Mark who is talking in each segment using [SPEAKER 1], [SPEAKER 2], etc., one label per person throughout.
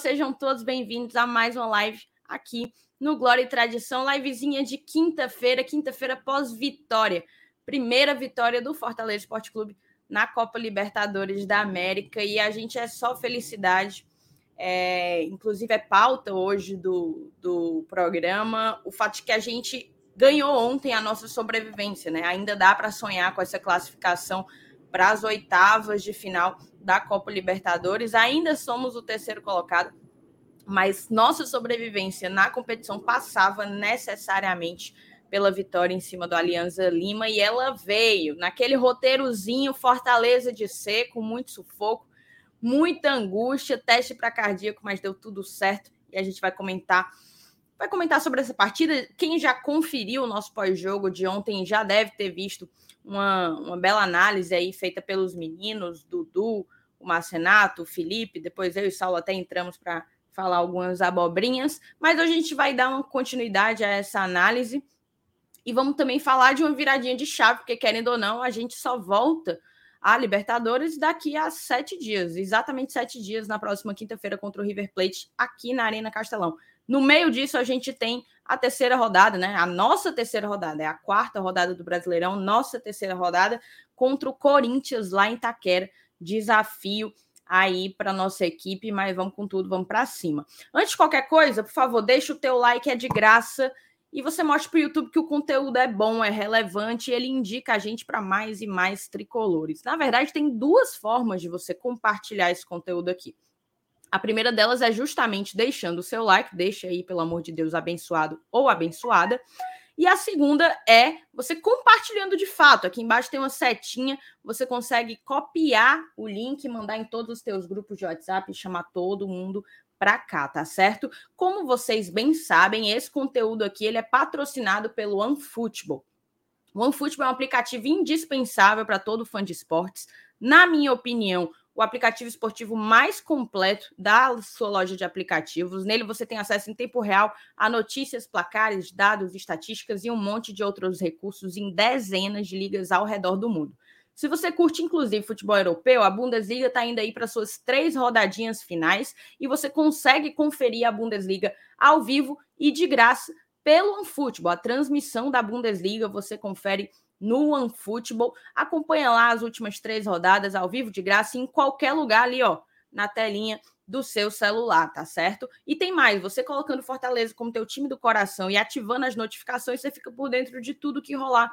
[SPEAKER 1] Sejam todos bem-vindos a mais uma live aqui no Glória e Tradição, livezinha de quinta-feira, quinta-feira pós-vitória. Primeira vitória do Fortaleza Esporte Clube na Copa Libertadores da América e a gente é só felicidade. É, inclusive, é pauta hoje do, do programa o fato de que a gente ganhou ontem a nossa sobrevivência, né? Ainda dá para sonhar com essa classificação para as oitavas de final da Copa Libertadores. Ainda somos o terceiro colocado, mas nossa sobrevivência na competição passava necessariamente pela vitória em cima do Alianza Lima e ela veio naquele roteirozinho Fortaleza de seco, muito sufoco, muita angústia, teste para cardíaco, mas deu tudo certo e a gente vai comentar vai comentar sobre essa partida. Quem já conferiu o nosso pós-jogo de ontem já deve ter visto uma, uma bela análise aí feita pelos meninos, Dudu, o Marcenato, o Felipe, depois eu e o Saulo até entramos para falar algumas abobrinhas, mas hoje a gente vai dar uma continuidade a essa análise e vamos também falar de uma viradinha de chave, porque querendo ou não, a gente só volta a Libertadores daqui a sete dias, exatamente sete dias, na próxima quinta-feira contra o River Plate, aqui na Arena Castelão. No meio disso, a gente tem a terceira rodada, né? A nossa terceira rodada, é a quarta rodada do Brasileirão, nossa terceira rodada contra o Corinthians lá em Taquera. Desafio aí para nossa equipe, mas vamos com tudo, vamos para cima. Antes de qualquer coisa, por favor, deixa o teu like, é de graça. E você mostra para o YouTube que o conteúdo é bom, é relevante, e ele indica a gente para mais e mais tricolores. Na verdade, tem duas formas de você compartilhar esse conteúdo aqui. A primeira delas é justamente deixando o seu like, deixa aí, pelo amor de Deus, abençoado ou abençoada. E a segunda é você compartilhando de fato. Aqui embaixo tem uma setinha, você consegue copiar o link, mandar em todos os teus grupos de WhatsApp e chamar todo mundo para cá, tá certo? Como vocês bem sabem, esse conteúdo aqui ele é patrocinado pelo OneFootball. O OneFootball é um aplicativo indispensável para todo fã de esportes. Na minha opinião, o aplicativo esportivo mais completo da sua loja de aplicativos. Nele você tem acesso em tempo real a notícias, placares, dados, estatísticas e um monte de outros recursos em dezenas de ligas ao redor do mundo. Se você curte, inclusive, futebol europeu, a Bundesliga está indo aí para suas três rodadinhas finais e você consegue conferir a Bundesliga ao vivo e de graça pelo OneFootball. A transmissão da Bundesliga você confere no OneFootball. Acompanha lá as últimas três rodadas ao vivo de graça em qualquer lugar ali, ó, na telinha do seu celular, tá certo? E tem mais, você colocando Fortaleza como teu time do coração e ativando as notificações, você fica por dentro de tudo que rolar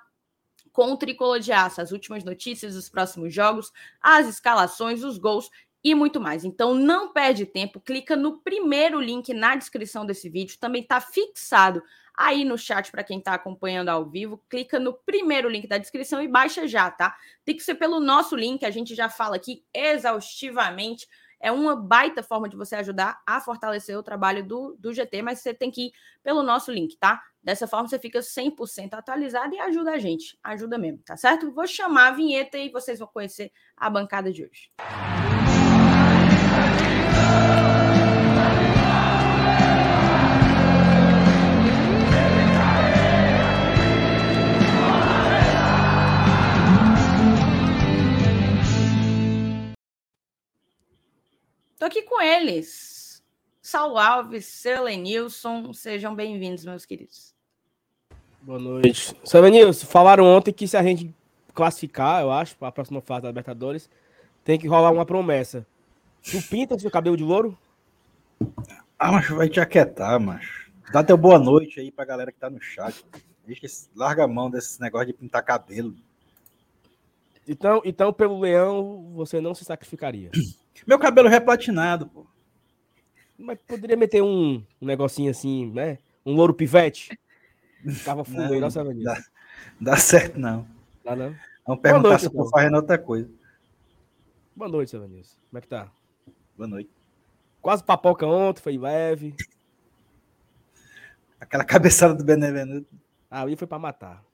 [SPEAKER 1] com o Tricolor de Aço, as últimas notícias, os próximos jogos, as escalações, os gols e muito mais. Então não perde tempo, clica no primeiro link na descrição desse vídeo, também está fixado aí no chat para quem está acompanhando ao vivo. Clica no primeiro link da descrição e baixa já, tá? Tem que ser pelo nosso link, a gente já fala aqui exaustivamente. É uma baita forma de você ajudar a fortalecer o trabalho do, do GT, mas você tem que ir pelo nosso link, tá? Dessa forma você fica 100% atualizado e ajuda a gente, ajuda mesmo, tá certo? Vou chamar a vinheta e vocês vão conhecer a bancada de hoje. Tô aqui com eles. Saulo Alves, seu Lenilson, sejam bem-vindos, meus queridos.
[SPEAKER 2] Boa noite. Seu Lenilson, falaram ontem que se a gente classificar, eu acho, para a próxima fase da Libertadores, tem que rolar uma promessa. Tu pinta seu cabelo de louro?
[SPEAKER 3] Ah, mas vai te aquietar, macho. Dá teu boa noite aí pra galera que tá no chat. Larga a mão desse negócio de pintar cabelo.
[SPEAKER 2] Então, então, pelo leão, você não se sacrificaria.
[SPEAKER 3] Meu cabelo replatinado, pô.
[SPEAKER 2] Mas poderia meter um, um negocinho assim, né? Um louro pivete. Ficava fundo
[SPEAKER 3] nossa dá, dá certo, não.
[SPEAKER 2] Dá não?
[SPEAKER 3] Vamos perguntar noite, se eu tô fazendo outra coisa.
[SPEAKER 2] Boa noite, seu Vanilson. Como é que tá?
[SPEAKER 3] Boa noite.
[SPEAKER 2] Quase papoca ontem, foi leve.
[SPEAKER 3] Aquela cabeçada do Benevenuto.
[SPEAKER 2] Ah, ali foi pra matar.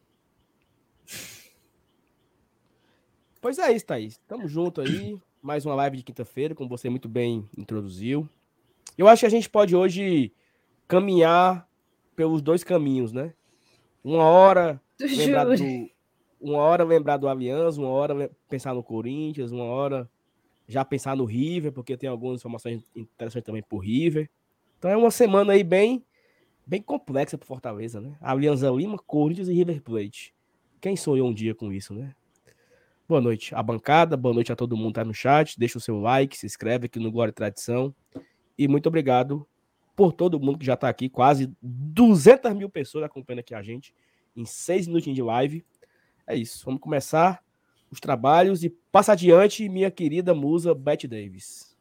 [SPEAKER 2] Pois é isso, Thaís. Tamo junto aí mais uma live de quinta-feira, como você muito bem introduziu. Eu acho que a gente pode hoje caminhar pelos dois caminhos, né? Uma hora lembrar do, uma hora lembrar do Aliança, uma hora pensar no Corinthians, uma hora já pensar no River, porque tem algumas informações interessantes também por River. Então é uma semana aí bem bem complexa pro Fortaleza, né? Alianza Lima, Corinthians e River Plate. Quem sonhou um dia com isso, né? Boa noite à bancada, boa noite a todo mundo que tá no chat. Deixa o seu like, se inscreve aqui no Glória e Tradição. E muito obrigado por todo mundo que já tá aqui. Quase 200 mil pessoas acompanhando aqui a gente em seis minutinhos de live. É isso, vamos começar os trabalhos e passa adiante minha querida musa Beth Davis.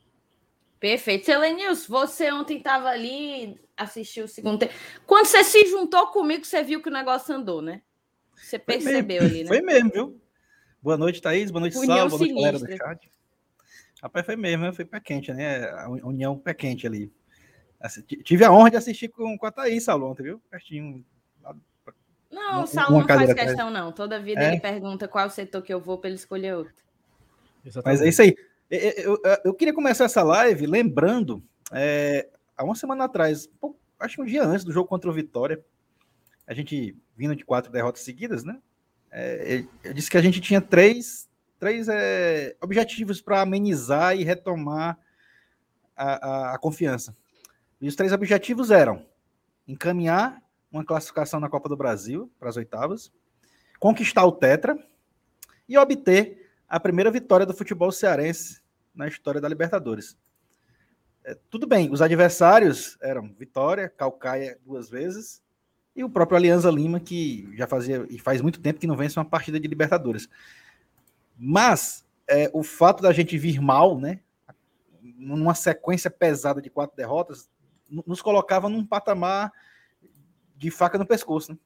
[SPEAKER 1] Perfeito. Selenils, você ontem estava ali, assistiu o segundo tempo. Quando você se juntou comigo, você viu que o negócio andou, né? Você percebeu ali, né?
[SPEAKER 3] Foi mesmo, viu? Boa noite, Thaís. Boa noite, Sal. Boa noite, galera do chat. Rapaz, foi mesmo, foi pé quente, né? A união pé quente ali. Tive a honra de assistir com, com a Thaís, Saulo, ontem, viu? Pertinho.
[SPEAKER 1] Não, o Saulo não faz questão, não. Toda vida é. ele pergunta qual setor que eu vou para ele escolher outro.
[SPEAKER 3] Exatamente. Mas é isso aí. Eu, eu, eu, queria começar essa live lembrando, é, há uma semana atrás, acho que um dia antes do jogo contra o Vitória, a gente vindo de quatro derrotas seguidas, né? É, eu disse que a gente tinha três, três é, objetivos para amenizar e retomar a, a, a confiança. E os três objetivos eram encaminhar uma classificação na Copa do Brasil para as oitavas, conquistar o Tetra e obter a primeira vitória do futebol cearense na história da Libertadores. É, tudo bem, os adversários eram Vitória, Calcaia duas vezes e o próprio Alianza Lima, que já fazia e faz muito tempo que não vence uma partida de Libertadores. Mas é, o fato da gente vir mal, né, numa sequência pesada de quatro derrotas, nos colocava num patamar de faca no pescoço. Né?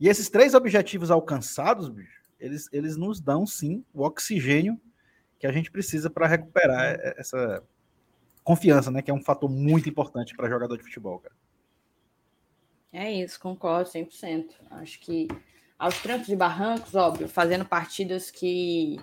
[SPEAKER 3] E esses três objetivos alcançados, bicho, eles, eles nos dão sim o oxigênio que a gente precisa para recuperar uhum. essa confiança, né? Que é um fator muito importante para jogador de futebol, cara.
[SPEAKER 1] É isso, concordo 100%. Acho que aos trancos de barrancos, óbvio, fazendo partidas que,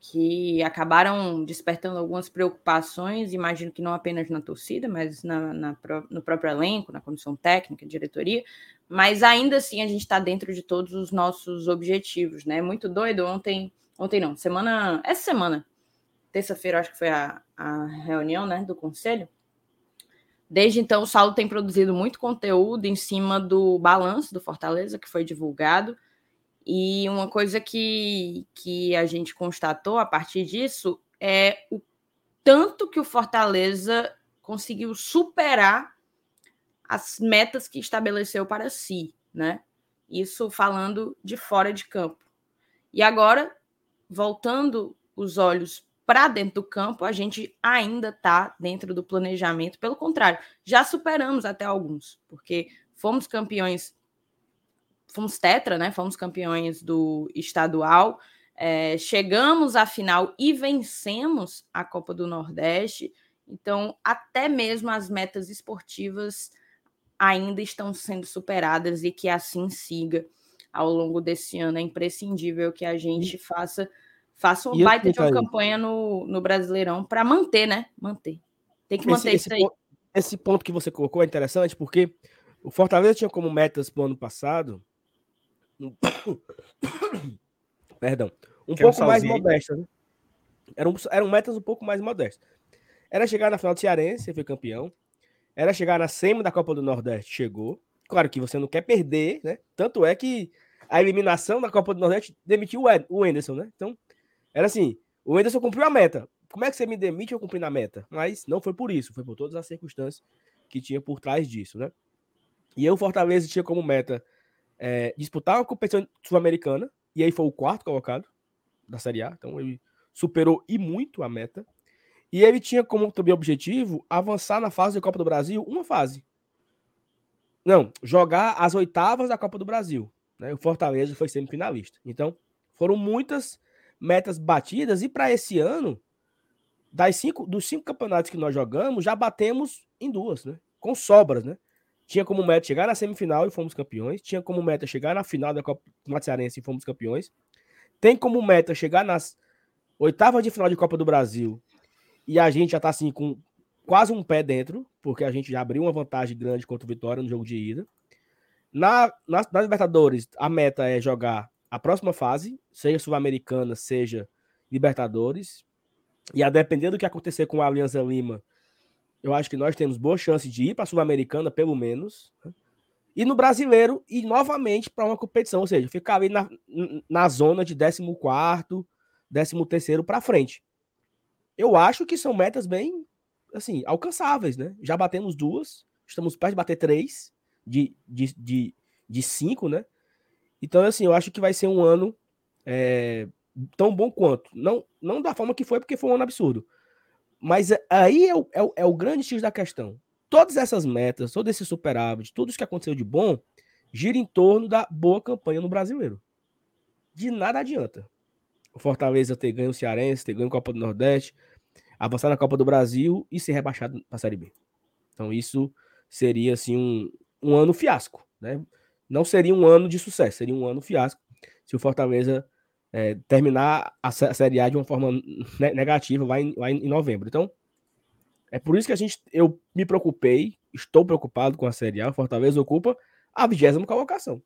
[SPEAKER 1] que acabaram despertando algumas preocupações, imagino que não apenas na torcida, mas na, na no próprio elenco, na comissão técnica, diretoria, mas ainda assim a gente está dentro de todos os nossos objetivos, né? Muito doido. Ontem, ontem não, semana, essa semana, terça-feira, acho que foi a, a reunião né, do conselho. Desde então, o Saulo tem produzido muito conteúdo em cima do balanço do Fortaleza, que foi divulgado. E uma coisa que, que a gente constatou a partir disso é o tanto que o Fortaleza conseguiu superar as metas que estabeleceu para si, né? Isso falando de fora de campo. E agora, voltando os olhos para dentro do campo, a gente ainda está dentro do planejamento. Pelo contrário, já superamos até alguns, porque fomos campeões, fomos tetra, né? Fomos campeões do estadual, é, chegamos à final e vencemos a Copa do Nordeste. Então, até mesmo as metas esportivas ainda estão sendo superadas e que assim siga ao longo desse ano. É imprescindível que a gente faça Faça um baita de uma campanha no, no Brasileirão para manter, né? Manter. Tem que manter esse, isso aí.
[SPEAKER 2] Ponto, esse ponto que você colocou é interessante porque o Fortaleza tinha como metas para o ano passado. Perdão. Um pouco um mais modesta, né? Eram, eram metas um pouco mais modestas. Era chegar na final do Cearense, você foi campeão. Era chegar na SEMA da Copa do Nordeste, chegou. Claro que você não quer perder, né? Tanto é que a eliminação da Copa do Nordeste demitiu o Enderson, né? Então, era assim: o Anderson cumpriu a meta. Como é que você me demite eu cumprir a meta? Mas não foi por isso, foi por todas as circunstâncias que tinha por trás disso, né? E eu, Fortaleza, tinha como meta é, disputar uma competição sul-americana, e aí foi o quarto colocado da Série A, então ele superou e muito a meta. E ele tinha como também objetivo avançar na fase da Copa do Brasil, uma fase. Não, jogar as oitavas da Copa do Brasil. Né? O Fortaleza foi semifinalista. Então, foram muitas metas batidas, e para esse ano, das cinco, dos cinco campeonatos que nós jogamos, já batemos em duas, né? Com sobras, né? Tinha como meta chegar na semifinal e fomos campeões. Tinha como meta chegar na final da Copa Cearense e fomos campeões. Tem como meta chegar nas oitavas de final de Copa do Brasil. E a gente já tá assim com quase um pé dentro, porque a gente já abriu uma vantagem grande contra o Vitória no jogo de ida. Na, nas, nas Libertadores, a meta é jogar a próxima fase, seja Sul-Americana, seja Libertadores. E a depender do que acontecer com a Aliança Lima, eu acho que nós temos boa chance de ir para a Sul-Americana, pelo menos. Né? E no brasileiro, e novamente para uma competição, ou seja, ficar ali na, na zona de 14, 13 para frente. Eu acho que são metas bem assim, alcançáveis, né? Já batemos duas, estamos perto de bater três de, de, de, de cinco, né? Então, assim, eu acho que vai ser um ano é, tão bom quanto. Não, não da forma que foi, porque foi um ano absurdo. Mas aí é o, é o, é o grande X da questão. Todas essas metas, todo esse superávit, tudo isso que aconteceu de bom, gira em torno da boa campanha no brasileiro. De nada adianta. O Fortaleza ter ganho o Cearense, ter ganho a Copa do Nordeste, avançar na Copa do Brasil e ser rebaixado para a Série B. Então isso seria assim um, um ano fiasco, né? Não seria um ano de sucesso, seria um ano fiasco se o Fortaleza é, terminar a, Série A de uma forma negativa lá em, lá em novembro. Então, é por isso que a gente, eu me preocupei, estou preocupado com a Série A. O Fortaleza ocupa a vigésima colocação.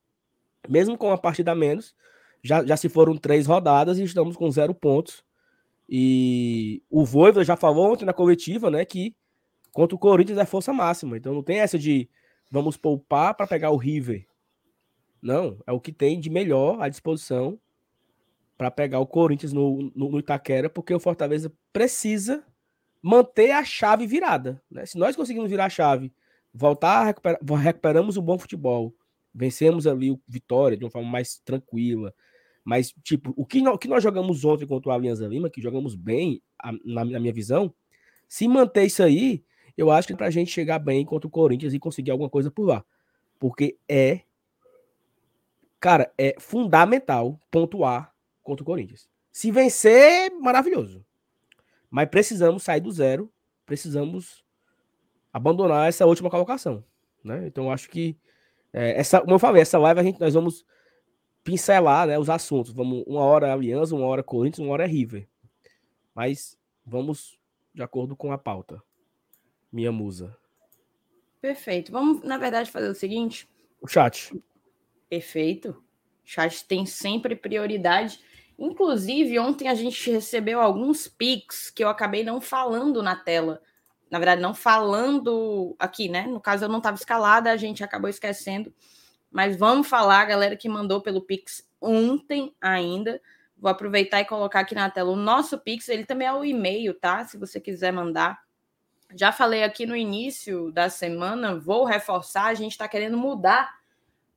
[SPEAKER 2] Mesmo com uma partida a menos, já, já se foram três rodadas e estamos com zero pontos. E o Voivoda já falou ontem na coletiva, né, que contra o Corinthians é força máxima. Então não tem essa de vamos poupar para pegar o River. Não, é o que tem de melhor à disposição para pegar o Corinthians no, no, no, Itaquera, porque o Fortaleza precisa manter a chave virada. Né? Se nós conseguirmos virar a chave, voltar, recuperar, recuperamos o bom futebol, vencemos ali o Vitória de uma forma mais tranquila. Mas, tipo, o que, nós, o que nós jogamos ontem contra o Alianza Lima, que jogamos bem, a, na, na, minha visão, se manter isso aí, eu acho que é para a gente chegar bem contra o Corinthians e conseguir alguma coisa por lá. Porque é. Cara, é fundamental pontuar contra o Corinthians. Se vencer, maravilhoso. Mas precisamos sair do zero, precisamos abandonar essa última colocação. Né? Então, acho que, é, essa, como eu falei, essa live a gente, nós vamos pincelar né, os assuntos. Vamos uma hora Aliança, uma hora Corinthians, uma hora River. Mas vamos de acordo com a pauta. Minha musa.
[SPEAKER 1] Perfeito. Vamos, na verdade, fazer o seguinte.
[SPEAKER 2] O chat.
[SPEAKER 1] Perfeito. O chat tem sempre prioridade. Inclusive, ontem a gente recebeu alguns pics que eu acabei não falando na tela. Na verdade, não falando aqui, né? No caso, eu não estava escalada, a gente acabou esquecendo. Mas vamos falar, a galera que mandou pelo Pix ontem ainda. Vou aproveitar e colocar aqui na tela o nosso Pix. Ele também é o e-mail, tá? Se você quiser mandar. Já falei aqui no início da semana, vou reforçar. A gente está querendo mudar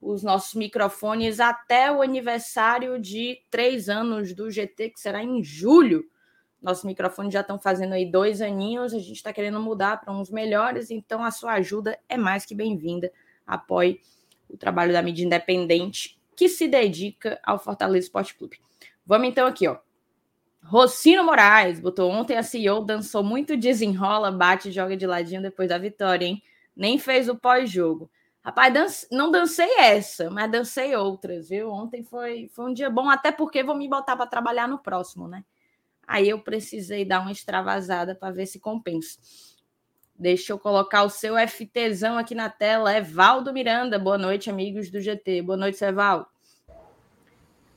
[SPEAKER 1] os nossos microfones até o aniversário de três anos do GT, que será em julho. Nossos microfones já estão fazendo aí dois aninhos, a gente está querendo mudar para uns melhores, então a sua ajuda é mais que bem-vinda. Apoie o trabalho da mídia independente que se dedica ao Fortaleza Esporte Clube. Vamos então aqui, ó. Rocino Moraes botou ontem a CEO, dançou muito desenrola, bate e joga de ladinho depois da vitória, hein? Nem fez o pós-jogo. Rapaz, dance... não dancei essa, mas dancei outras, viu? Ontem foi, foi um dia bom, até porque vou me botar para trabalhar no próximo, né? Aí eu precisei dar uma extravasada para ver se compensa. Deixa eu colocar o seu FTzão aqui na tela. Evaldo Miranda. Boa noite, amigos do GT. Boa noite, Evaldo.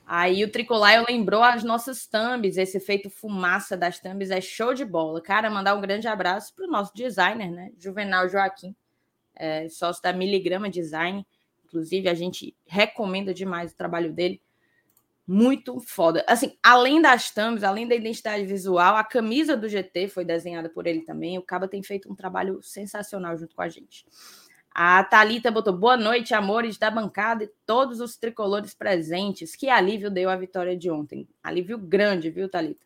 [SPEAKER 1] Aí o Tricolaio lembrou as nossas thumbs. Esse efeito fumaça das thumbs é show de bola. Cara, mandar um grande abraço para o nosso designer, né? Juvenal Joaquim é, sócio da Miligrama Design. Inclusive, a gente recomenda demais o trabalho dele. Muito foda. Assim, além das thumbs, além da identidade visual, a camisa do GT foi desenhada por ele também. O Caba tem feito um trabalho sensacional junto com a gente. A Talita botou boa noite, amores da bancada e todos os tricolores presentes. Que alívio deu a vitória de ontem. Alívio grande, viu, Talita?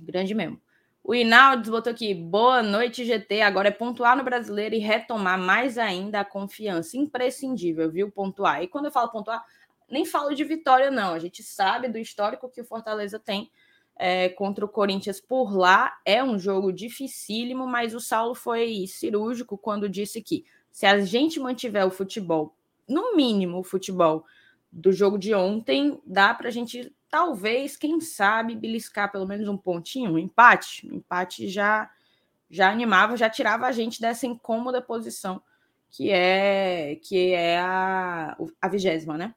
[SPEAKER 1] Grande mesmo. O Inaldo botou aqui, boa noite, GT. Agora é pontuar no brasileiro e retomar mais ainda a confiança. Imprescindível, viu? Pontuar. E quando eu falo pontuar, nem falo de vitória, não. A gente sabe do histórico que o Fortaleza tem é, contra o Corinthians por lá. É um jogo dificílimo, mas o Saulo foi cirúrgico quando disse que se a gente mantiver o futebol, no mínimo o futebol do jogo de ontem, dá para a gente talvez, quem sabe, beliscar pelo menos um pontinho, um empate. Um empate já já animava, já tirava a gente dessa incômoda posição que é que é a, a vigésima, né?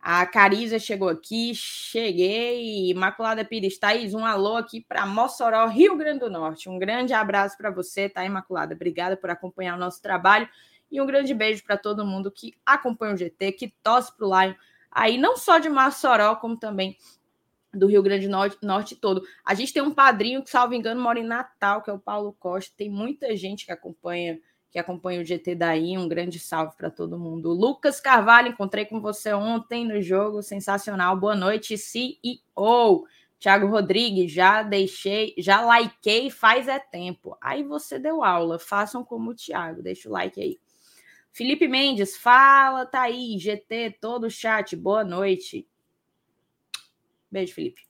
[SPEAKER 1] A Cariza chegou aqui, cheguei. Imaculada Pires, Thaís, um alô aqui para Mossoró, Rio Grande do Norte. Um grande abraço para você, tá, Imaculada? Obrigada por acompanhar o nosso trabalho. E um grande beijo para todo mundo que acompanha o GT, que torce para o Lion. Aí, não só de Mossoró, como também do Rio Grande do Norte, Norte todo. A gente tem um padrinho que, salvo engano, mora em Natal, que é o Paulo Costa. Tem muita gente que acompanha que acompanha o GT daí. Um grande salve para todo mundo. Lucas Carvalho, encontrei com você ontem no jogo, sensacional. Boa noite, CEO. Tiago Rodrigues, já deixei, já likei faz é tempo. Aí você deu aula, façam como o Tiago, deixa o like aí. Felipe Mendes, fala, tá aí, GT, todo o chat, boa noite. Beijo, Felipe.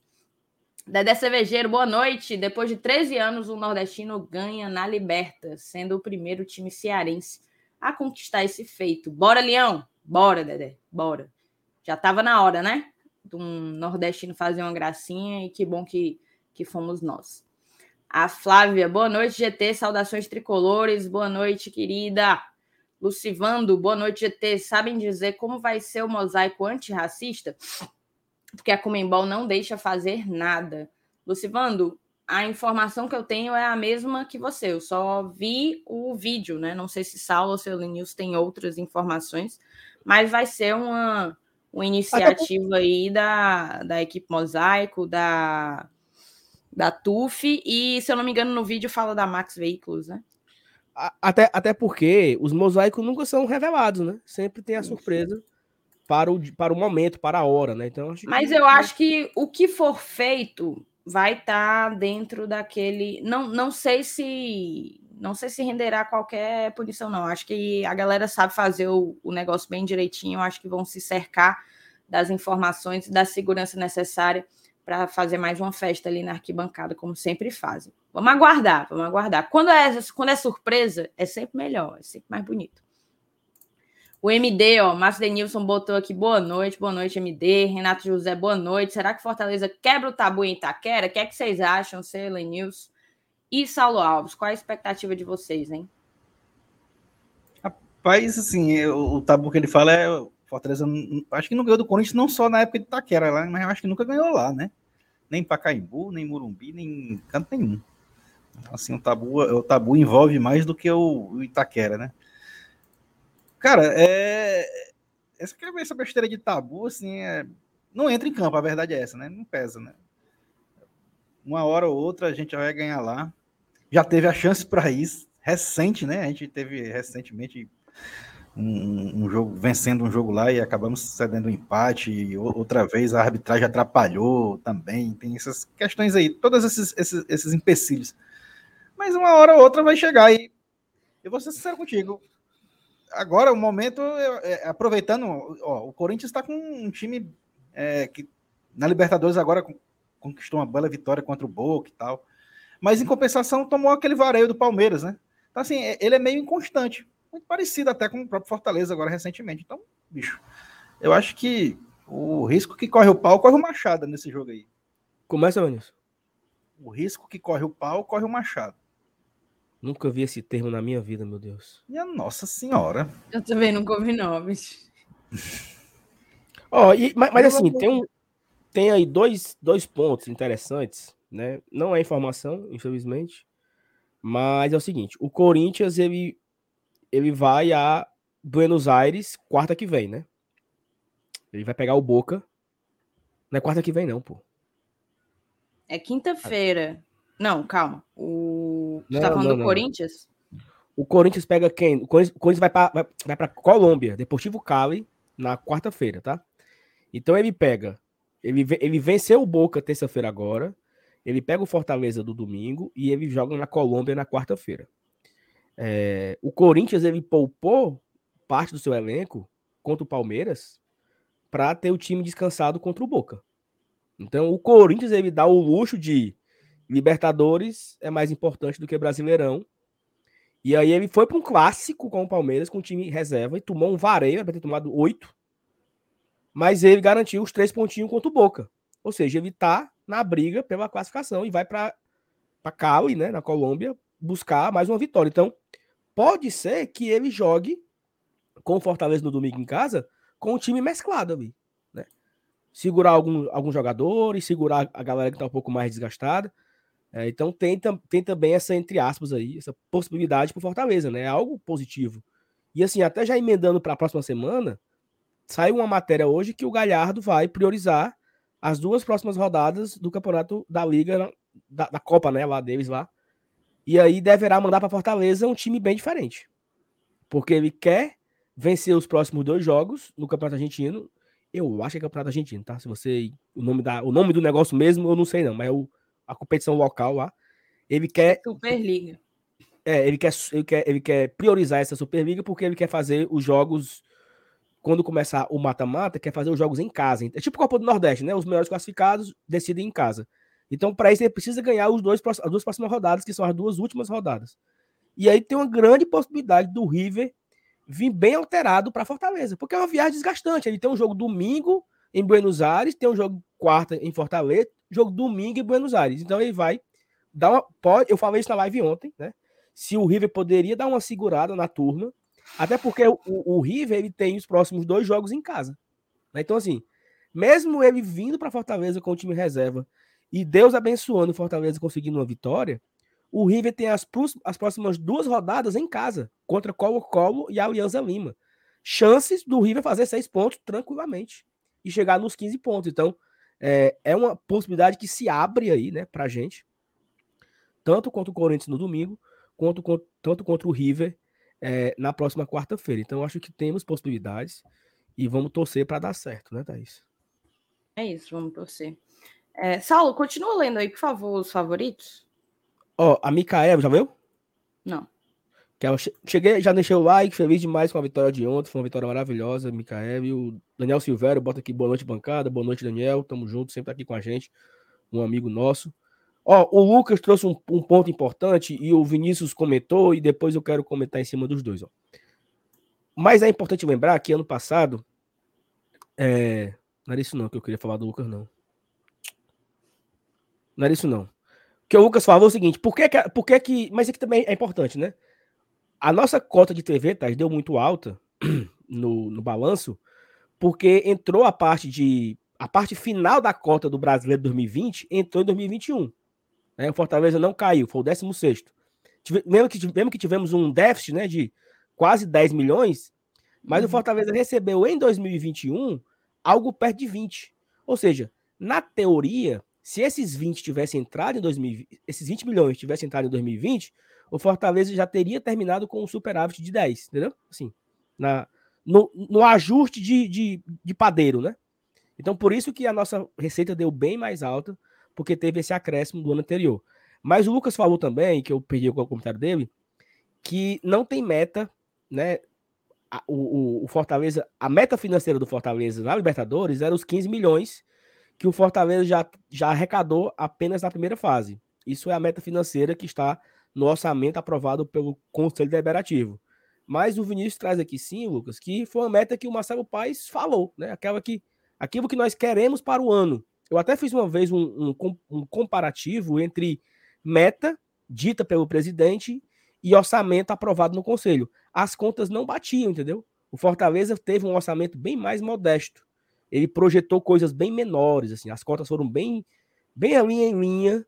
[SPEAKER 1] Dedé Cervejeiro, boa noite. Depois de 13 anos, o nordestino ganha na Liberta, sendo o primeiro time cearense a conquistar esse feito. Bora, Leão! Bora, Dedé, bora. Já estava na hora, né? De um nordestino fazer uma gracinha e que bom que, que fomos nós. A Flávia, boa noite, GT, saudações tricolores, boa noite, querida. Lucivando, boa noite, GT. Sabem dizer como vai ser o mosaico antirracista? Porque a Comembol não deixa fazer nada. Lucivando, a informação que eu tenho é a mesma que você. Eu só vi o vídeo, né? Não sei se Saulo ou se News tem outras informações, mas vai ser uma, uma iniciativa aí da, da equipe Mosaico, da, da TUF, e se eu não me engano, no vídeo fala da Max Veículos, né?
[SPEAKER 2] Até, até porque os mosaicos nunca são revelados, né? Sempre tem a surpresa para o, para o momento, para a hora, né? Então,
[SPEAKER 1] Mas que... eu acho que o que for feito vai estar tá dentro daquele. Não, não sei se. Não sei se renderá qualquer punição, não. Acho que a galera sabe fazer o, o negócio bem direitinho. Acho que vão se cercar das informações e da segurança necessária para fazer mais uma festa ali na arquibancada, como sempre fazem. Vamos aguardar, vamos aguardar. Quando é, quando é surpresa, é sempre melhor, é sempre mais bonito. O MD, ó, Márcio Denilson botou aqui, boa noite, boa noite, MD. Renato José, boa noite. Será que Fortaleza quebra o tabu em Itaquera? O que é que vocês acham, Cela News? E Saulo Alves, qual a expectativa de vocês, hein?
[SPEAKER 3] Rapaz, assim, o, o tabu que ele fala é Fortaleza, acho que não ganhou do Corinthians não só na época de Itaquera, lá, mas acho que nunca ganhou lá, né? Nem Pacaembu, nem Murumbi, nem canto nenhum. Assim, o tabu, o tabu envolve mais do que o, o Itaquera, né? Cara, é... essa, essa besteira de tabu, assim, é... não entra em campo, a verdade é essa, né? Não pesa, né? Uma hora ou outra a gente vai ganhar lá. Já teve a chance para isso, recente, né? A gente teve recentemente um, um, jogo vencendo um jogo lá e acabamos cedendo um empate. Outra vez a arbitragem atrapalhou também. Tem essas questões aí, todos esses, esses, esses empecilhos. Mas uma hora ou outra vai chegar e eu vou ser sincero contigo. Agora, o momento, é, aproveitando, ó, o Corinthians está com um time é, que na Libertadores agora conquistou uma bela vitória contra o Boca e tal. Mas em compensação tomou aquele vareio do Palmeiras, né? Então, assim, é, ele é meio inconstante muito parecido até com o próprio Fortaleza agora recentemente. Então, bicho, eu acho que o risco que corre o pau, corre o Machado nesse jogo aí.
[SPEAKER 2] Começa, Vinícius.
[SPEAKER 3] O risco que corre o pau, corre o Machado.
[SPEAKER 2] Nunca vi esse termo na minha vida, meu Deus.
[SPEAKER 3] Minha Nossa Senhora.
[SPEAKER 1] Eu também nunca ouvi, não, bicho.
[SPEAKER 2] Ó, oh, mas, mas assim, tem, um, tem aí dois, dois pontos interessantes, né? Não é informação, infelizmente. Mas é o seguinte: o Corinthians ele ele vai a Buenos Aires quarta que vem, né? Ele vai pegar o Boca. Não é quarta que vem, não, pô.
[SPEAKER 1] É quinta-feira. Não, calma. O... Você tá falando não, do não. Corinthians?
[SPEAKER 2] O Corinthians pega quem? O Corinthians vai para vai, vai pra Colômbia, Deportivo Cali, na quarta-feira, tá? Então ele pega. Ele, ele venceu o Boca terça-feira agora. Ele pega o Fortaleza do domingo e ele joga na Colômbia na quarta-feira. É, o Corinthians ele poupou parte do seu elenco contra o Palmeiras para ter o time descansado contra o Boca. Então o Corinthians ele dá o luxo de Libertadores é mais importante do que Brasileirão. E aí ele foi para um clássico com o Palmeiras com o time reserva e tomou um vareio, para ter tomado oito. Mas ele garantiu os três pontinhos contra o Boca. Ou seja, ele está na briga pela classificação e vai para Cali, né, na Colômbia, buscar mais uma vitória. Então, pode ser que ele jogue com o Fortaleza no domingo em casa com o time mesclado ali. Né? segurar algum, alguns jogadores, segurar a galera que está um pouco mais desgastada. É, então tem, tem também essa, entre aspas, aí, essa possibilidade para Fortaleza, né? É algo positivo. E assim, até já emendando para a próxima semana, saiu uma matéria hoje que o Galhardo vai priorizar as duas próximas rodadas do campeonato da Liga, da, da Copa, né? Lá deles lá. E aí deverá mandar para Fortaleza um time bem diferente. Porque ele quer vencer os próximos dois jogos no Campeonato Argentino. Eu acho que é Campeonato Argentino, tá? Se você. O nome, da, o nome do negócio mesmo, eu não sei, não, mas é o, a competição local lá. Ele quer.
[SPEAKER 1] Superliga.
[SPEAKER 2] É, ele quer, ele, quer, ele quer priorizar essa Superliga porque ele quer fazer os jogos. Quando começar o mata-mata, quer fazer os jogos em casa. É tipo Copa do Nordeste, né? Os melhores classificados decidem em casa. Então, para isso, ele precisa ganhar os dois, as duas próximas rodadas, que são as duas últimas rodadas. E aí tem uma grande possibilidade do River vir bem alterado para Fortaleza, porque é uma viagem desgastante. Ele tem um jogo domingo em Buenos Aires, tem um jogo quarta em Fortaleza, jogo domingo em Buenos Aires. Então ele vai dar uma. Pode, eu falei isso na live ontem, né? Se o River poderia dar uma segurada na turma, até porque o, o River ele tem os próximos dois jogos em casa. Né? Então, assim, mesmo ele vindo para Fortaleza com o time reserva e Deus abençoando Fortaleza conseguindo uma vitória, o River tem as, as próximas duas rodadas em casa, contra Colo-Colo e Alianza Lima. Chances do River fazer seis pontos tranquilamente e chegar nos 15 pontos. Então, é, é uma possibilidade que se abre aí, né, pra gente, tanto contra o Corinthians no domingo, quanto, quanto tanto contra o River é, na próxima quarta-feira. Então, acho que temos possibilidades e vamos torcer para dar certo, né, Thaís?
[SPEAKER 1] É isso, vamos torcer. É, Saulo, continua lendo aí, por favor, os favoritos.
[SPEAKER 2] Ó, a Micaela, já viu?
[SPEAKER 1] Não.
[SPEAKER 2] Que ela cheguei, já deixei o like, feliz demais com a vitória de ontem, foi uma vitória maravilhosa, Micael. E o Daniel Silvério, bota aqui boa noite, bancada, boa noite, Daniel, tamo junto, sempre tá aqui com a gente, um amigo nosso. Ó, o Lucas trouxe um, um, ponto importante e o Vinícius comentou, e depois eu quero comentar em cima dos dois, ó. Mas é importante lembrar que ano passado, é... não era isso não que eu queria falar do Lucas, não. Não era isso não que o Lucas falou o seguinte, por que, que, por que, que mas isso aqui também é importante, né? A nossa cota de TV, tá, deu muito alta no, no balanço, porque entrou a parte de a parte final da cota do Brasileiro 2020 entrou em 2021. Né? O Fortaleza não caiu, foi o 16 Mesmo que, mesmo que tivemos um déficit né, de quase 10 milhões, mas uhum. o Fortaleza recebeu em 2021 algo perto de 20. Ou seja, na teoria, se esses 20 tivessem entrado em 2020, esses 20 milhões tivessem entrado em 2020, o Fortaleza já teria terminado com um superávit de 10, entendeu? Assim, na, no, no ajuste de, de, de padeiro, né? Então, por isso que a nossa receita deu bem mais alta, porque teve esse acréscimo do ano anterior. Mas o Lucas falou também, que eu perdi o comentário dele, que não tem meta, né? O, o, o, Fortaleza, a meta financeira do Fortaleza na Libertadores era os 15 milhões que o Fortaleza já, já arrecadou apenas na primeira fase. Isso é a meta financeira que está no orçamento aprovado pelo Conselho Deliberativo. Mas o Vinícius traz aqui sim, Lucas, que foi uma meta que o Marcelo Paes falou, né? Aquela que, aquilo que nós queremos para o ano. Eu até fiz uma vez um, um, um comparativo entre meta dita pelo presidente e orçamento aprovado no Conselho. As contas não batiam, entendeu? O Fortaleza teve um orçamento bem mais modesto ele projetou coisas bem menores, assim, as cotas foram bem, bem linha em linha.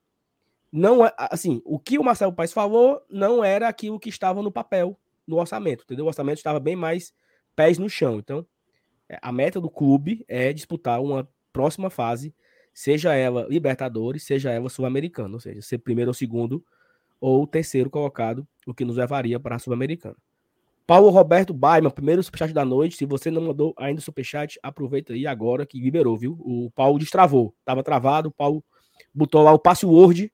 [SPEAKER 2] Não, é, assim, o que o Marcelo Paes falou não era aquilo que estava no papel, no orçamento, entendeu? O orçamento estava bem mais pés no chão. Então, é, a meta do clube é disputar uma próxima fase, seja ela Libertadores, seja ela Sul-Americana, ou seja, ser primeiro ou segundo ou terceiro colocado, o que nos levaria para a Sul-Americana. Paulo Roberto Baiman, primeiro superchat da noite. Se você não mandou ainda o superchat, aproveita aí agora que liberou, viu? O Paulo destravou. Tava travado, o Paulo botou lá o password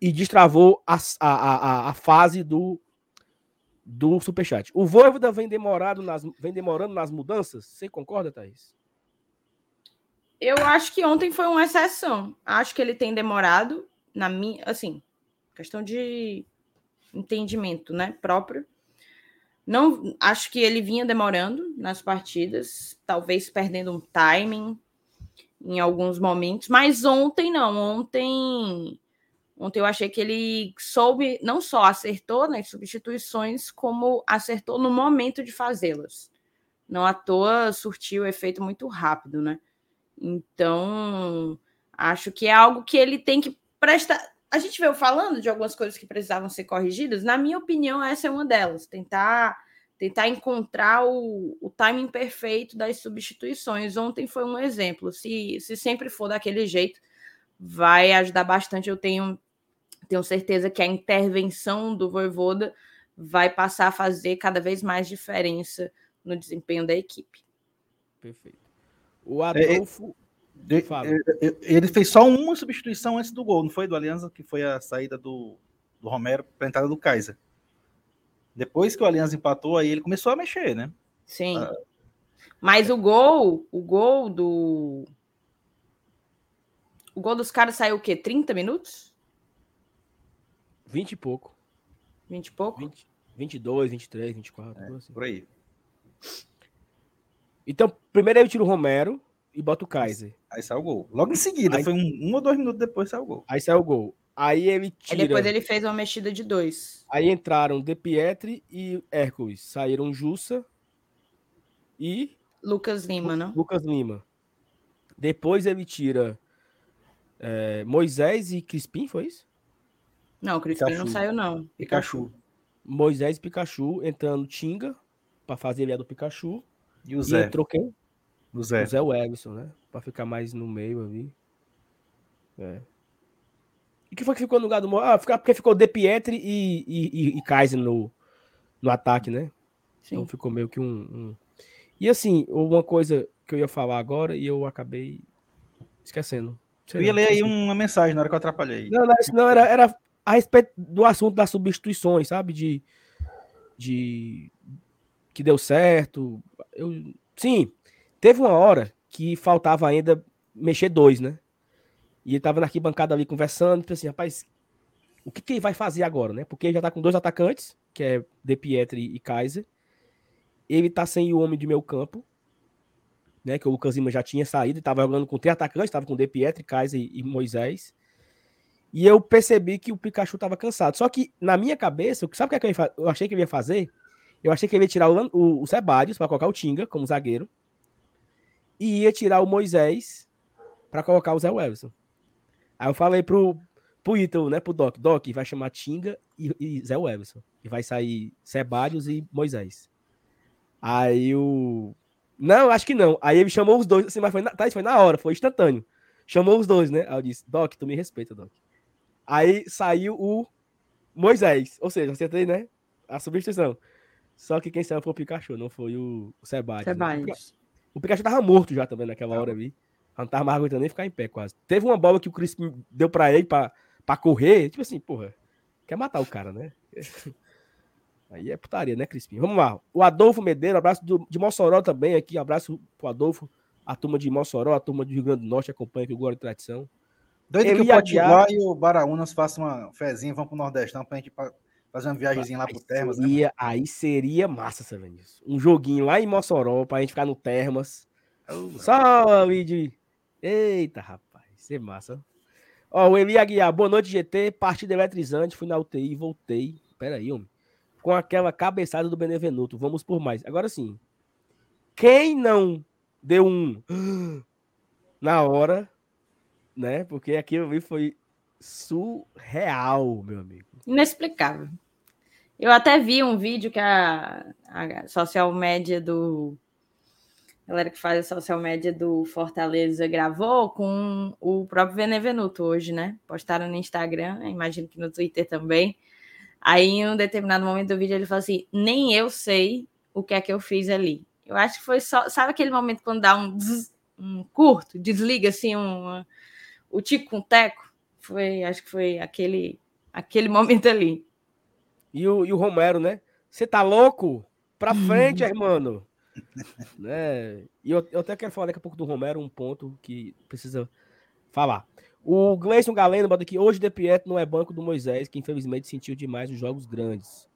[SPEAKER 2] e destravou a, a, a, a fase do, do superchat. O Voivoda vem, demorado nas, vem demorando nas mudanças? Você concorda, Thaís?
[SPEAKER 1] Eu acho que ontem foi uma exceção. Acho que ele tem demorado, na minha, assim, questão de entendimento, né, próprio. Não acho que ele vinha demorando nas partidas, talvez perdendo um timing em alguns momentos, mas ontem não. Ontem, ontem eu achei que ele soube, não só acertou nas substituições, como acertou no momento de fazê-las. Não à toa surtiu efeito muito rápido, né? Então, acho que é algo que ele tem que prestar. A gente veio falando de algumas coisas que precisavam ser corrigidas. Na minha opinião, essa é uma delas. Tentar tentar encontrar o, o timing perfeito das substituições. Ontem foi um exemplo. Se, se sempre for daquele jeito, vai ajudar bastante. Eu tenho, tenho certeza que a intervenção do Voivoda vai passar a fazer cada vez mais diferença no desempenho da equipe.
[SPEAKER 2] Perfeito. O Adolfo.
[SPEAKER 3] É, é, é, ele fez só uma substituição antes do gol, não foi? Do Aliança, que foi a saída do, do Romero para a entrada do Kaiser. Depois que o Aliança empatou, aí ele começou a mexer, né?
[SPEAKER 1] Sim. Ah, Mas o gol, o gol do. O gol dos caras saiu o quê? 30 minutos?
[SPEAKER 2] 20 e pouco.
[SPEAKER 1] 20 e pouco?
[SPEAKER 2] 20, 22, 23, 24. É, assim.
[SPEAKER 3] Por aí.
[SPEAKER 2] Então, primeiro ele tira o Romero e bota o Kaiser.
[SPEAKER 3] Aí saiu o gol. Logo em seguida, aí, foi um, um, ou dois minutos depois saiu o gol.
[SPEAKER 2] Aí saiu o gol. Aí ele tira.
[SPEAKER 1] Aí depois ele fez uma mexida de dois.
[SPEAKER 2] Aí entraram De Pietri e Hércules. Saíram Jussa e.
[SPEAKER 1] Lucas Lima, não?
[SPEAKER 2] Lucas Lima. Depois ele tira é, Moisés e Crispim, foi isso?
[SPEAKER 1] Não, Crispim Pikachu. não saiu, não.
[SPEAKER 3] Pikachu.
[SPEAKER 2] Moisés e Pikachu entrando Tinga para fazer ele do Pikachu.
[SPEAKER 3] E o Zé.
[SPEAKER 2] E entrou quem?
[SPEAKER 3] O Zé.
[SPEAKER 2] O Zé Webson, né? Para ficar mais no meio ali. É. E que foi que ficou no lugar do Ah, porque ficou De Pietri e, e, e, Kaiser no, no ataque, né? Sim. Então ficou meio que um, um, E assim, uma coisa que eu ia falar agora e eu acabei esquecendo.
[SPEAKER 3] eu ia ler aí uma mensagem na hora que eu atrapalhei.
[SPEAKER 2] Não, não, não era, era a respeito do assunto das substituições, sabe? De, de que deu certo. Eu, sim, teve uma hora que faltava ainda mexer dois, né? E ele tava na arquibancada ali conversando, e assim, rapaz, o que, que ele vai fazer agora, né? Porque ele já tá com dois atacantes, que é De Pietri e Kaiser. Ele tá sem o homem de meio campo, né? Que o Lucas Lima já tinha saído, e tava jogando com três atacantes, tava com De Pietri, Kaiser e Moisés. E eu percebi que o Pikachu tava cansado. Só que na minha cabeça, sabe o que, é que eu, achei que ele ia fazer? Eu achei que ele ia tirar o, o, o para colocar o Tinga como zagueiro. E ia tirar o Moisés para colocar o Zé Wilson. Aí eu falei pro, pro Ítalo, né, pro Doc, Doc, vai chamar Tinga e, e Zé. E vai sair Sebadios e Moisés. Aí o. Não, acho que não. Aí ele chamou os dois, assim, mas foi na, tá, foi na hora, foi instantâneo. Chamou os dois, né? Aí eu disse, Doc, tu me respeita, Doc. Aí saiu o Moisés. Ou seja, acertei, né? A substituição. Só que quem saiu foi o Pikachu, não foi o, o Sebadios.
[SPEAKER 1] Sebadios.
[SPEAKER 2] Né? O Pikachu tava morto já também naquela hora ali. Não tava mais aguentando nem ficar em pé quase. Teve uma bola que o Chris deu para ele para correr. Tipo assim, porra, quer matar o cara, né? Aí é putaria, né, Crispim? Vamos lá. O Adolfo Medeiro, abraço do, de Mossoró também aqui. Abraço pro Adolfo, a turma de Mossoró, a turma do Rio Grande do Norte acompanha aqui o Glória e Tradição.
[SPEAKER 3] Doido que o Potiguar e o Baraunas façam uma fezinha, vão pro Nordestão pra gente fazer uma viagemzinha lá pro Termas,
[SPEAKER 2] né, seria, né? Aí seria massa, Savenis. Um joguinho lá em Mossoró pra gente ficar no Termas. Só o de Eita, rapaz, isso é massa. Ó, o Eli Aguiar, boa noite, GT. Partida eletrizante, fui na UTI, voltei. Pera aí, homem. Com aquela cabeçada do Benevenuto. Vamos por mais. Agora sim. Quem não deu um na hora, né? Porque aquilo ali foi surreal, meu amigo.
[SPEAKER 1] Inexplicável. Eu até vi um vídeo que a, a social média do galera que faz a social média do Fortaleza gravou com o próprio Benevenuto hoje, né? Postaram no Instagram, imagino que no Twitter também. Aí, em um determinado momento do vídeo, ele falou assim: nem eu sei o que é que eu fiz ali. Eu acho que foi só. Sabe aquele momento quando dá um, um curto, desliga assim um, o tico com o teco? Foi, acho que foi aquele, aquele momento ali.
[SPEAKER 2] E o, e o Romero, né? Você tá louco? Pra frente, irmão né? E eu, eu, até quero falar daqui a pouco do Romero, um ponto que precisa falar. O Gleison Galeno bota aqui, hoje De Pietro não é banco do Moisés, que infelizmente sentiu demais os jogos grandes.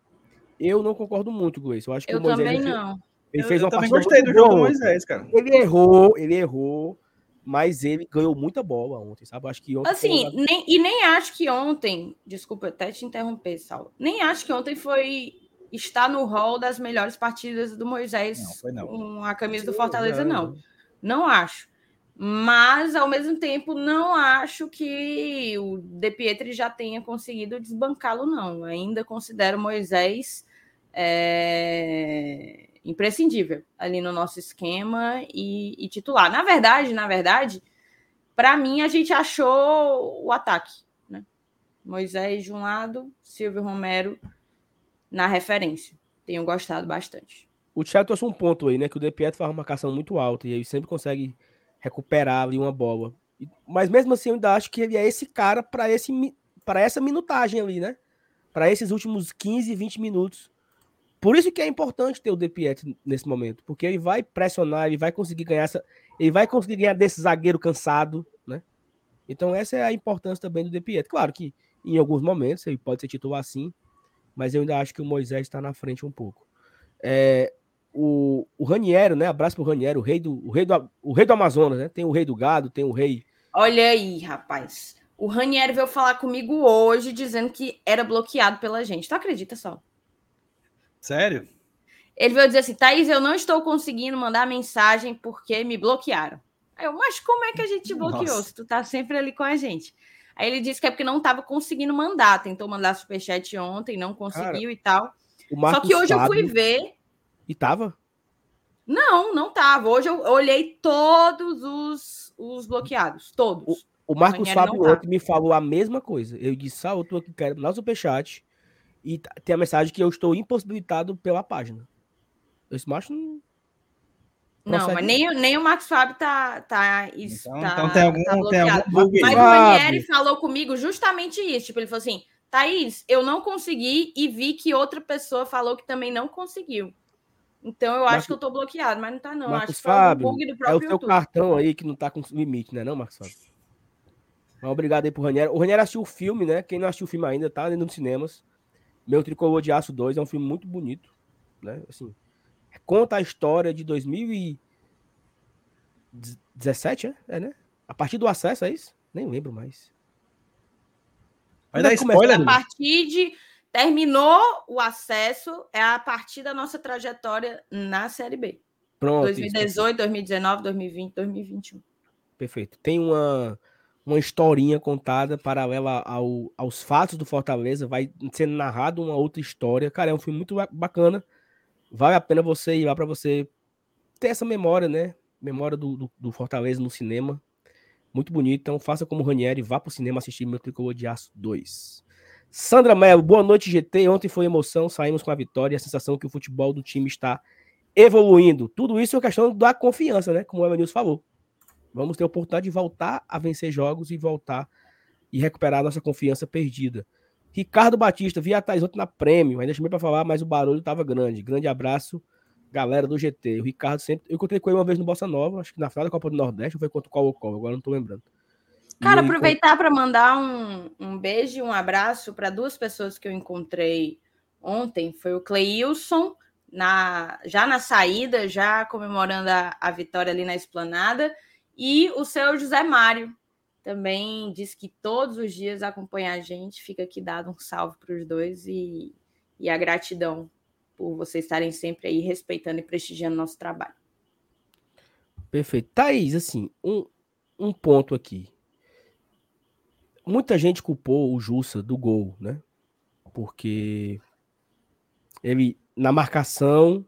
[SPEAKER 2] Eu não concordo muito, Gleison. Eu acho que
[SPEAKER 1] eu
[SPEAKER 2] o Moisés
[SPEAKER 1] também não.
[SPEAKER 2] Ele fez
[SPEAKER 3] eu,
[SPEAKER 2] uma
[SPEAKER 3] eu gostei do jogo do Moisés, cara.
[SPEAKER 2] Ele errou, ele errou, mas ele ganhou muita bola ontem, sabe? acho que ontem
[SPEAKER 1] assim, foi... nem, e nem acho que ontem, desculpa até te interromper, Saulo. Nem acho que ontem foi está no rol das melhores partidas do Moisés
[SPEAKER 3] não, não.
[SPEAKER 1] com a camisa do Fortaleza, não. Não acho. Mas, ao mesmo tempo, não acho que o De Pietri já tenha conseguido desbancá-lo, não. Ainda considero Moisés é, imprescindível ali no nosso esquema e, e titular. Na verdade, na verdade, para mim, a gente achou o ataque. Né? Moisés de um lado, Silvio Romero na referência. Tenho gostado bastante.
[SPEAKER 2] O Thiago trouxe um ponto aí, né? Que o De Pietro faz uma marcação muito alta e ele sempre consegue recuperar ali uma bola. Mas mesmo assim, eu ainda acho que ele é esse cara para esse para essa minutagem ali, né? Para esses últimos 15, 20 minutos. Por isso que é importante ter o De nesse momento, porque ele vai pressionar, ele vai conseguir ganhar essa, ele vai conseguir ganhar desse zagueiro cansado, né? Então essa é a importância também do De. Claro que em alguns momentos ele pode ser titular assim, mas eu ainda acho que o Moisés está na frente um pouco. É, o, o Raniero, né? Abraço pro Raniero, o rei do, o rei do, o rei do Amazonas, né? Tem o rei do gado, tem o rei.
[SPEAKER 1] Olha aí, rapaz. O Raniero veio falar comigo hoje dizendo que era bloqueado pela gente. Tu acredita só?
[SPEAKER 3] Sério?
[SPEAKER 1] Ele veio dizer assim: Thaís, eu não estou conseguindo mandar mensagem porque me bloquearam. Aí eu, mas como é que a gente te bloqueou Nossa. se tu tá sempre ali com a gente? Aí ele disse que é porque não estava conseguindo mandar. Tentou mandar superchat ontem, não conseguiu Cara, e tal. Só que hoje Fábio... eu fui ver.
[SPEAKER 2] E tava?
[SPEAKER 1] Não, não tava. Hoje eu olhei todos os, os bloqueados. Todos.
[SPEAKER 2] O, o Marcos Fábio ontem me falou a mesma coisa. Eu disse, Sal, eu tô aqui, quero dar superchat. E tem a mensagem que eu estou impossibilitado pela página. Esse macho não.
[SPEAKER 1] Não, mas nem, nem o Marcos Fábio tá, tá,
[SPEAKER 3] isso,
[SPEAKER 1] então,
[SPEAKER 3] tá, então tem algum, tá tem algum
[SPEAKER 1] bug Mas o Ranieri falou comigo justamente isso. Tipo, ele falou assim: Thaís, eu não consegui e vi que outra pessoa falou que também não conseguiu. Então eu Marcos, acho que eu tô bloqueado, mas não tá, não.
[SPEAKER 2] Marcos
[SPEAKER 1] acho
[SPEAKER 2] que Fábio, bug do próprio É o seu cartão aí que não tá com limite, né, não, Marcos Fábio? Mas obrigado aí pro Ranieri. O Ranieri assistiu o filme, né? Quem não assistiu o filme ainda, tá dentro dos cinemas. Meu Tricolor de Aço 2 é um filme muito bonito, né? Assim, conta a história de 2017, é? é, né? A partir do acesso, é isso? Nem lembro mais.
[SPEAKER 1] Vai dar spoiler. A partir de terminou o acesso, é a partir da nossa trajetória na Série B. Pronto. 2018, isso. 2019, 2020, 2021.
[SPEAKER 2] Perfeito. Tem uma uma historinha contada paralela ao, aos fatos do Fortaleza, vai sendo narrado uma outra história. Cara, é um filme muito bacana. Vale a pena você ir lá para você ter essa memória, né? Memória do, do, do, Fortaleza no cinema. Muito bonito. Então faça como o Ranieri, vá pro cinema assistir meu Tricolor de Aço 2. Sandra Mello, boa noite, GT. Ontem foi emoção, saímos com a vitória e a sensação que o futebol do time está evoluindo. Tudo isso é questão da confiança, né? Como o Evanilson falou. Vamos ter a oportunidade de voltar a vencer jogos e voltar e recuperar a nossa confiança perdida. Ricardo Batista, via Thais ontem na Prêmio, ainda chamei para falar, mas o barulho estava grande. Grande abraço, galera do GT. O Ricardo sempre. Eu encontrei com ele uma vez no Bossa Nova, acho que na final da Copa do Nordeste, ou foi contra o Qual Qual, agora não estou lembrando.
[SPEAKER 1] Cara, aproveitar para mandar um, um beijo e um abraço para duas pessoas que eu encontrei ontem. Foi o Cleilson, na, já na saída, já comemorando a, a vitória ali na esplanada, e o seu José Mário também diz que todos os dias acompanha a gente. Fica aqui dado um salve para os dois e, e a gratidão por vocês estarem sempre aí respeitando e prestigiando nosso trabalho.
[SPEAKER 2] Perfeito. Thaís, assim, um, um ponto aqui. Muita gente culpou o Jussa do gol, né? Porque ele, na marcação,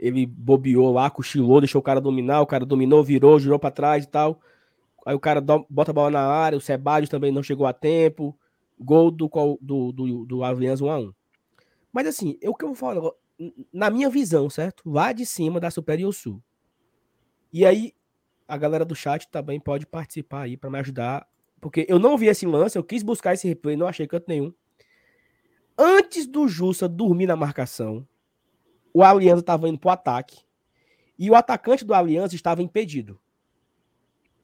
[SPEAKER 2] ele bobeou lá, cochilou, deixou o cara dominar, o cara dominou, virou, girou para trás e tal. Aí o cara bota a bola na área, o Sebadios também não chegou a tempo. Gol do, do, do, do Aliança 1x1. Mas assim, eu que eu vou falar, na minha visão, certo? Lá de cima da Superior Sul. E aí, a galera do chat também pode participar aí para me ajudar. Porque eu não vi esse lance, eu quis buscar esse replay, não achei canto nenhum. Antes do Jussa dormir na marcação, o Aliança estava indo para o ataque e o atacante do Aliança estava impedido.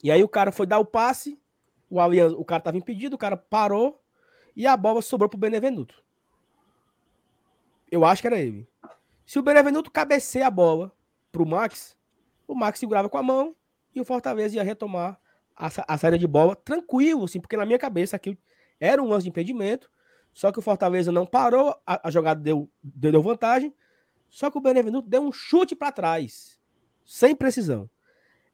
[SPEAKER 2] E aí o cara foi dar o passe, o Aliança, o cara estava impedido, o cara parou e a bola sobrou para o Benevenuto. Eu acho que era ele. Se o Benevenuto cabeceia a bola para o Max, o Max segurava com a mão e o Fortaleza ia retomar a, a saída de bola tranquilo, assim, porque na minha cabeça aqui era um lance de impedimento, só que o Fortaleza não parou, a, a jogada deu, deu vantagem, só que o Benevenuto deu um chute para trás, sem precisão.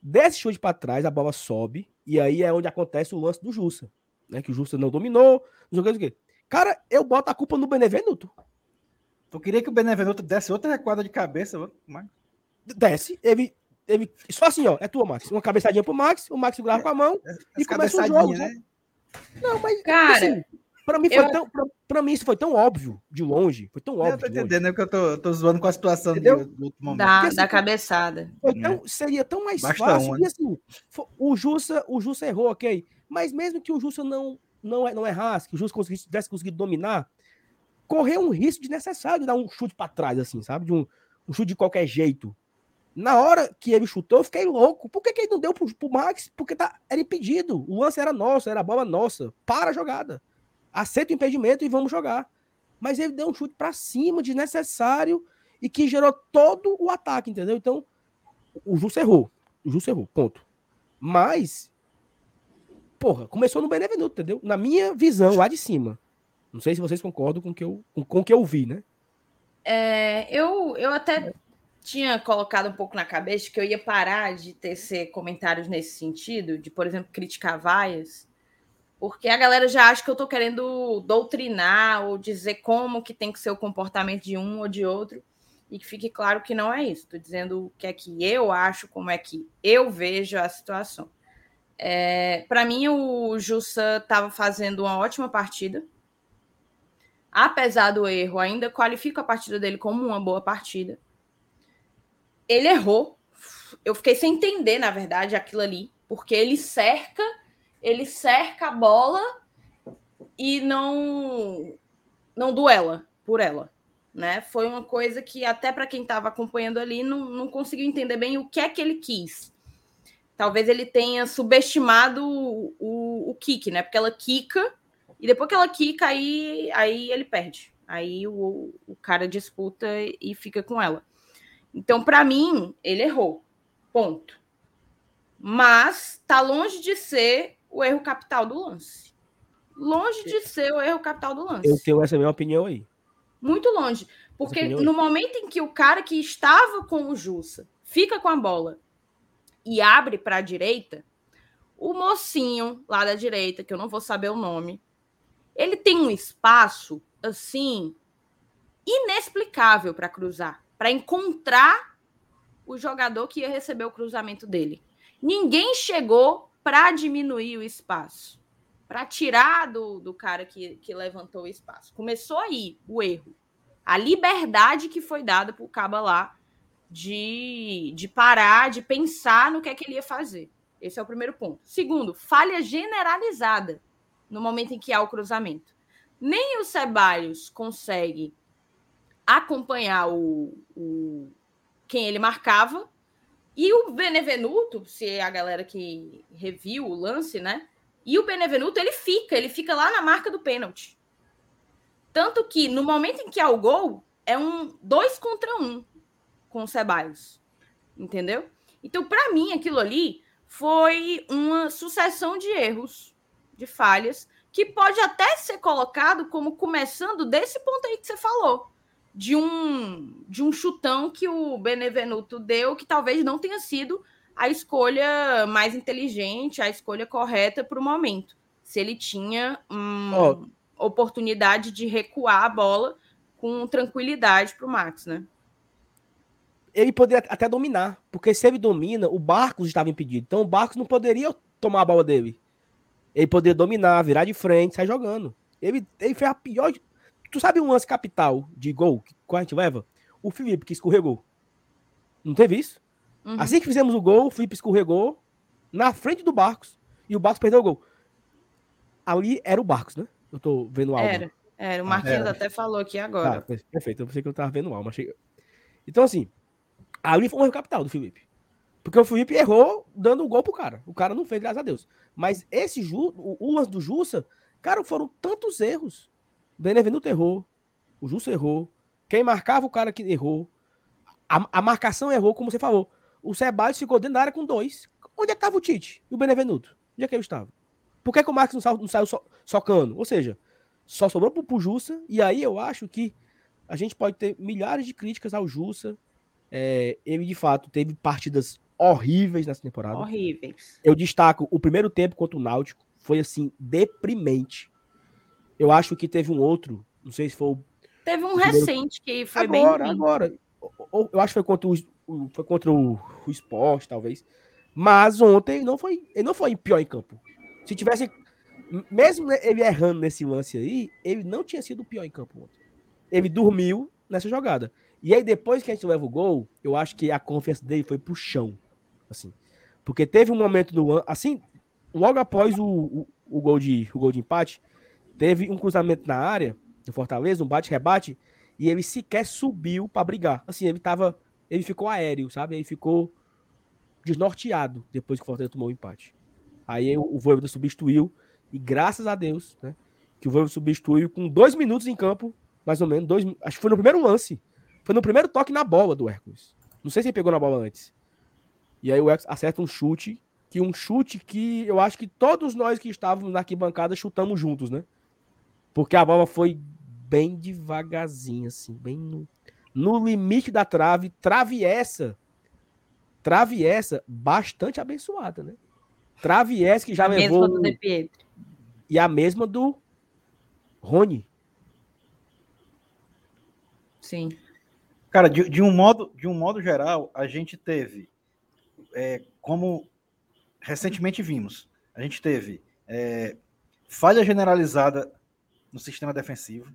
[SPEAKER 2] Desse chute para trás, a bola sobe, e aí é onde acontece o lance do Jussa, né? Que o Jussa não dominou, não sei o que. Cara, eu boto a culpa no Benevenuto.
[SPEAKER 3] Tu queria que o Benevenuto desse outra recuada de cabeça, mas...
[SPEAKER 2] Desce, ele, ele. Só assim, ó, é tua, Max. Uma cabeçadinha pro Max, o Max segurava com a mão As e começa o jogo. Né?
[SPEAKER 1] Não, mas. Cara. Assim,
[SPEAKER 2] Pra mim, foi eu... tão, pra, pra, mim isso foi tão óbvio de longe. Foi tão óbvio. Eu
[SPEAKER 3] tô entendendo, é que eu tô, tô zoando com a situação
[SPEAKER 1] do, do outro momento. Da, assim, da cabeçada.
[SPEAKER 2] Tão, é. Seria tão mais Basta fácil. e assim, o Jussa, o Jussa errou, ok. Mas mesmo que o Jussa não, não, é, não errasse, que o Jussa conseguisse, tivesse conseguido dominar, correu um risco desnecessário de dar um chute para trás, assim, sabe? De um, um chute de qualquer jeito. Na hora que ele chutou, eu fiquei louco. Por que, que ele não deu pro, pro Max? Porque tá, era impedido. O lance era nosso, era a bola nossa. Para a jogada aceita o impedimento e vamos jogar. Mas ele deu um chute para cima, desnecessário, e que gerou todo o ataque, entendeu? Então, o Justo errou. O Justo errou, ponto. Mas, porra, começou no Benevenuto, entendeu? Na minha visão, lá de cima. Não sei se vocês concordam com que eu, com, com o que eu vi, né?
[SPEAKER 1] É, eu, eu até tinha colocado um pouco na cabeça que eu ia parar de tecer comentários nesse sentido, de, por exemplo, criticar vaias, porque a galera já acha que eu estou querendo doutrinar ou dizer como que tem que ser o comportamento de um ou de outro, e que fique claro que não é isso. Estou dizendo o que é que eu acho, como é que eu vejo a situação. É, Para mim, o Jussa estava fazendo uma ótima partida. Apesar do erro, ainda qualifico a partida dele como uma boa partida. Ele errou. Eu fiquei sem entender, na verdade, aquilo ali, porque ele cerca ele cerca a bola e não não duela por ela, né? Foi uma coisa que até para quem estava acompanhando ali não, não conseguiu entender bem o que é que ele quis. Talvez ele tenha subestimado o, o, o kick, né? Porque ela quica e depois que ela quica aí aí ele perde. Aí o, o cara disputa e fica com ela. Então, para mim, ele errou. Ponto. Mas tá longe de ser o erro capital do lance. Longe de ser o erro capital do lance.
[SPEAKER 2] Eu tenho essa mesma opinião aí.
[SPEAKER 1] Muito longe. Porque no momento em que o cara que estava com o Jussa fica com a bola e abre para a direita, o mocinho lá da direita, que eu não vou saber o nome, ele tem um espaço assim inexplicável para cruzar, para encontrar o jogador que ia receber o cruzamento dele. Ninguém chegou para diminuir o espaço, para tirar do, do cara que, que levantou o espaço. Começou aí o erro. A liberdade que foi dada para o Caba lá de, de parar, de pensar no que é que ele ia fazer. Esse é o primeiro ponto. Segundo, falha generalizada no momento em que há o cruzamento. Nem o Ceballos consegue acompanhar o, o quem ele marcava, e o Benevenuto, se é a galera que reviu o lance, né? E o Benevenuto, ele fica, ele fica lá na marca do pênalti. Tanto que no momento em que há o gol, é um dois contra um com o Ceballos. Entendeu? Então, para mim, aquilo ali foi uma sucessão de erros, de falhas, que pode até ser colocado como começando desse ponto aí que você falou de um de um chutão que o Benevenuto deu, que talvez não tenha sido a escolha mais inteligente, a escolha correta para o momento. Se ele tinha uma oh. oportunidade de recuar a bola com tranquilidade para o Max, né?
[SPEAKER 2] Ele poderia até dominar, porque se ele domina, o Barcos estava impedido. Então o Barcos não poderia tomar a bola dele. Ele poderia dominar, virar de frente, sair jogando. Ele, ele fez a pior Tu sabe um lance capital de gol que a gente leva? O Felipe que escorregou. Não teve isso? Uhum. Assim que fizemos o gol, o Felipe escorregou na frente do Barcos e o Barcos perdeu o gol. Ali era o Barcos, né? Eu tô vendo algo.
[SPEAKER 1] Era, era. O Marquinhos era. até falou aqui agora. Ah,
[SPEAKER 2] perfeito. Eu pensei que eu tava vendo algo. Achei... Então, assim, ali foi um erro capital do Felipe. Porque o Felipe errou dando o gol pro cara. O cara não fez, graças a Deus. Mas esse Ju, o lance do Jussa, cara, foram tantos erros. Benevenuto errou, o Justo errou, quem marcava o cara que errou, a, a marcação errou, como você falou. O Ceballos ficou dentro da área com dois. Onde é que estava o Tite e o Benevenuto? Onde é que ele estava? Por que, que o Marcos não saiu, não saiu so, socando? Ou seja, só sobrou pro, pro Jussa, e aí eu acho que a gente pode ter milhares de críticas ao Jussa. É, ele, de fato, teve partidas horríveis nessa temporada.
[SPEAKER 1] Horríveis.
[SPEAKER 2] Eu destaco o primeiro tempo contra o Náutico, foi assim, deprimente. Eu acho que teve um outro, não sei se foi o.
[SPEAKER 1] Teve um primeiro... recente que foi
[SPEAKER 2] agora,
[SPEAKER 1] bem.
[SPEAKER 2] Agora, agora. Eu acho que foi contra o, foi contra o, o esporte, talvez. Mas ontem não foi, ele não foi pior em campo. Se tivesse. Mesmo ele errando nesse lance aí, ele não tinha sido o pior em campo ontem. Ele dormiu nessa jogada. E aí, depois que a gente leva o gol, eu acho que a confiança dele foi pro chão. Assim. Porque teve um momento do. Assim, logo após o, o, o, gol, de, o gol de empate, teve um cruzamento na área do Fortaleza, um bate-rebate, e ele sequer subiu para brigar. Assim, ele tava. Ele ficou aéreo, sabe? Ele ficou desnorteado depois que o Fortaleza tomou o empate. Aí o, Voivoda substituiu, e graças a Deus, né? Que o Voivoda substituiu com dois minutos em campo, mais ou menos, dois, acho que foi no primeiro lance. Foi no primeiro toque na bola do Hércules. Não sei se ele pegou na bola antes. E aí o Hércules acerta um chute, que um chute que eu acho que todos nós que estávamos na arquibancada chutamos juntos, né? Porque a bola foi bem devagarzinho, assim, bem no, no limite da trave. Trave essa. Trave essa bastante abençoada, né? Trave essa que já a levou. Mesma do De Pietro. E a mesma do Rony.
[SPEAKER 1] Sim.
[SPEAKER 3] Cara, de, de, um modo, de um modo geral, a gente teve, é, como recentemente vimos, a gente teve é, falha generalizada no sistema defensivo,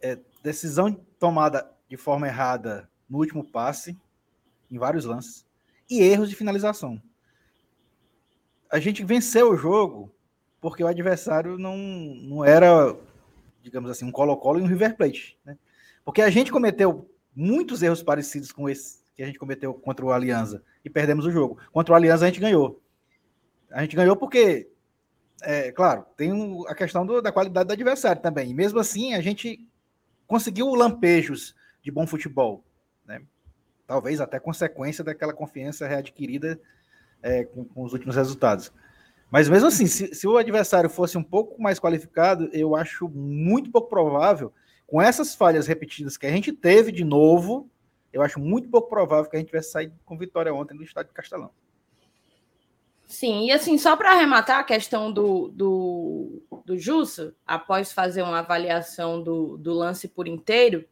[SPEAKER 3] é, decisão tomada de forma errada no último passe, em vários lances, e erros de finalização. A gente venceu o jogo porque o adversário não, não era, digamos assim, um Colo-Colo e um River Plate, né? Porque a gente cometeu muitos erros parecidos com esse que a gente cometeu contra o Aliança e perdemos o jogo. Contra o Aliança a gente ganhou. A gente ganhou porque, é, claro, tem a questão do, da qualidade do adversário também. E mesmo assim a gente conseguiu lampejos de bom futebol. Né? Talvez até consequência daquela confiança readquirida é, com, com, os últimos resultados. Mas mesmo assim, se, se o adversário fosse um pouco mais qualificado, eu acho muito pouco provável com essas falhas repetidas que a gente teve de novo, eu acho muito pouco provável que a gente tivesse saído com vitória ontem no estádio Castelão.
[SPEAKER 1] Sim, e assim, só para arrematar a questão do, do, do Jussa, após fazer uma avaliação do, do lance por inteiro,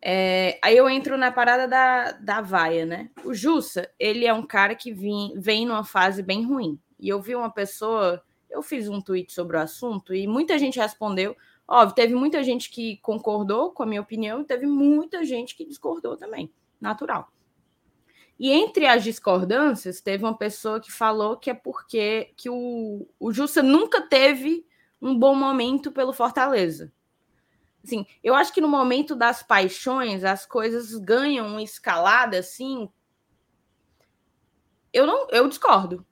[SPEAKER 1] é, aí eu entro na parada da, da vaia, né? O Jussa, ele é um cara que vem, vem numa fase bem ruim. E eu vi uma pessoa, eu fiz um tweet sobre o assunto e muita gente respondeu, Óbvio, teve muita gente que concordou com a minha opinião e teve muita gente que discordou também, natural. E entre as discordâncias, teve uma pessoa que falou que é porque que o, o Jussa nunca teve um bom momento pelo Fortaleza. Assim, eu acho que no momento das paixões as coisas ganham uma escalada assim. Eu não, eu discordo.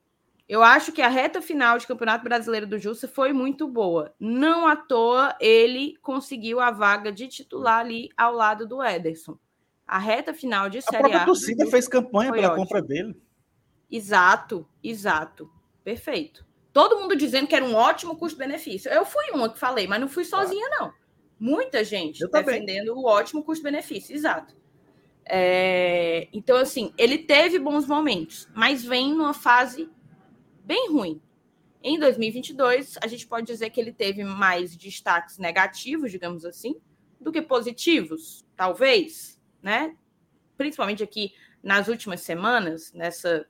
[SPEAKER 1] Eu acho que a reta final de Campeonato Brasileiro do Justa foi muito boa. Não à toa ele conseguiu a vaga de titular ali ao lado do Ederson. A reta final de Série A. A
[SPEAKER 3] própria torcida fez campanha pela ótimo. compra dele.
[SPEAKER 1] Exato, exato. Perfeito. Todo mundo dizendo que era um ótimo custo-benefício. Eu fui uma que falei, mas não fui sozinha, não. Muita gente defendendo o ótimo custo-benefício, exato. É... Então, assim, ele teve bons momentos, mas vem numa fase bem ruim. Em 2022, a gente pode dizer que ele teve mais destaques negativos, digamos assim, do que positivos, talvez, né? Principalmente aqui nas últimas semanas, nessa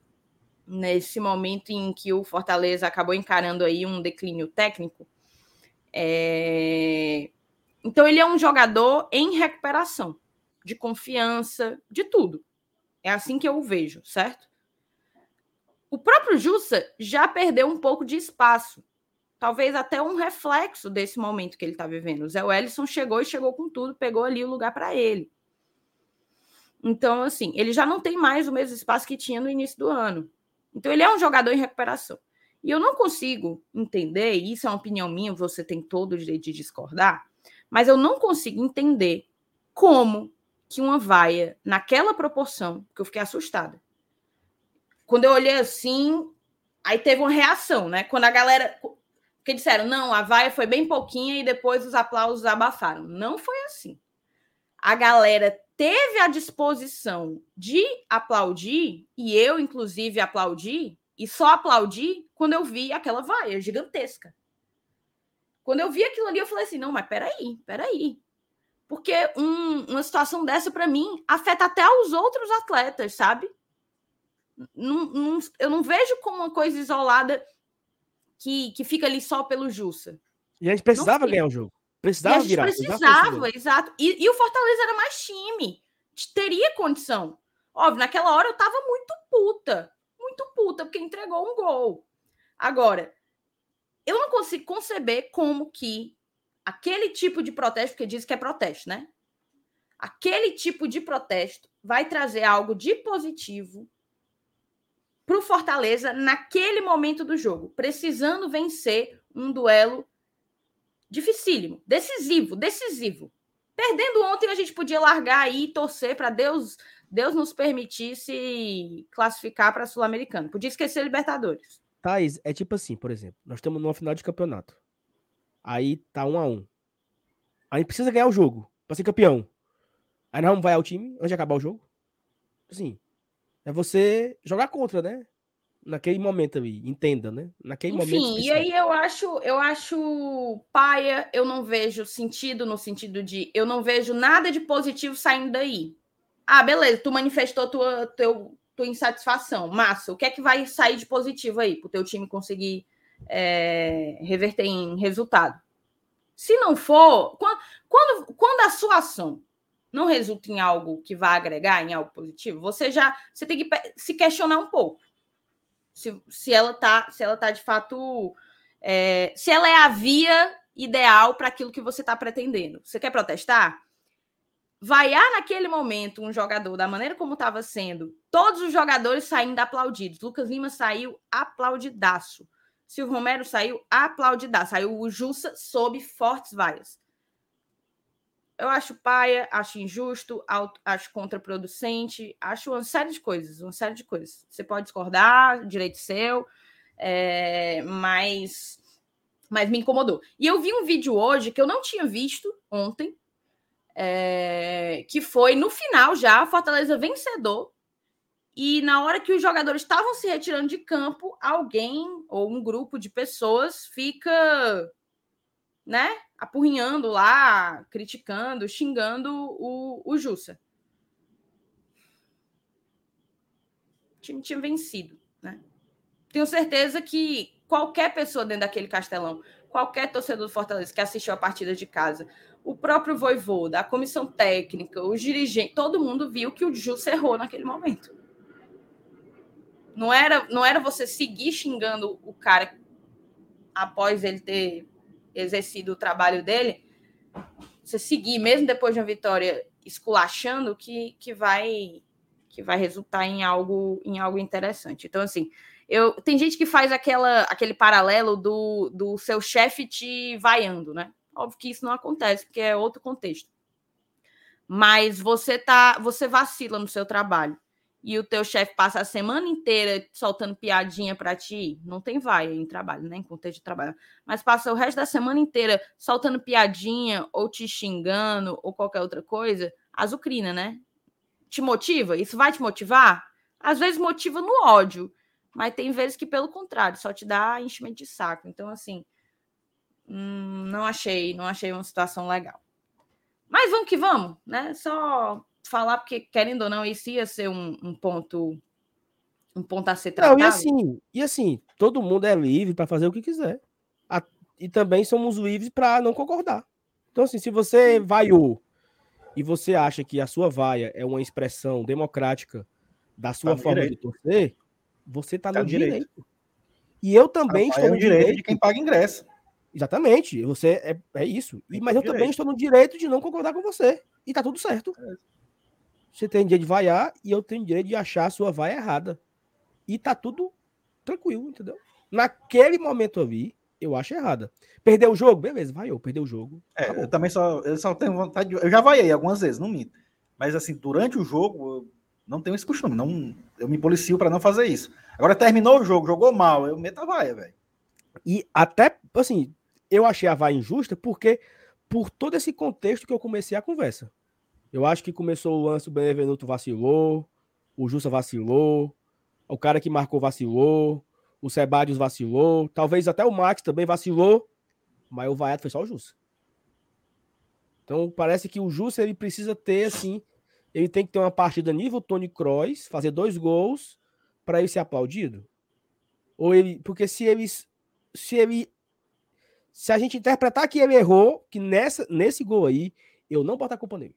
[SPEAKER 1] nesse momento em que o Fortaleza acabou encarando aí um declínio técnico. É... Então ele é um jogador em recuperação, de confiança, de tudo. É assim que eu o vejo, certo? O próprio Jussa já perdeu um pouco de espaço. Talvez até um reflexo desse momento que ele está vivendo. O Zé Wellison chegou e chegou com tudo, pegou ali o lugar para ele. Então, assim, ele já não tem mais o mesmo espaço que tinha no início do ano. Então, ele é um jogador em recuperação. E eu não consigo entender, e isso é uma opinião minha, você tem todo o direito de discordar, mas eu não consigo entender como que uma vaia naquela proporção, que eu fiquei assustada, quando eu olhei assim, aí teve uma reação, né? Quando a galera. Porque disseram, não, a vaia foi bem pouquinha e depois os aplausos abafaram. Não foi assim. A galera teve a disposição de aplaudir, e eu, inclusive, aplaudi, e só aplaudi quando eu vi aquela vaia gigantesca. Quando eu vi aquilo ali, eu falei assim: não, mas peraí, peraí. Porque um, uma situação dessa, para mim, afeta até os outros atletas, sabe? Não, não, eu não vejo como uma coisa isolada que, que fica ali só pelo Jussa.
[SPEAKER 2] E a gente precisava ganhar o jogo. Precisava virar.
[SPEAKER 1] Precisava, exato. E, e, o Fortaleza era mais time. Teria condição. Óbvio, naquela hora eu tava muito puta. Muito puta, porque entregou um gol. Agora, eu não consigo conceber como que aquele tipo de protesto, porque diz que é protesto, né? Aquele tipo de protesto vai trazer algo de positivo para o Fortaleza naquele momento do jogo, precisando vencer um duelo dificílimo, decisivo, decisivo. Perdendo ontem, a gente podia largar aí e torcer para Deus, Deus nos permitisse classificar para a Sul-Americana. Podia esquecer Libertadores.
[SPEAKER 2] Thais, é tipo assim, por exemplo, nós estamos numa final de campeonato. Aí tá um a um. A gente precisa ganhar o jogo para ser campeão. Aí nós vamos vai ao time antes de acabar o jogo. Assim, é você jogar contra, né? Naquele momento ali, entenda, né? Naquele
[SPEAKER 1] Enfim,
[SPEAKER 2] momento.
[SPEAKER 1] Enfim, e aí eu acho, eu acho paia, eu não vejo sentido no sentido de eu não vejo nada de positivo saindo daí. Ah, beleza, tu manifestou tua, teu, tua insatisfação, massa. O que é que vai sair de positivo aí para o teu time conseguir é, reverter em resultado? Se não for, quando, quando, quando a sua ação não resulta em algo que vai agregar em algo positivo, você já você tem que se questionar um pouco se, se ela tá, se ela tá de fato, é, se ela é a via ideal para aquilo que você está pretendendo. Você quer protestar? Vaiar naquele momento um jogador da maneira como estava sendo, todos os jogadores saindo aplaudidos. Lucas Lima saiu aplaudidaço. Silvio Romero saiu aplaudidaço. Saiu o Jussa sob fortes vaias eu acho paia, acho injusto, acho contraproducente, acho uma série de coisas, uma série de coisas. Você pode discordar, direito seu, é, mas, mas me incomodou. E eu vi um vídeo hoje que eu não tinha visto ontem, é, que foi no final já, Fortaleza vencedor, e na hora que os jogadores estavam se retirando de campo, alguém ou um grupo de pessoas fica né, apurrinhando lá, criticando, xingando o, o Jussa. O time tinha vencido, né? Tenho certeza que qualquer pessoa dentro daquele castelão, qualquer torcedor do Fortaleza que assistiu a partida de casa, o próprio Voivoda, a comissão técnica, os dirigentes, todo mundo viu que o Jussa errou naquele momento. Não era, não era você seguir xingando o cara após ele ter exercido o trabalho dele, você seguir, mesmo depois de uma vitória esculachando, que, que vai que vai resultar em algo em algo interessante. Então, assim, eu tem gente que faz aquela, aquele paralelo do, do seu chefe te vaiando, né? Óbvio que isso não acontece, porque é outro contexto. Mas você tá, você vacila no seu trabalho e o teu chefe passa a semana inteira soltando piadinha para ti, não tem vai em trabalho, né? Em contexto de trabalho. Mas passa o resto da semana inteira soltando piadinha ou te xingando ou qualquer outra coisa, azucrina, né? Te motiva? Isso vai te motivar? Às vezes motiva no ódio, mas tem vezes que pelo contrário, só te dá enchimento de saco. Então assim, hum, não achei, não achei uma situação legal. Mas vamos que vamos, né? Só falar, porque, querendo ou não, isso ia ser um, um ponto um ponto a ser tratado.
[SPEAKER 2] Não, e assim, e assim, todo mundo é livre para fazer o que quiser. A, e também somos livres para não concordar. Então, assim, se você vaiou e você acha que a sua vaia é uma expressão democrática da sua tá forma direito. de torcer, você está tá no direito. direito. E eu também estou no direito, direito
[SPEAKER 3] de quem paga ingresso.
[SPEAKER 2] Exatamente. Você é, é isso. E, mas eu direito. também estou no direito de não concordar com você. E tá tudo certo. É. Você tem direito de vaiar e eu tenho direito de achar a sua vaia errada. E tá tudo tranquilo, entendeu? Naquele momento ali, eu acho errada. Perdeu o jogo? Beleza, vaiou, perdeu o jogo.
[SPEAKER 3] É, eu também só, eu só tenho vontade de. Eu já vaiei algumas vezes, não minto. Mas assim, durante o jogo, eu não tenho esse costume. Não, eu me policio para não fazer isso. Agora terminou o jogo, jogou mal, eu meto a vaia, velho.
[SPEAKER 2] E até, assim, eu achei a vaia injusta porque por todo esse contexto que eu comecei a conversa. Eu acho que começou o lance, o Benevenuto vacilou, o Jussa vacilou, o cara que marcou vacilou, o Sebadios vacilou, talvez até o Max também vacilou, mas o Vaiato foi só o Jussa. Então parece que o Jussa ele precisa ter assim, ele tem que ter uma partida nível Tony Kroos, fazer dois gols para ele ser aplaudido. Ou ele, porque se eles se ele se a gente interpretar que ele errou, que nessa nesse gol aí, eu não boto a culpa nele.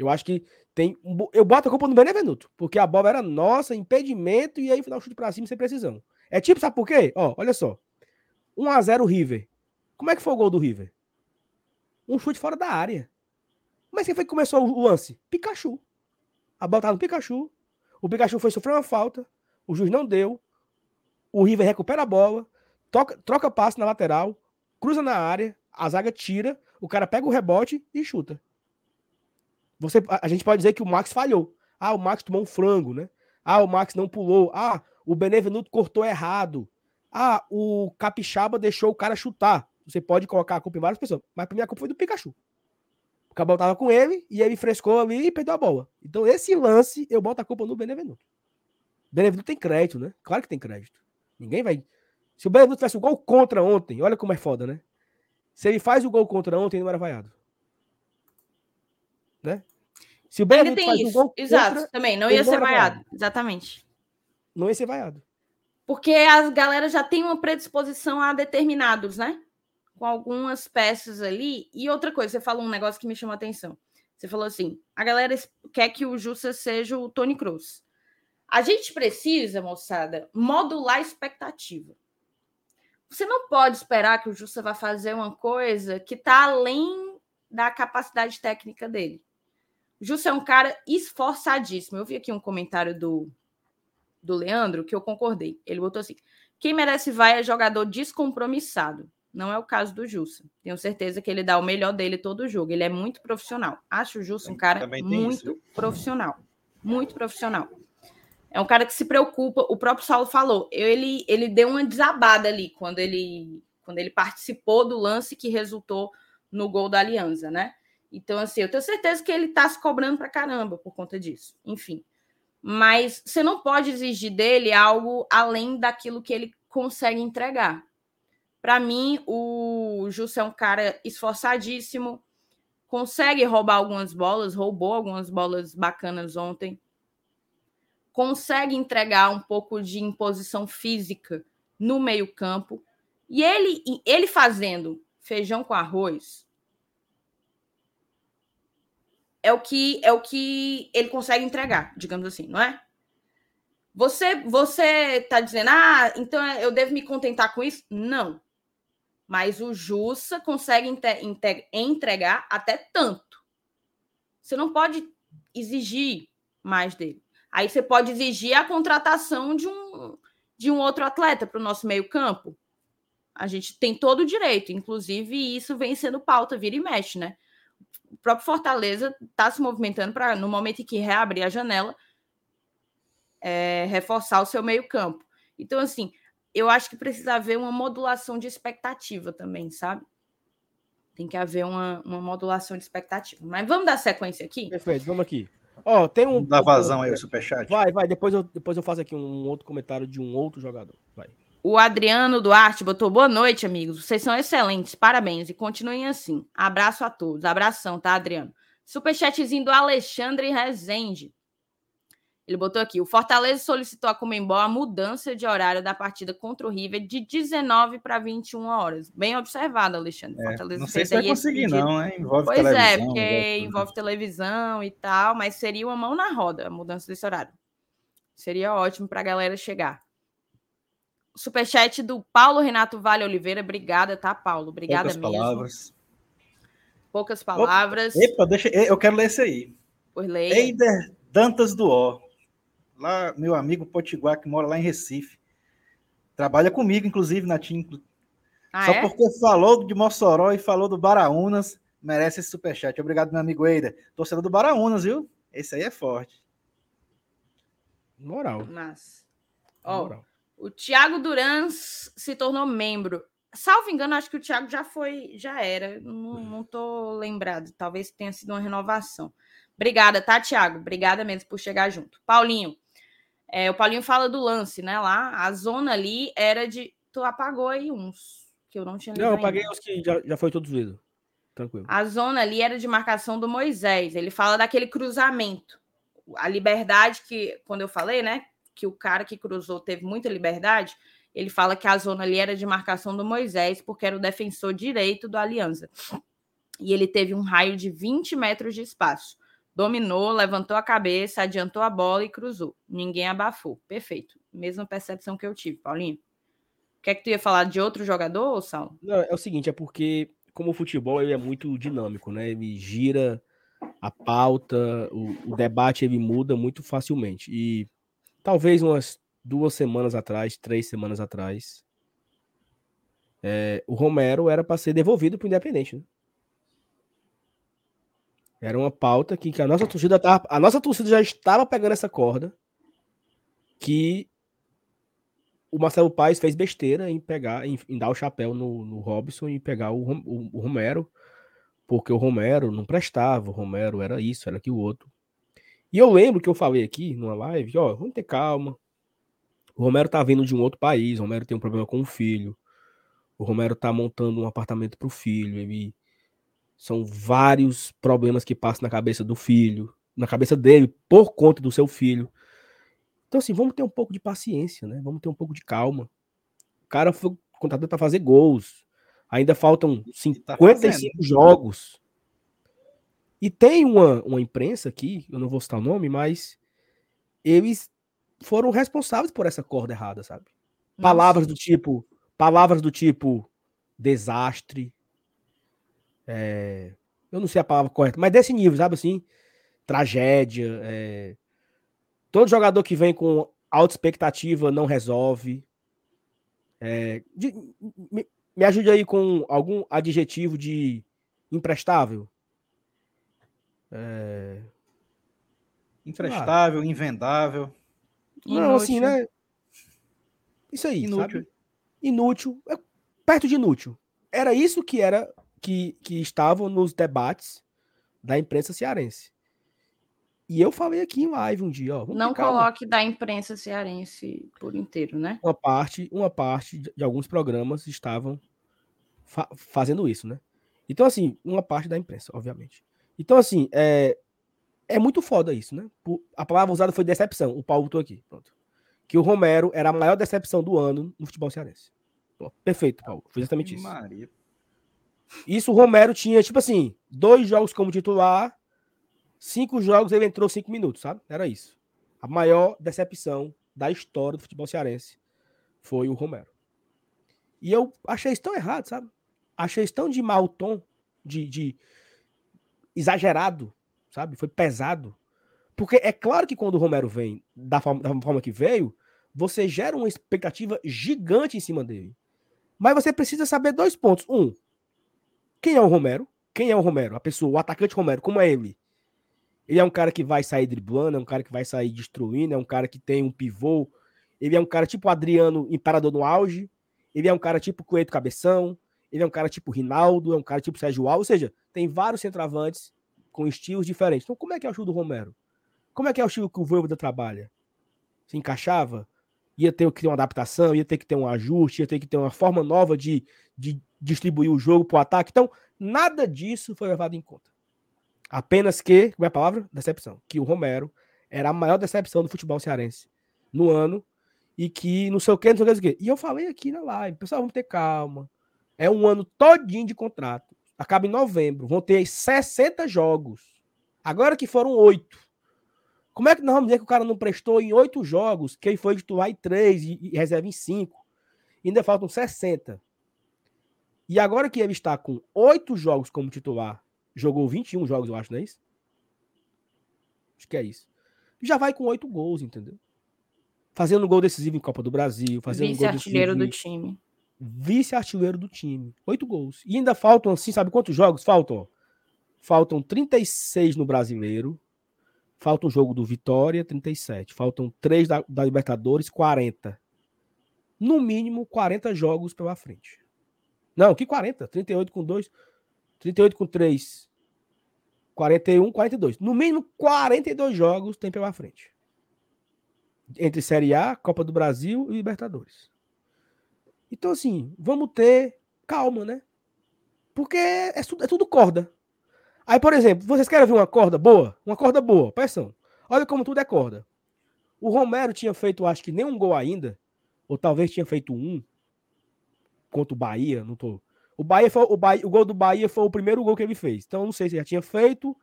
[SPEAKER 2] Eu acho que tem. Eu boto a culpa no Benevenuto, porque a bola era nossa, impedimento, e aí final chute pra cima sem precisão. É tipo, sabe por quê? Ó, olha só. 1x0 River. Como é que foi o gol do River? Um chute fora da área. Mas quem foi que começou o lance? Pikachu. A bola tava no Pikachu. O Pikachu foi sofrer uma falta. O juiz não deu. O River recupera a bola. Troca, troca passe na lateral. Cruza na área. A zaga tira. O cara pega o rebote e chuta. Você, a, gente pode dizer que o Max falhou. Ah, o Max tomou um frango, né? Ah, o Max não pulou. Ah, o Benevenuto cortou errado. Ah, o Capixaba deixou o cara chutar. Você pode colocar a culpa em várias pessoas, mas a culpa foi do Pikachu. O Cabal tava com ele e ele frescou ali e perdeu a bola. Então, esse lance, eu boto a culpa no Benevenuto. Benevenuto tem crédito, né? Claro que tem crédito. Ninguém vai. Se o Benevenuto tivesse o gol contra ontem, olha como é foda, né? Se ele faz o gol contra ontem, não era vaiado. Né?
[SPEAKER 1] Se o Ainda tem faz isso. Um gol Exato, contra, também. Não ia ser vaiado. vaiado. Exatamente.
[SPEAKER 2] Não ia ser vaiado.
[SPEAKER 1] Porque as galera já tem uma predisposição a determinados, né? Com algumas peças ali. E outra coisa, você falou um negócio que me chamou a atenção. Você falou assim: a galera quer que o Jussa seja o Tony Cruz. A gente precisa, moçada, modular a expectativa. Você não pode esperar que o Jussa vá fazer uma coisa que está além da capacidade técnica dele. Justo é um cara esforçadíssimo. Eu vi aqui um comentário do, do Leandro que eu concordei. Ele botou assim: quem merece vai é jogador descompromissado. Não é o caso do Jussa. Tenho certeza que ele dá o melhor dele todo o jogo. Ele é muito profissional. Acho o Jussa um cara muito isso. profissional. Muito profissional. É um cara que se preocupa. O próprio Saulo falou. Ele, ele deu uma desabada ali quando ele, quando ele participou do lance que resultou no gol da Aliança, né? Então, assim, eu tenho certeza que ele está se cobrando para caramba por conta disso. Enfim. Mas você não pode exigir dele algo além daquilo que ele consegue entregar. Para mim, o Jussa é um cara esforçadíssimo, consegue roubar algumas bolas, roubou algumas bolas bacanas ontem, consegue entregar um pouco de imposição física no meio-campo. E ele, ele fazendo feijão com arroz, é o que é o que ele consegue entregar, digamos assim, não é? Você você tá dizendo, ah, então eu devo me contentar com isso? Não. Mas o Jussa consegue entregar até tanto. Você não pode exigir mais dele. Aí você pode exigir a contratação de um de um outro atleta para o nosso meio-campo. A gente tem todo o direito, inclusive isso vem sendo pauta, vira e mexe, né? O próprio Fortaleza está se movimentando para, no momento em que reabrir a janela, é, reforçar o seu meio-campo. Então, assim, eu acho que precisa haver uma modulação de expectativa também, sabe? Tem que haver uma, uma modulação de expectativa. Mas vamos dar sequência aqui?
[SPEAKER 2] Perfeito, vamos aqui. Ó, tem um.
[SPEAKER 3] Dá vazão aí o superchat.
[SPEAKER 2] Vai, vai. Depois eu, depois eu faço aqui um outro comentário de um outro jogador. Vai.
[SPEAKER 1] O Adriano Duarte botou boa noite, amigos. Vocês são excelentes, parabéns e continuem assim. Abraço a todos. Abração, tá, Adriano? Superchatzinho do Alexandre Rezende. Ele botou aqui: o Fortaleza solicitou a Comembol a mudança de horário da partida contra o River de 19 para 21 horas. Bem observado, Alexandre.
[SPEAKER 3] É, Fortaleza não sei se vai conseguir, não, hein?
[SPEAKER 1] Envolve pois é, porque envolve... envolve televisão e tal, mas seria uma mão na roda a mudança desse horário. Seria ótimo para a galera chegar. Superchat do Paulo Renato Vale Oliveira. Obrigada, tá, Paulo? Obrigada Poucas mesmo. Palavras. Poucas palavras.
[SPEAKER 3] Epa, deixa, eu quero ler esse aí.
[SPEAKER 1] Por leia.
[SPEAKER 3] Eider Dantas do O. Lá, meu amigo Potiguar, que mora lá em Recife. Trabalha comigo, inclusive, na TIM. Ah, Só é? porque falou de Mossoró e falou do Baraunas, merece esse superchat. Obrigado, meu amigo Eider. Torcedor do Baraunas, viu? Esse aí é forte.
[SPEAKER 2] Moral.
[SPEAKER 1] Mas. Ó, Moral. O Thiago Durans se tornou membro. Salvo engano, acho que o Thiago já foi, já era. Não, não tô lembrado. Talvez tenha sido uma renovação. Obrigada, tá, Thiago? Obrigada mesmo por chegar junto. Paulinho, é, o Paulinho fala do lance, né? Lá, a zona ali era de. Tu apagou aí uns que eu não tinha
[SPEAKER 2] Não, eu apaguei os que já, já foi todos lido. Tranquilo.
[SPEAKER 1] A zona ali era de marcação do Moisés. Ele fala daquele cruzamento. A liberdade que, quando eu falei, né? Que o cara que cruzou teve muita liberdade. Ele fala que a zona ali era de marcação do Moisés, porque era o defensor direito do Aliança. E ele teve um raio de 20 metros de espaço dominou, levantou a cabeça, adiantou a bola e cruzou. Ninguém abafou. Perfeito. Mesma percepção que eu tive, Paulinho. Quer que tu ia falar de outro jogador, Sal?
[SPEAKER 2] Não, é o seguinte, é porque como o futebol ele é muito dinâmico, né? Ele gira a pauta, o, o debate ele muda muito facilmente. E talvez umas duas semanas atrás, três semanas atrás, é, o Romero era para ser devolvido para o Independente. Né? Era uma pauta que, que a nossa torcida tava, a nossa torcida já estava pegando essa corda que o Marcelo Paes fez besteira em pegar, em, em dar o chapéu no, no Robson e pegar o, o, o, Romero, porque o Romero não prestava, o Romero era isso, era aquilo outro. E eu lembro que eu falei aqui numa live, ó, vamos ter calma. O Romero tá vindo de um outro país, o Romero tem um problema com o filho. O Romero tá montando um apartamento pro filho, ele são vários problemas que passam na cabeça do filho, na cabeça dele, por conta do seu filho. Então, assim, vamos ter um pouco de paciência, né? Vamos ter um pouco de calma. O cara foi contratado para fazer gols. Ainda faltam 55 tá jogos. E tem uma, uma imprensa aqui, eu não vou citar o nome, mas eles foram responsáveis por essa corda errada, sabe? Palavras do tipo, palavras do tipo desastre, é, eu não sei a palavra correta, mas desse nível, sabe assim? Tragédia. É, todo jogador que vem com alta expectativa não resolve. É, de, me, me ajude aí com algum adjetivo de imprestável.
[SPEAKER 3] É... Imprestável, ah. invendável.
[SPEAKER 2] Não, assim, né? Isso aí, inútil. Sabe? Inútil. É perto de inútil. Era isso que era que, que estavam nos debates da imprensa cearense. E eu falei aqui em live um dia, ó.
[SPEAKER 1] Não coloque da imprensa cearense por inteiro, né?
[SPEAKER 2] Uma parte, uma parte de alguns programas estavam fa fazendo isso, né? Então, assim, uma parte da imprensa, obviamente. Então, assim, é, é muito foda isso, né? A palavra usada foi decepção. O Paulo botou aqui, pronto. Que o Romero era a maior decepção do ano no futebol cearense. Perfeito, Paulo. Foi exatamente isso. Isso o Romero tinha, tipo assim, dois jogos como titular, cinco jogos ele entrou cinco minutos, sabe? Era isso. A maior decepção da história do futebol cearense foi o Romero. E eu achei isso tão errado, sabe? Achei isso tão de mau tom, de, de exagerado, sabe? Foi pesado. Porque é claro que quando o Romero vem da forma, da forma que veio, você gera uma expectativa gigante em cima dele. Mas você precisa saber dois pontos. Um, quem é o Romero? Quem é o Romero? A pessoa, o atacante Romero, como é ele? Ele é um cara que vai sair driblando, é um cara que vai sair destruindo, é um cara que tem um pivô. Ele é um cara tipo Adriano Imperador no auge. Ele é um cara tipo Coeto Cabeção. Ele é um cara tipo Rinaldo, é um cara tipo Sérgio Alves. Ou seja, tem vários centroavantes com estilos diferentes. Então, como é que é o estilo do Romero? Como é que é o estilo que o Voivoda trabalha? Se encaixava? Ia ter que ter uma adaptação, ia ter que ter um ajuste, ia ter que ter uma forma nova de, de distribuir o jogo para o ataque. Então, nada disso foi levado em conta. Apenas que, como é a palavra? Decepção. Que o Romero era a maior decepção do futebol cearense no ano e que não sei o que, não sei o que, E eu falei aqui na live, pessoal, vamos ter calma. É um ano todinho de contrato. Acaba em novembro. Vão ter 60 jogos. Agora que foram oito. Como é que nós vamos dizer que o cara não prestou em oito jogos, que ele foi titular em três e, reserva em cinco? Ainda faltam 60. E agora que ele está com oito jogos como titular, jogou 21 jogos, eu acho, não é isso? Acho que é isso. Já vai com oito gols, entendeu? Fazendo gol decisivo em Copa do Brasil, fazendo
[SPEAKER 1] Vice-artilheiro do time.
[SPEAKER 2] Vice-artilheiro do time. Oito gols. E ainda faltam, assim, sabe quantos jogos? Faltam, Faltam 36 no Brasileiro. Falta um jogo do Vitória, 37. Faltam três da, da Libertadores, 40. No mínimo, 40 jogos pela frente. Não, que 40? 38 com 2. 38 com 3. 41, 42. No mínimo 42 jogos tem pela frente. Entre Série A, Copa do Brasil e Libertadores. Então, assim, vamos ter calma, né? Porque é, é, tudo corda. Aí, por exemplo, vocês querem ver uma corda boa? Uma corda boa, pressão. Olha como tudo é corda. O Romero tinha feito, acho que nem um gol ainda, ou talvez tinha feito um contra o Bahia, não tô. O Bahia foi, o, Bahia, o gol do Bahia foi o primeiro gol que ele fez. Então não sei se já tinha feito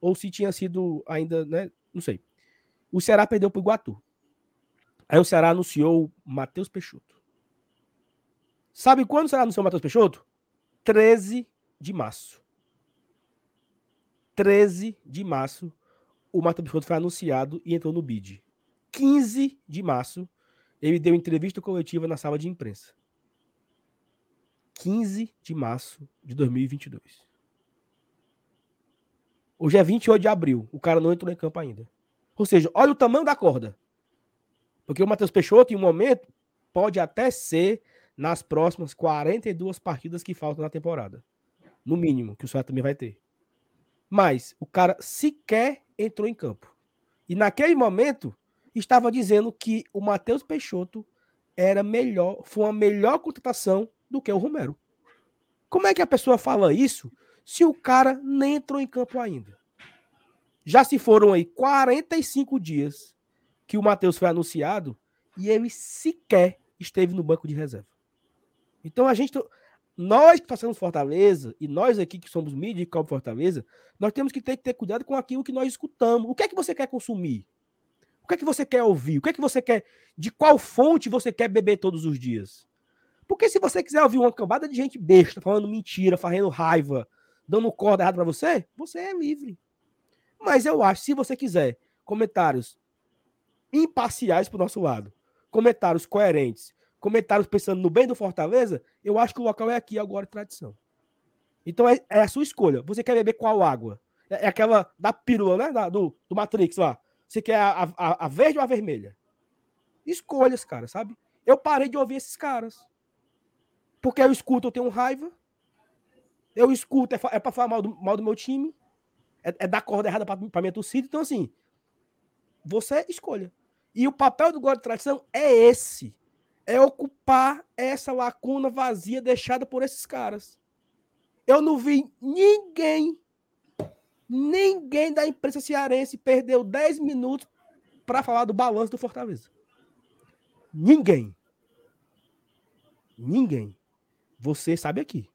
[SPEAKER 2] ou se tinha sido ainda, né? Não sei. O Ceará perdeu para o Iguatu. Aí o Ceará anunciou Matheus Peixoto. Sabe quando o Ceará anunciou o Matheus Peixoto? 13 de março. 13 de março, o Matheus Peixoto foi anunciado e entrou no bid. 15 de março, ele deu entrevista coletiva na sala de imprensa. 15 de março de 2022. Hoje é 28 de abril. O cara não entrou em campo ainda. Ou seja, olha o tamanho da corda. Porque o Matheus Peixoto, em um momento, pode até ser nas próximas 42 partidas que faltam na temporada. No mínimo, que o Ceará também vai ter. Mas o cara sequer entrou em campo. E naquele momento, estava dizendo que o Matheus Peixoto era melhor, foi uma melhor contratação do que o Romero. Como é que a pessoa fala isso se o cara nem entrou em campo ainda? Já se foram aí 45 dias que o Matheus foi anunciado e ele sequer esteve no banco de reserva. Então a gente, nós que passamos Fortaleza e nós aqui que somos mídia e cobre Fortaleza, nós temos que ter que ter cuidado com aquilo que nós escutamos. O que é que você quer consumir? O que é que você quer ouvir? O que é que você quer? De qual fonte você quer beber todos os dias? Porque se você quiser ouvir uma cambada de gente besta, falando mentira, fazendo raiva, dando corda errada para você, você é livre. Mas eu acho, se você quiser comentários imparciais pro nosso lado, comentários coerentes, comentários pensando no bem do Fortaleza, eu acho que o local é aqui agora tradição. Então é, é, a sua escolha. Você quer beber qual água? É, é aquela da pílula, né? Da, do, do Matrix lá. Você quer a, a, a verde ou a vermelha? Escolhas, cara, sabe? Eu parei de ouvir esses caras. Porque eu escuto, eu tenho raiva. Eu escuto, é, é para falar mal do, mal do meu time. É, é dar corda errada para minha torcida. Então, assim, você escolha. E o papel do God de Tradição é esse. É ocupar essa lacuna vazia deixada por esses caras. Eu não vi ninguém Ninguém da imprensa cearense perdeu 10 minutos para falar do balanço do Fortaleza. Ninguém. Ninguém. Você sabe aqui.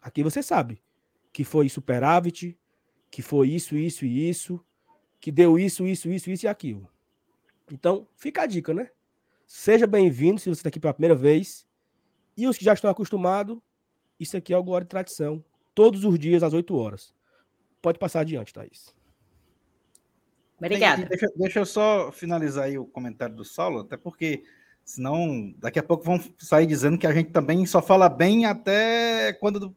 [SPEAKER 2] Aqui você sabe que foi superávit, que foi isso, isso e isso, que deu isso, isso, isso, isso e aquilo. Então, fica a dica, né? Seja bem-vindo se você está aqui pela primeira vez. E os que já estão acostumados, isso aqui é o Glória e Tradição. Todos os dias às 8 horas. Pode passar adiante, Thaís.
[SPEAKER 3] Obrigada. Deixa, deixa, eu só finalizar aí o comentário do Saulo, até porque senão daqui a pouco vão sair dizendo que a gente também só fala bem até quando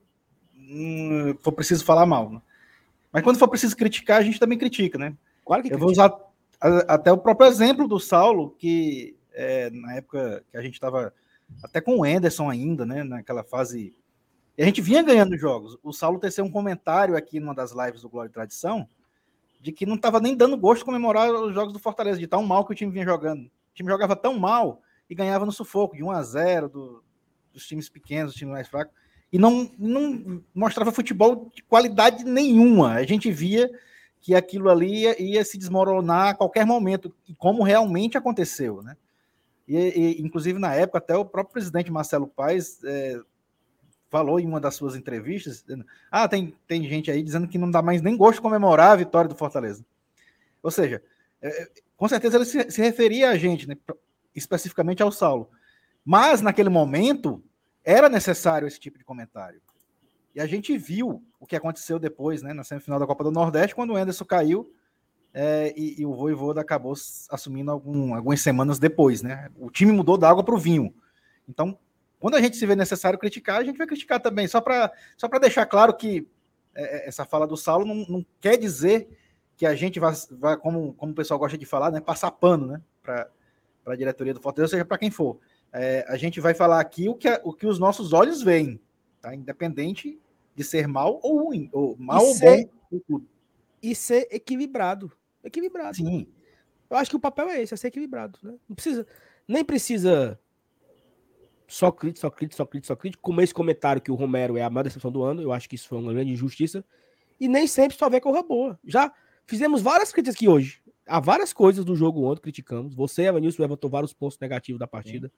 [SPEAKER 3] hum, for preciso falar mal. Né? Mas quando for preciso criticar, a gente também critica, né? Claro que Eu critica. vou usar até o próprio exemplo do Saulo, que é, na época que a gente estava até com o Enderson ainda, né? Naquela fase e a gente vinha ganhando jogos. O Saulo teceu um comentário aqui numa das lives do Glória e Tradição de que não estava nem dando gosto comemorar os jogos do Fortaleza, de tão mal que o time vinha jogando. O time jogava tão mal e ganhava no sufoco, de 1 a 0 do, dos times pequenos, dos times mais fracos, e não, não mostrava futebol de qualidade nenhuma. A gente via que aquilo ali ia, ia se desmoronar a qualquer momento, e como realmente aconteceu, né? E, e, inclusive, na época, até o próprio presidente Marcelo Paes é, falou em uma das suas entrevistas, ah, tem, tem gente aí dizendo que não dá mais nem gosto de comemorar a vitória do Fortaleza. Ou seja, é com certeza ele se, se, referia a gente, né, especificamente ao Saulo. Mas, naquele momento, era necessário esse tipo de comentário. E a gente viu o que aconteceu depois, né, na semifinal da Copa do Nordeste, quando o Anderson caiu é, e, e, o Voivoda acabou assumindo algum, algumas semanas depois, né? O time mudou da água para o vinho. Então, quando a gente se vê necessário criticar, a gente vai criticar também, só para só deixar claro que é, é, essa fala do Saulo não, não, quer dizer que a gente vai, vai como, como o pessoal gosta de falar, né, passar pano né, para a diretoria do Fortaleza, seja para quem for. É, a gente vai falar aqui o que, o que os nossos olhos veem, tá? independente de ser mal ou ruim, ou mal ou ser, bom.
[SPEAKER 2] E ser equilibrado. Equilibrado. Sim. Eu acho que o papel é esse, é ser equilibrado. Né? Não precisa, nem precisa só crítico, só crítico, só crítico, só crítico. Como esse comentário que o Romero é a maior decepção do ano, eu acho que isso foi uma grande injustiça. E nem sempre só vê corra boa. Já fizemos várias críticas aqui hoje. Há várias coisas do jogo ontem, criticamos. Você, Evanilson, levantou vários pontos negativos da partida. Sim.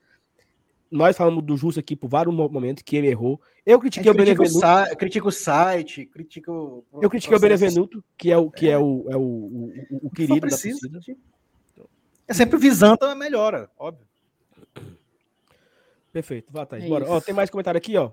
[SPEAKER 2] Nós falamos do Justo aqui por vários momentos que ele errou. Eu critiquei o Benevenuto.
[SPEAKER 3] Eu critico o site, critico.
[SPEAKER 2] Eu critiquei o Benevenuto, que é o que é, é o, é o, o, o, querido da torcida.
[SPEAKER 3] É sempre visando a melhora, óbvio.
[SPEAKER 2] Perfeito, vá, Thaís. É Bora. Ó, tem mais comentário aqui, ó.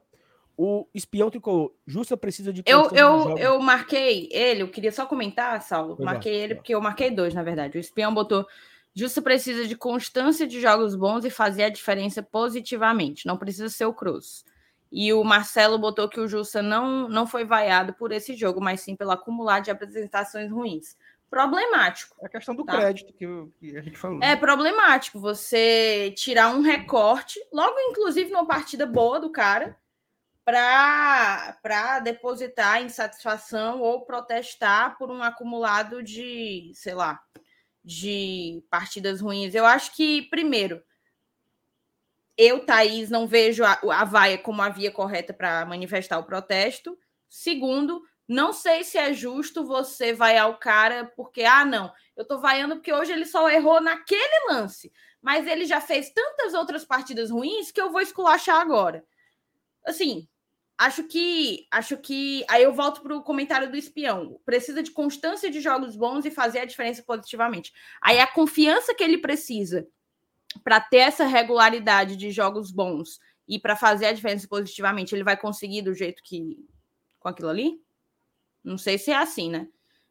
[SPEAKER 2] O espião tricou. Justa precisa de.
[SPEAKER 1] Eu, eu, eu marquei ele, eu queria só comentar, Saulo. Pois marquei ele porque eu marquei dois, na verdade. O espião botou. Justa precisa de constância de jogos bons e fazer a diferença positivamente. Não precisa ser o Cruz. E o Marcelo botou que o Justa não, não foi vaiado por esse jogo, mas sim pelo acumulado de apresentações ruins. Problemático.
[SPEAKER 3] É a questão do tá? crédito que, que, a gente falou.
[SPEAKER 1] É problemático você tirar um recorte, logo inclusive numa partida boa do cara, para depositar insatisfação ou protestar por um acumulado de, sei lá, de partidas ruins. Eu acho que, primeiro, eu, Thaís, não vejo a, a vaia como a via correta para manifestar o protesto. Segundo, não sei se é justo você vaiar o cara porque, ah, não, eu tô vaiando porque hoje ele só errou naquele lance, mas ele já fez tantas outras partidas ruins que eu vou esculachar agora. Assim, Acho que, acho que. Aí eu volto para o comentário do espião. Precisa de constância de jogos bons e fazer a diferença positivamente. Aí a confiança que ele precisa para ter essa regularidade de jogos bons e para fazer a diferença positivamente, ele vai conseguir do jeito que. com aquilo ali? Não sei se é assim, né?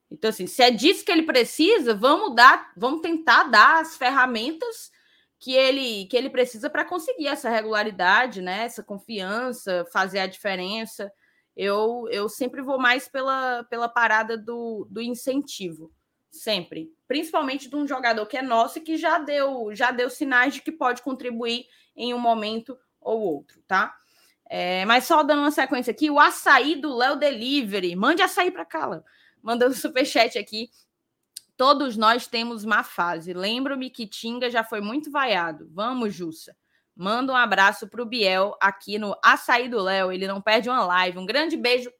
[SPEAKER 1] Então, assim, se é disso que ele precisa, vamos dar, vamos tentar dar as ferramentas que ele que ele precisa para conseguir essa regularidade, né? Essa confiança, fazer a diferença. Eu, eu sempre vou mais pela, pela parada do, do incentivo, sempre, principalmente de um jogador que é nosso e que já deu já deu sinais de que pode contribuir em um momento ou outro, tá? É, mas só dando uma sequência aqui, o açaí do Léo Delivery, mande açaí para cá, Léo. Manda um superchat aqui Todos nós temos má fase. Lembro-me que Tinga já foi muito vaiado. Vamos, Jussa. Manda um abraço para o Biel aqui no Açaí do Léo. Ele não perde uma live. Um grande beijo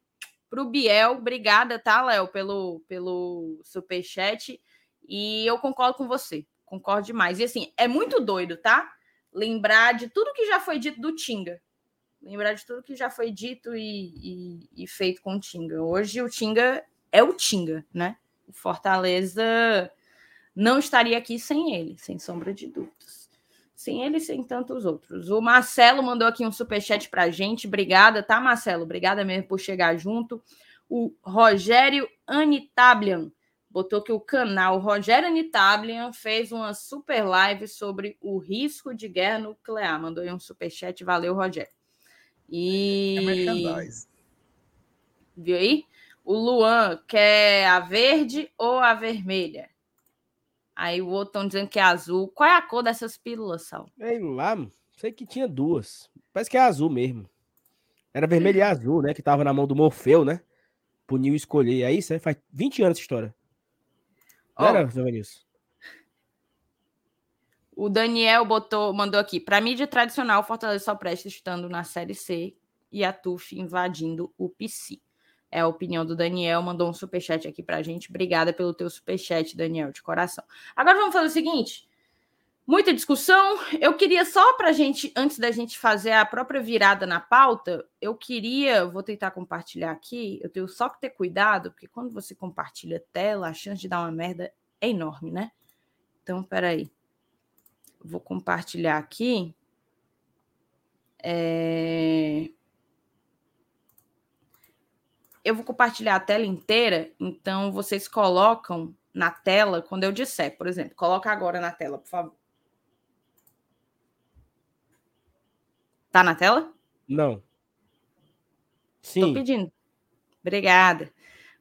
[SPEAKER 1] para o Biel. Obrigada, tá, Léo, pelo, pelo superchat. E eu concordo com você. Concordo demais. E assim, é muito doido, tá? Lembrar de tudo que já foi dito do Tinga. Lembrar de tudo que já foi dito e, e, e feito com o Tinga. Hoje o Tinga é o Tinga, né? O Fortaleza não estaria aqui sem ele, sem sombra de dúvidas. Sem ele e sem tantos outros. O Marcelo mandou aqui um superchat para a gente. Obrigada, tá, Marcelo? Obrigada mesmo por chegar junto. O Rogério Anitablian botou que o canal Rogério Anitablian fez uma super live sobre o risco de guerra nuclear. Mandou aí um superchat. Valeu, Rogério. E. É Viu aí? O Luan quer a verde ou a vermelha? Aí o outro estão dizendo que é azul. Qual é a cor dessas pílulas, Sal?
[SPEAKER 2] Ei, lá, sei que tinha duas. Parece que é azul mesmo. Era vermelho e azul, né? Que tava na mão do Morfeu, né? Pro Nil escolher. É isso? Faz 20 anos essa história.
[SPEAKER 1] Oh, era, Giovanilson? O Daniel botou, mandou aqui. Para mídia tradicional, Fortaleza só presta estando na Série C e a TUF invadindo o PC. É a opinião do Daniel, mandou um superchat aqui pra gente. Obrigada pelo teu superchat, Daniel, de coração. Agora vamos fazer o seguinte: muita discussão. Eu queria só para gente, antes da gente fazer a própria virada na pauta, eu queria, vou tentar compartilhar aqui. Eu tenho só que ter cuidado, porque quando você compartilha tela, a chance de dar uma merda é enorme, né? Então, peraí. Vou compartilhar aqui. É eu vou compartilhar a tela inteira, então vocês colocam na tela quando eu disser, por exemplo. Coloca agora na tela, por favor. Tá na tela?
[SPEAKER 2] Não.
[SPEAKER 1] Sim. Tô pedindo. Obrigada.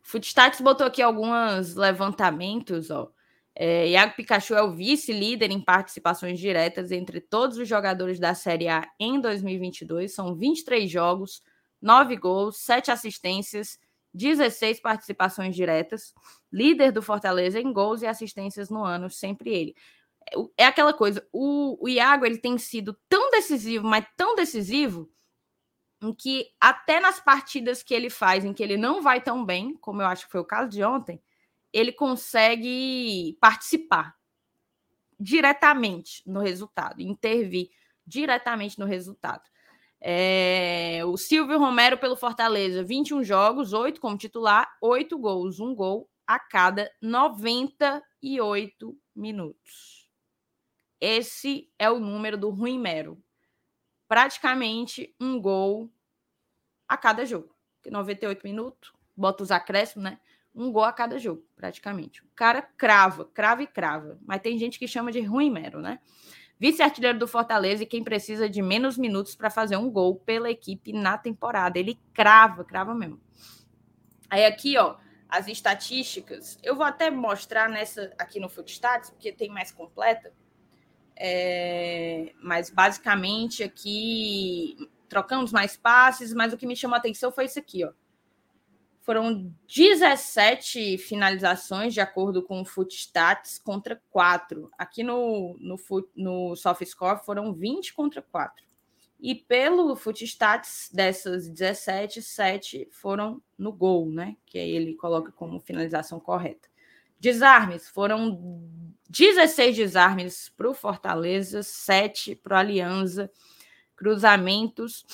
[SPEAKER 1] Footstats botou aqui alguns levantamentos, ó. É, Iago Pikachu é o vice-líder em participações diretas entre todos os jogadores da Série A em 2022. São 23 jogos, 9 gols, 7 assistências, 16 participações diretas, líder do Fortaleza em gols e assistências no ano, sempre ele. É, é aquela coisa, o, o Iago ele tem sido tão decisivo, mas tão decisivo, em que até nas partidas que ele faz, em que ele não vai tão bem, como eu acho que foi o caso de ontem, ele consegue participar diretamente no resultado, intervir diretamente no resultado. É, o Silvio Romero pelo Fortaleza, 21 jogos, 8 como titular, 8 gols, um gol a cada 98 minutos. Esse é o número do Rui Mero. Praticamente um gol a cada jogo. 98 minutos, bota os acréscimos, né? Um gol a cada jogo, praticamente. O cara crava, crava e crava. Mas tem gente que chama de Rui Mero, né? Vice-artilheiro do Fortaleza e quem precisa de menos minutos para fazer um gol pela equipe na temporada. Ele crava, crava mesmo. Aí aqui, ó, as estatísticas. Eu vou até mostrar nessa aqui no Footstats, porque tem mais completa. É, mas basicamente aqui trocamos mais passes, mas o que me chamou a atenção foi isso aqui, ó. Foram 17 finalizações, de acordo com o Footstats, contra 4. Aqui no, no, no SoftScore foram 20 contra 4. E pelo Footstats, dessas 17, 7 foram no gol, né? Que aí ele coloca como finalização correta. Desarmes, foram 16 desarmes para o Fortaleza, 7 para o Aliança. Cruzamentos,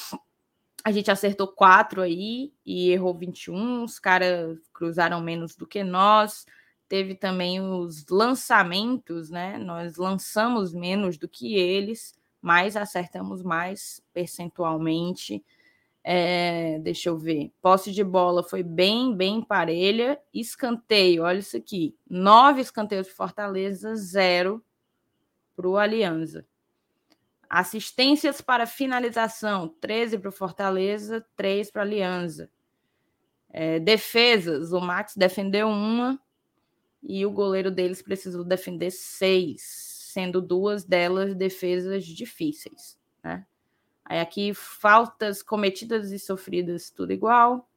[SPEAKER 1] a gente acertou quatro aí e errou 21. Os caras cruzaram menos do que nós. Teve também os lançamentos, né? Nós lançamos menos do que eles, mas acertamos mais percentualmente. É, deixa eu ver. Posse de bola foi bem, bem parelha. Escanteio, olha isso aqui: nove escanteios de Fortaleza, zero para o Aliança. Assistências para finalização, 13 para o Fortaleza, 3 para a Aliança. É, defesas, o Max defendeu uma e o goleiro deles precisou defender seis, sendo duas delas defesas difíceis. Né? Aí aqui, faltas cometidas e sofridas, tudo igual.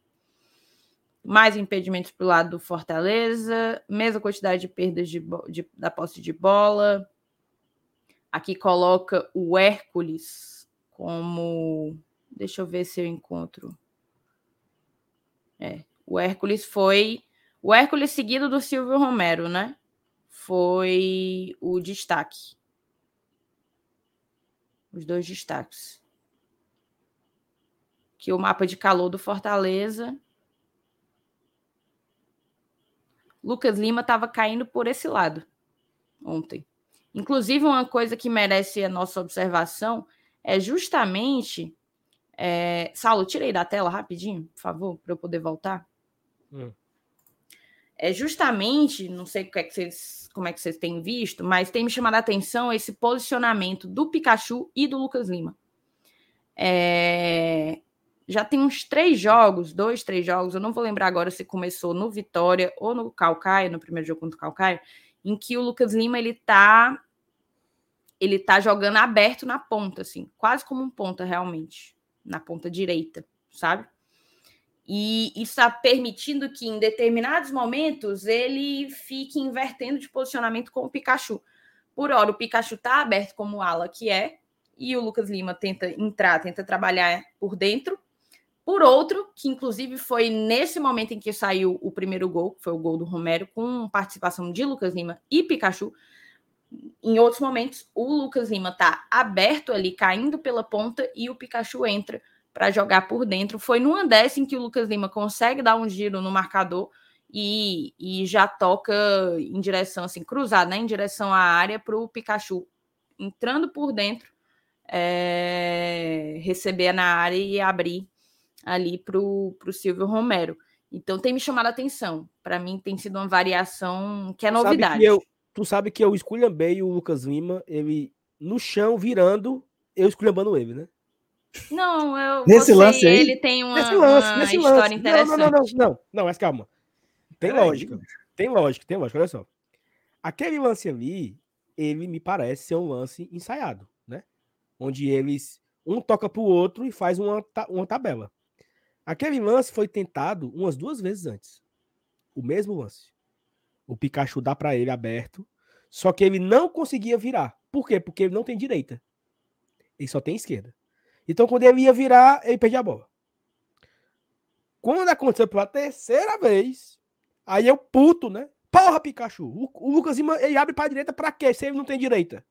[SPEAKER 1] Mais impedimentos para o lado do Fortaleza, mesma quantidade de perdas de, de, da posse de bola, Aqui coloca o Hércules como. Deixa eu ver se eu encontro. É, o Hércules foi. O Hércules seguido do Silvio Romero, né? Foi o destaque. Os dois destaques. Que o mapa de calor do Fortaleza. Lucas Lima estava caindo por esse lado ontem. Inclusive, uma coisa que merece a nossa observação é justamente. É... Saulo, tirei da tela rapidinho, por favor, para eu poder voltar. Hum. É justamente, não sei como é, que vocês, como é que vocês têm visto, mas tem me chamado a atenção esse posicionamento do Pikachu e do Lucas Lima. É... Já tem uns três jogos, dois, três jogos, eu não vou lembrar agora se começou no Vitória ou no Calcaia, no primeiro jogo contra o Calcaia, em que o Lucas Lima ele tá ele tá jogando aberto na ponta, assim, quase como um ponta realmente, na ponta direita, sabe? E isso está permitindo que em determinados momentos ele fique invertendo de posicionamento com o Pikachu. Por hora, o Pikachu tá aberto como ala que é, e o Lucas Lima tenta entrar, tenta trabalhar por dentro. Por outro, que inclusive foi nesse momento em que saiu o primeiro gol, que foi o gol do Romero, com participação de Lucas Lima e Pikachu, em outros momentos, o Lucas Lima tá aberto ali, caindo pela ponta, e o Pikachu entra para jogar por dentro. Foi numa dessa em que o Lucas Lima consegue dar um giro no marcador e, e já toca em direção, assim, cruzado, né? Em direção à área para o Pikachu entrando por dentro, é, receber na área e abrir ali para o Silvio Romero. Então tem me chamado a atenção. Para mim tem sido uma variação que é novidade.
[SPEAKER 2] Que eu, tu sabe que eu esculhambei o Lucas Lima, ele no chão, virando, eu esculhambando ele, né?
[SPEAKER 1] Não, eu
[SPEAKER 3] nesse lance aí,
[SPEAKER 1] ele tem uma, nesse lance, uma nesse história lance. interessante.
[SPEAKER 2] Não, não, não, não, não, não, mas calma. Tem lógica. Tem lógica, tem lógica, olha só. Aquele lance ali, ele me parece ser um lance ensaiado, né? Onde eles um toca pro outro e faz uma, uma tabela. Aquele lance foi tentado umas duas vezes antes. O mesmo lance. O Pikachu dá para ele aberto, só que ele não conseguia virar. Por quê? Porque ele não tem direita. Ele só tem esquerda. Então, quando ele ia virar, ele perdia a bola. Quando aconteceu pela terceira vez, aí eu puto, né? Porra, Pikachu! O, Lucas ele abre pra direita pra quê? Se ele não tem direita.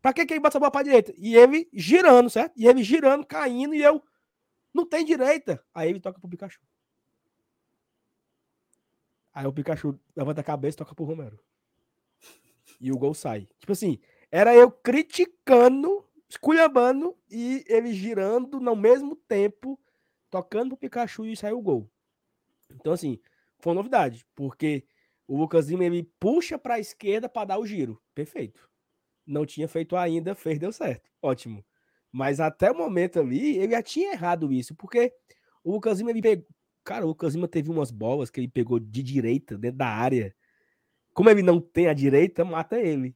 [SPEAKER 2] Pra que, que ele bota a bola pra direita? E ele girando, certo? E ele girando, caindo, e eu. Não tem direita. Aí ele toca pro Pikachu. Aí o Pikachu levanta a cabeça e toca pro Romero. E o gol sai. Tipo assim, era eu criticando, esculhambando e ele girando no mesmo tempo, tocando pro Pikachu e saiu o gol. Então, assim, foi uma novidade, porque o Lucas Lima ele puxa para a esquerda para dar o giro. Perfeito. Não tinha feito ainda, fez, deu certo. Ótimo. Mas até o momento ali, ele já tinha errado isso, porque o Lucas Lima ele pegou, Cara, o Lucas Lima teve umas bolas que ele pegou de direita, dentro da área. Como ele não tem a direita, mata ele.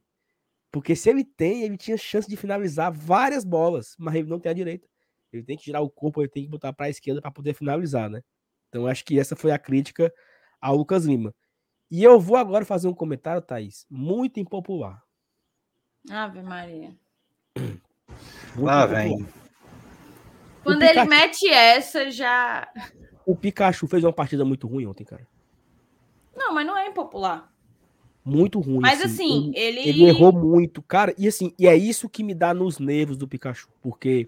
[SPEAKER 2] Porque se ele tem, ele tinha chance de finalizar várias bolas, mas ele não tem a direita. Ele tem que girar o corpo, ele tem que botar para a esquerda para poder finalizar, né? Então acho que essa foi a crítica ao Lucas Lima. E eu vou agora fazer um comentário, Thaís, muito impopular.
[SPEAKER 1] Ave Maria.
[SPEAKER 3] Muito Lá vem.
[SPEAKER 1] Quando ele mete essa, já.
[SPEAKER 2] O Pikachu fez uma partida muito ruim ontem, cara.
[SPEAKER 1] Não, mas não é impopular.
[SPEAKER 2] Muito ruim.
[SPEAKER 1] Mas assim,
[SPEAKER 2] ele... ele... ele. errou muito, cara. E assim, e é isso que me dá nos nervos do Pikachu. Porque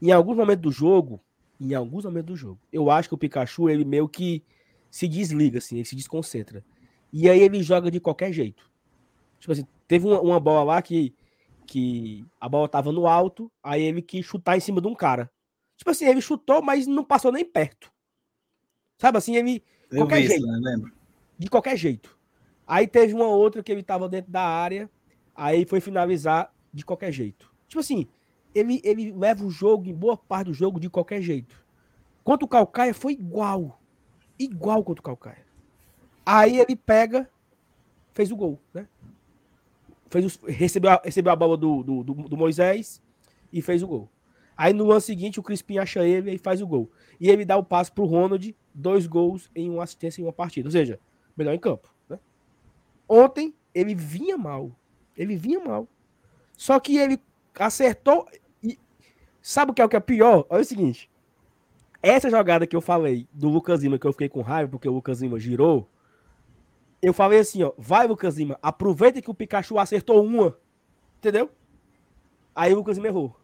[SPEAKER 2] em alguns momentos do jogo, em alguns momentos do jogo, eu acho que o Pikachu, ele meio que se desliga, assim, ele se desconcentra. E aí ele joga de qualquer jeito. Tipo assim, teve uma, uma bola lá que, que a bola tava no alto, aí ele quis chutar em cima de um cara. Tipo assim, ele chutou, mas não passou nem perto. Sabe assim, ele.
[SPEAKER 3] Eu qualquer jeito. Isso, né?
[SPEAKER 2] De qualquer jeito. Aí teve uma outra que ele tava dentro da área, aí foi finalizar de qualquer jeito. Tipo assim, ele, ele leva o jogo, em boa parte do jogo, de qualquer jeito. Quanto o Calcaia foi igual. Igual quanto o Calcaia. Aí ele pega, fez o gol, né? Fez o, recebeu, a, recebeu a bola do, do, do, do Moisés e fez o gol. Aí no ano seguinte o Crispim acha ele e faz o gol. E ele dá o passe pro Ronald, dois gols em uma assistência em uma partida. Ou seja, melhor em campo. Né? Ontem ele vinha mal. Ele vinha mal. Só que ele acertou. E sabe o que é o que é pior? Olha o seguinte. Essa jogada que eu falei do Lucas Lima, que eu fiquei com raiva porque o Lucas Lima girou. Eu falei assim, ó, vai Lucas Lima, aproveita que o Pikachu acertou uma. Entendeu? Aí o Lucas Lima errou.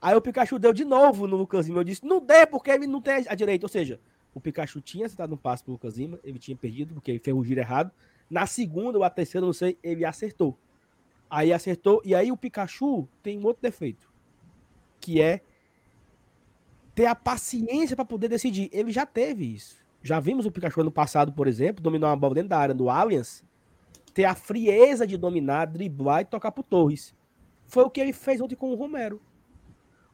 [SPEAKER 2] Aí o Pikachu deu de novo no Lucas Lima. Eu disse, não dê, porque ele não tem a direita. Ou seja, o Pikachu tinha acertado um passo pro Lucas Lima, ele tinha perdido, porque ele fez o giro errado. Na segunda ou a terceira, não sei, ele acertou. Aí acertou, e aí o Pikachu tem um outro defeito, que é ter a paciência para poder decidir. Ele já teve isso. Já vimos o Pikachu ano passado, por exemplo, dominar uma bola dentro da área do Allianz, ter a frieza de dominar, driblar e tocar pro Torres. Foi o que ele fez ontem com o Romero.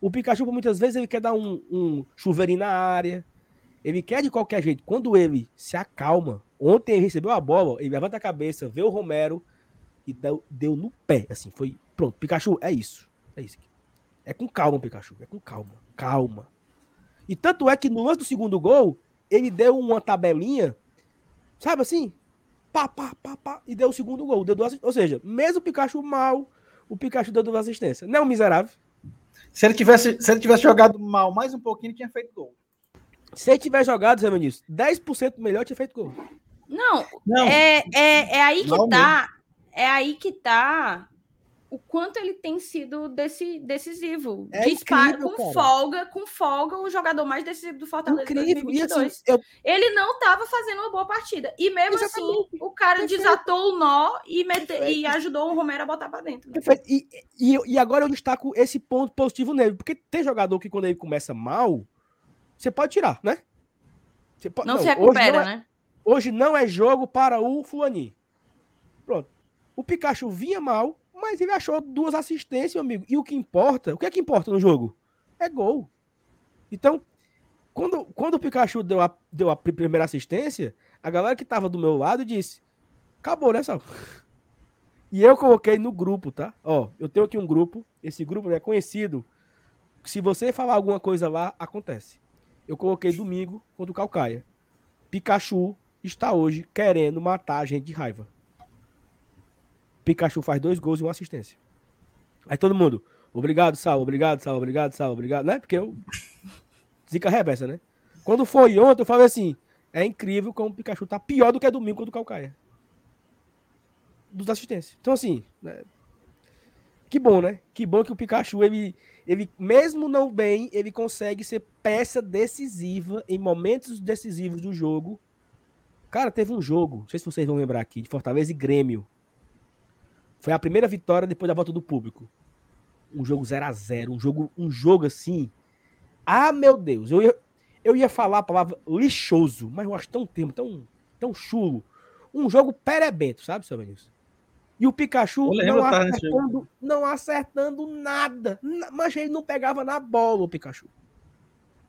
[SPEAKER 2] O Pikachu, muitas vezes, ele quer dar um, um chuveirinho na área. Ele quer de qualquer jeito. Quando ele se acalma, ontem ele recebeu a bola, ele levanta a cabeça, vê o Romero e deu, deu no pé. Assim, foi. Pronto, Pikachu, é isso. É isso. Aqui. É com calma, Pikachu. É com calma. Calma. E tanto é que no lance do segundo gol, ele deu uma tabelinha, sabe assim? Pá, pá, pá, pá, e deu o segundo gol. Deu duas, ou seja, mesmo o Pikachu mal, o Pikachu deu duas assistências. Não é um miserável.
[SPEAKER 3] Se ele tivesse, se ele tivesse jogado mal mais um pouquinho, ele tinha feito gol.
[SPEAKER 2] Se ele tivesse jogado, Zé Vinícius, 10% melhor, tinha feito gol.
[SPEAKER 1] Não, não. É, é, é aí que não tá. Mesmo. É aí que tá o quanto ele tem sido desse, decisivo. É Dispara, incrível, com cara. folga, com folga, o jogador mais decisivo do Fortaleza incrível. 2022. Assim, eu... Ele não estava fazendo uma boa partida. E mesmo assim, Exatamente. assim, o cara Perfeito. desatou o nó e, mete... e ajudou o Romero a botar para dentro. Né?
[SPEAKER 2] E, e, e, agora eu destaco esse ponto positivo nele. Porque tem jogador que quando ele começa mal, você pode tirar, né?
[SPEAKER 1] Pode... Não, não, se recupera,
[SPEAKER 2] não
[SPEAKER 1] é... né?
[SPEAKER 2] Hoje não é jogo para o Fulani. Pronto. O Pikachu vinha mal, mas ele achou duas assistências, meu amigo. E o que importa, o que é que importa no jogo? É gol. Então, quando, quando o Pikachu deu a, deu a primeira assistência, a galera que tava do meu lado disse: acabou, né, Sal? E eu coloquei no grupo, tá? Ó, eu tenho aqui um grupo, esse grupo é conhecido. Se você falar alguma coisa lá, acontece. eu coloquei domingo contra o Calcaia. Pikachu está hoje querendo matar a gente de raiva. Pikachu faz dois gols e uma assistência. Aí todo mundo, obrigado, Sal, obrigado, Sal, obrigado, Sal, obrigado, né? Porque eu. Zica reversa, né? Quando foi ontem, eu falei assim: é incrível como o Pikachu tá pior do que domingo contra o Calcaia. Dos assistências. Então, assim, né? que bom, né? Que bom que o Pikachu, ele, ele, mesmo não bem, ele consegue ser peça decisiva em momentos decisivos do jogo. Cara, teve um jogo, não sei se vocês vão lembrar aqui, de Fortaleza e Grêmio. Foi a primeira vitória depois da volta do público. Um jogo 0 a 0 um jogo, um jogo assim. Ah, meu Deus, eu ia, eu ia falar a palavra lixoso, mas eu acho tão termo, tão, tão chulo. Um jogo perebento, sabe, seu Vinícius? E o Pikachu não acertando, não acertando nada. Mas ele não pegava na bola, o Pikachu.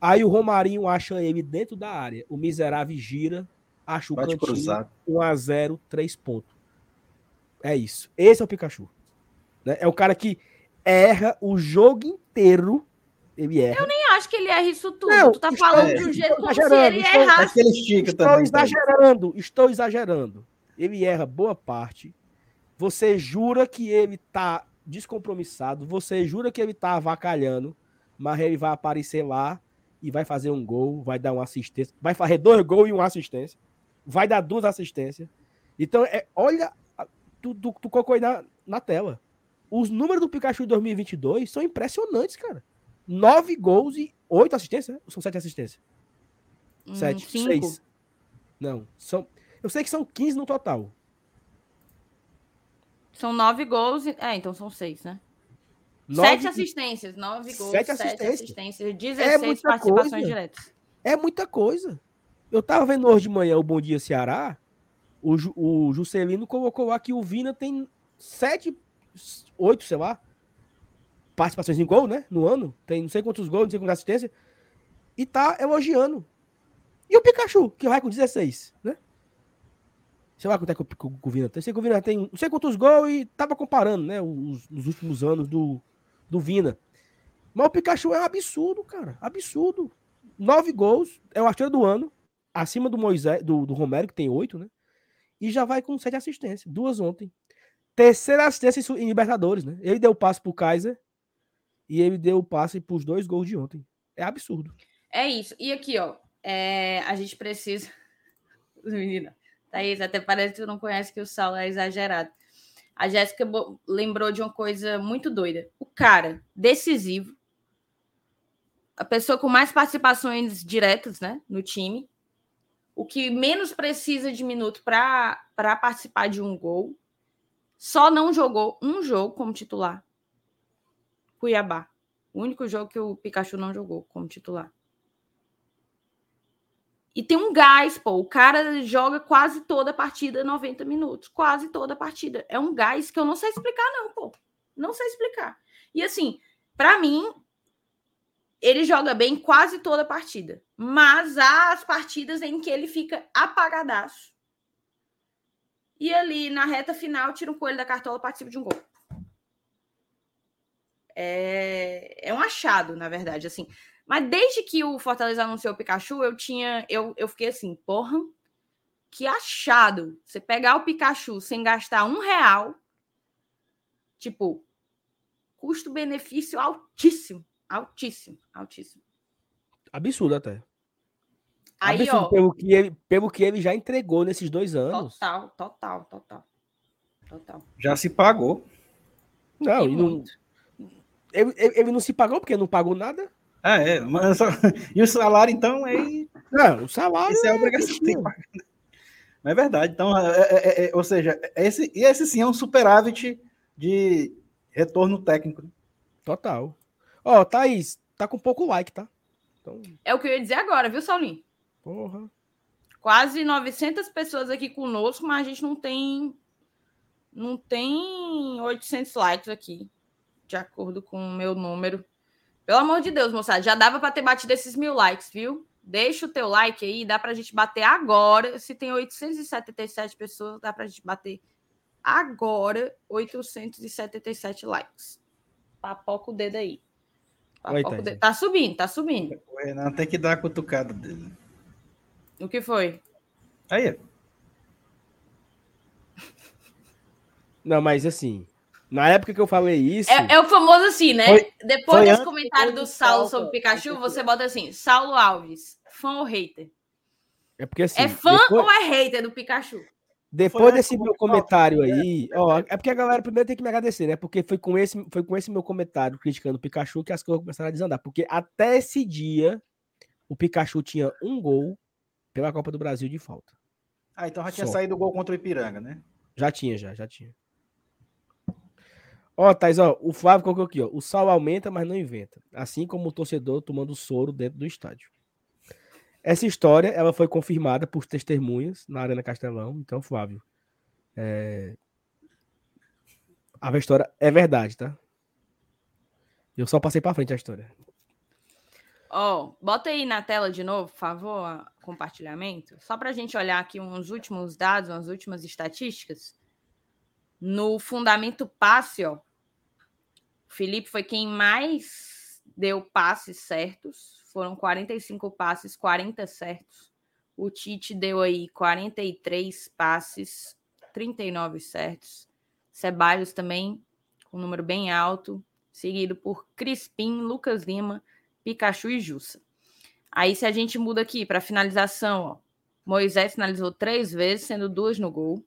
[SPEAKER 2] Aí o Romarinho acha ele dentro da área. O miserável gira, acha o Bate cantinho, 1 a 0 3 pontos. É isso. Esse é o Pikachu. Né? É o cara que erra o jogo inteiro. Ele erra.
[SPEAKER 1] Eu nem acho que ele erra isso tudo. Não, tu tá estou, falando de um jeito como se ele
[SPEAKER 2] estou,
[SPEAKER 1] errasse.
[SPEAKER 2] Estou também, exagerando, estou exagerando. Ele erra boa parte. Você jura que ele tá descompromissado. Você jura que ele tá avacalhando. Mas ele vai aparecer lá e vai fazer um gol, vai dar uma assistência. Vai fazer dois gols e uma assistência. Vai dar duas assistências. Então, é, olha tu, tu colocou aí na, na tela. Os números do Pikachu em 2022 são impressionantes, cara. Nove gols e oito assistências, né? São sete assistências? Hum, sete, cinco. seis. Não, são... Eu sei que são 15 no total.
[SPEAKER 1] São nove gols. E... É, então são seis, né? Nove... Sete assistências, nove gols, sete assistências, assistências 16 é participações coisa. diretas.
[SPEAKER 2] É muita coisa. Eu tava vendo hoje de manhã o Bom Dia Ceará o, o Juscelino colocou lá que o Vina tem sete, oito, sei lá, participações em gol, né? No ano. Tem não sei quantos gols, não sei quantas assistências. E tá elogiando. E o Pikachu, que vai com 16, né? Sei lá quanto é que o, o Vina tem. Sei que o Vina tem não sei quantos gols e tava comparando, né? Os, os últimos anos do, do Vina. Mas o Pikachu é um absurdo, cara. Absurdo. Nove gols, é o artilheiro do ano. Acima do Moisés, do, do Romero, que tem oito, né? E já vai com sete assistências, duas ontem. Terceira assistência em Libertadores, né? Ele deu o passe pro Kaiser e ele deu o passe pros dois gols de ontem. É absurdo.
[SPEAKER 1] É isso. E aqui, ó, é... a gente precisa. Menina, Thaís, até parece que tu não conhece que o Saulo é exagerado. A Jéssica lembrou de uma coisa muito doida. O cara decisivo, a pessoa com mais participações diretas, né, no time, o que menos precisa de minuto para participar de um gol, só não jogou um jogo como titular. Cuiabá. O único jogo que o Pikachu não jogou como titular. E tem um gás, pô. O cara joga quase toda a partida 90 minutos. Quase toda a partida. É um gás que eu não sei explicar, não, pô. Não sei explicar. E assim, para mim, ele joga bem quase toda a partida. Mas há as partidas em que ele fica apagadaço. E ali na reta final, tira um coelho da cartola, participa de um gol. É, é um achado, na verdade, assim. Mas desde que o Fortaleza anunciou o Pikachu, eu tinha. Eu, eu fiquei assim, porra, que achado. Você pegar o Pikachu sem gastar um real, tipo, custo-benefício altíssimo. Altíssimo, altíssimo.
[SPEAKER 2] Absurdo até. Aí, Absurdo, ó, pelo, que ele, pelo que ele já entregou nesses dois anos.
[SPEAKER 1] Total, total, total. Total.
[SPEAKER 3] Já se pagou.
[SPEAKER 2] Não, e não ele, ele, não se pagou porque não pagou nada.
[SPEAKER 3] Ah, é. Mas só... E o salário, então, é.
[SPEAKER 2] Não, o salário.
[SPEAKER 3] Isso é, é obrigação de pagar. Não é verdade. Então, é, é, é, é ou seja, esse, esse sim é um superávit de retorno técnico.
[SPEAKER 2] Total. Ó, oh, Thaís, tá com pouco like, tá?
[SPEAKER 1] Então... É o que eu ia dizer agora, viu, Saulinho?
[SPEAKER 2] Porra.
[SPEAKER 1] Quase 900 pessoas aqui conosco, mas a gente não tem. Não tem 800 likes aqui, de acordo com o meu número. Pelo amor de Deus, moçada, já dava para ter batido esses mil likes, viu? Deixa o teu like aí, dá para a gente bater agora. Se tem 877 pessoas, dá para a gente bater agora 877 likes. Papoca o dedo aí. Tá, Oi, tá subindo, tá subindo.
[SPEAKER 3] Renan tem que dar a cutucada dele.
[SPEAKER 1] O que foi?
[SPEAKER 3] Aí.
[SPEAKER 2] Não, mas assim, na época que eu falei isso.
[SPEAKER 1] É, é o famoso assim, né?
[SPEAKER 3] Foi-
[SPEAKER 1] Depois
[SPEAKER 3] foi
[SPEAKER 1] desse comentário
[SPEAKER 3] do
[SPEAKER 1] do Saulo
[SPEAKER 3] Saulo,
[SPEAKER 1] sobre. Pikachu, você bota assim: Saulo Alves, fã ou hater?
[SPEAKER 2] É porque assim.
[SPEAKER 1] é fã
[SPEAKER 2] depois,
[SPEAKER 1] ou é hater do Pikachu?
[SPEAKER 2] Depois
[SPEAKER 3] Foi
[SPEAKER 2] desse meu comentário
[SPEAKER 3] Saulo,
[SPEAKER 2] aí, ó, é porque a galera primeiro tem que me agradecer, né? Porque foi com esse, foi com esse meu comentário criticando o Pikachu que as coisas começaram a desandar. Porque até esse dia, o Pikachu tinha um gol pela Copa do Brasil de falta.
[SPEAKER 3] Ah, então já tinha
[SPEAKER 2] Só.
[SPEAKER 3] saído o gol contra o Ipiranga, né?
[SPEAKER 2] Já tinha, já, já tinha. Ó, Thais, ó, o Flávio colocou aqui, ó. O sal aumenta, mas não inventa. Assim como o torcedor tomando soro dentro do estádio. Essa história, ela foi confirmada por testemunhas na Arena Castelão. Então, Flávio, é... a história é verdade, tá? Eu só passei pra frente a história.
[SPEAKER 1] Ó, bota aí na tela de novo, por favor, compartilhamento. Só para a gente olhar aqui uns últimos dados, umas últimas estatísticas. No fundamento passe, ó, o Felipe foi quem mais deu passes certos. Foram 45 passes, 40 certos. O Tite deu aí 43 passes, 39 certos. Ceballos também, com um número bem alto, seguido por Crispim, Lucas Lima, Pikachu e Jussa. Aí, se a gente muda aqui para finalização, ó, Moisés finalizou três vezes, sendo duas no gol.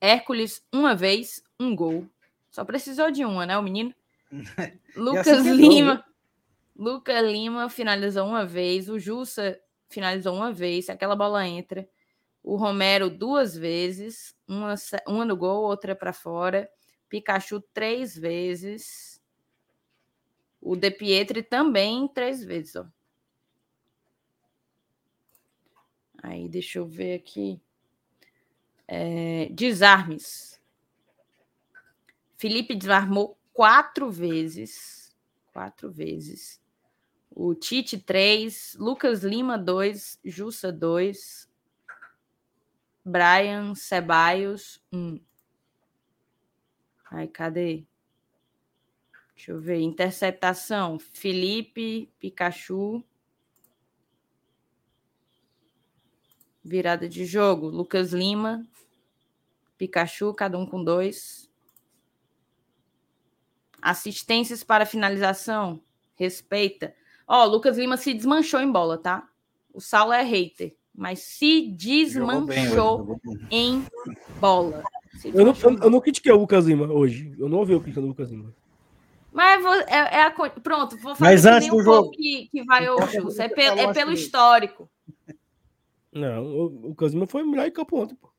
[SPEAKER 1] Hércules, uma vez, um gol. Só precisou de uma, né, o menino? Lucas
[SPEAKER 3] assim é bom,
[SPEAKER 1] Lima. Lucas Lima finalizou uma vez. O Jussa finalizou uma vez. Aquela bola entra. O Romero duas vezes. Uma, uma no gol, outra para fora. Pikachu três vezes. O De Pietri também três vezes, ó. Aí, deixa eu ver aqui. É, desarmes. Felipe desarmou quatro vezes. Quatro vezes. O Tite, três. Lucas Lima, dois. Jussa, dois. Brian Ceballos, um. Aí, cadê? Deixa eu ver. Interceptação. Felipe, Pikachu. Virada de jogo. Lucas Lima, Pikachu, cada um com dois. Assistências para finalização. Respeita. Ó, Lucas Lima se desmanchou em bola, tá? O Saulo é hater, mas se desmanchou em bola. Se
[SPEAKER 2] Eu não, eu, eu não critiquei o Lucas Lima hoje. Eu não ouvi o criticando o Lucas Lima.
[SPEAKER 1] Mas vo- é, é a pronto, vou fazer
[SPEAKER 3] Mas
[SPEAKER 1] que
[SPEAKER 3] antes
[SPEAKER 1] nem
[SPEAKER 3] do
[SPEAKER 1] o povo
[SPEAKER 3] jogo.
[SPEAKER 1] que, que vai ao Jus. É, pe- é pelo histórico.
[SPEAKER 2] Não, o, o Lucas Lima foi melhor em campo ontem, pô.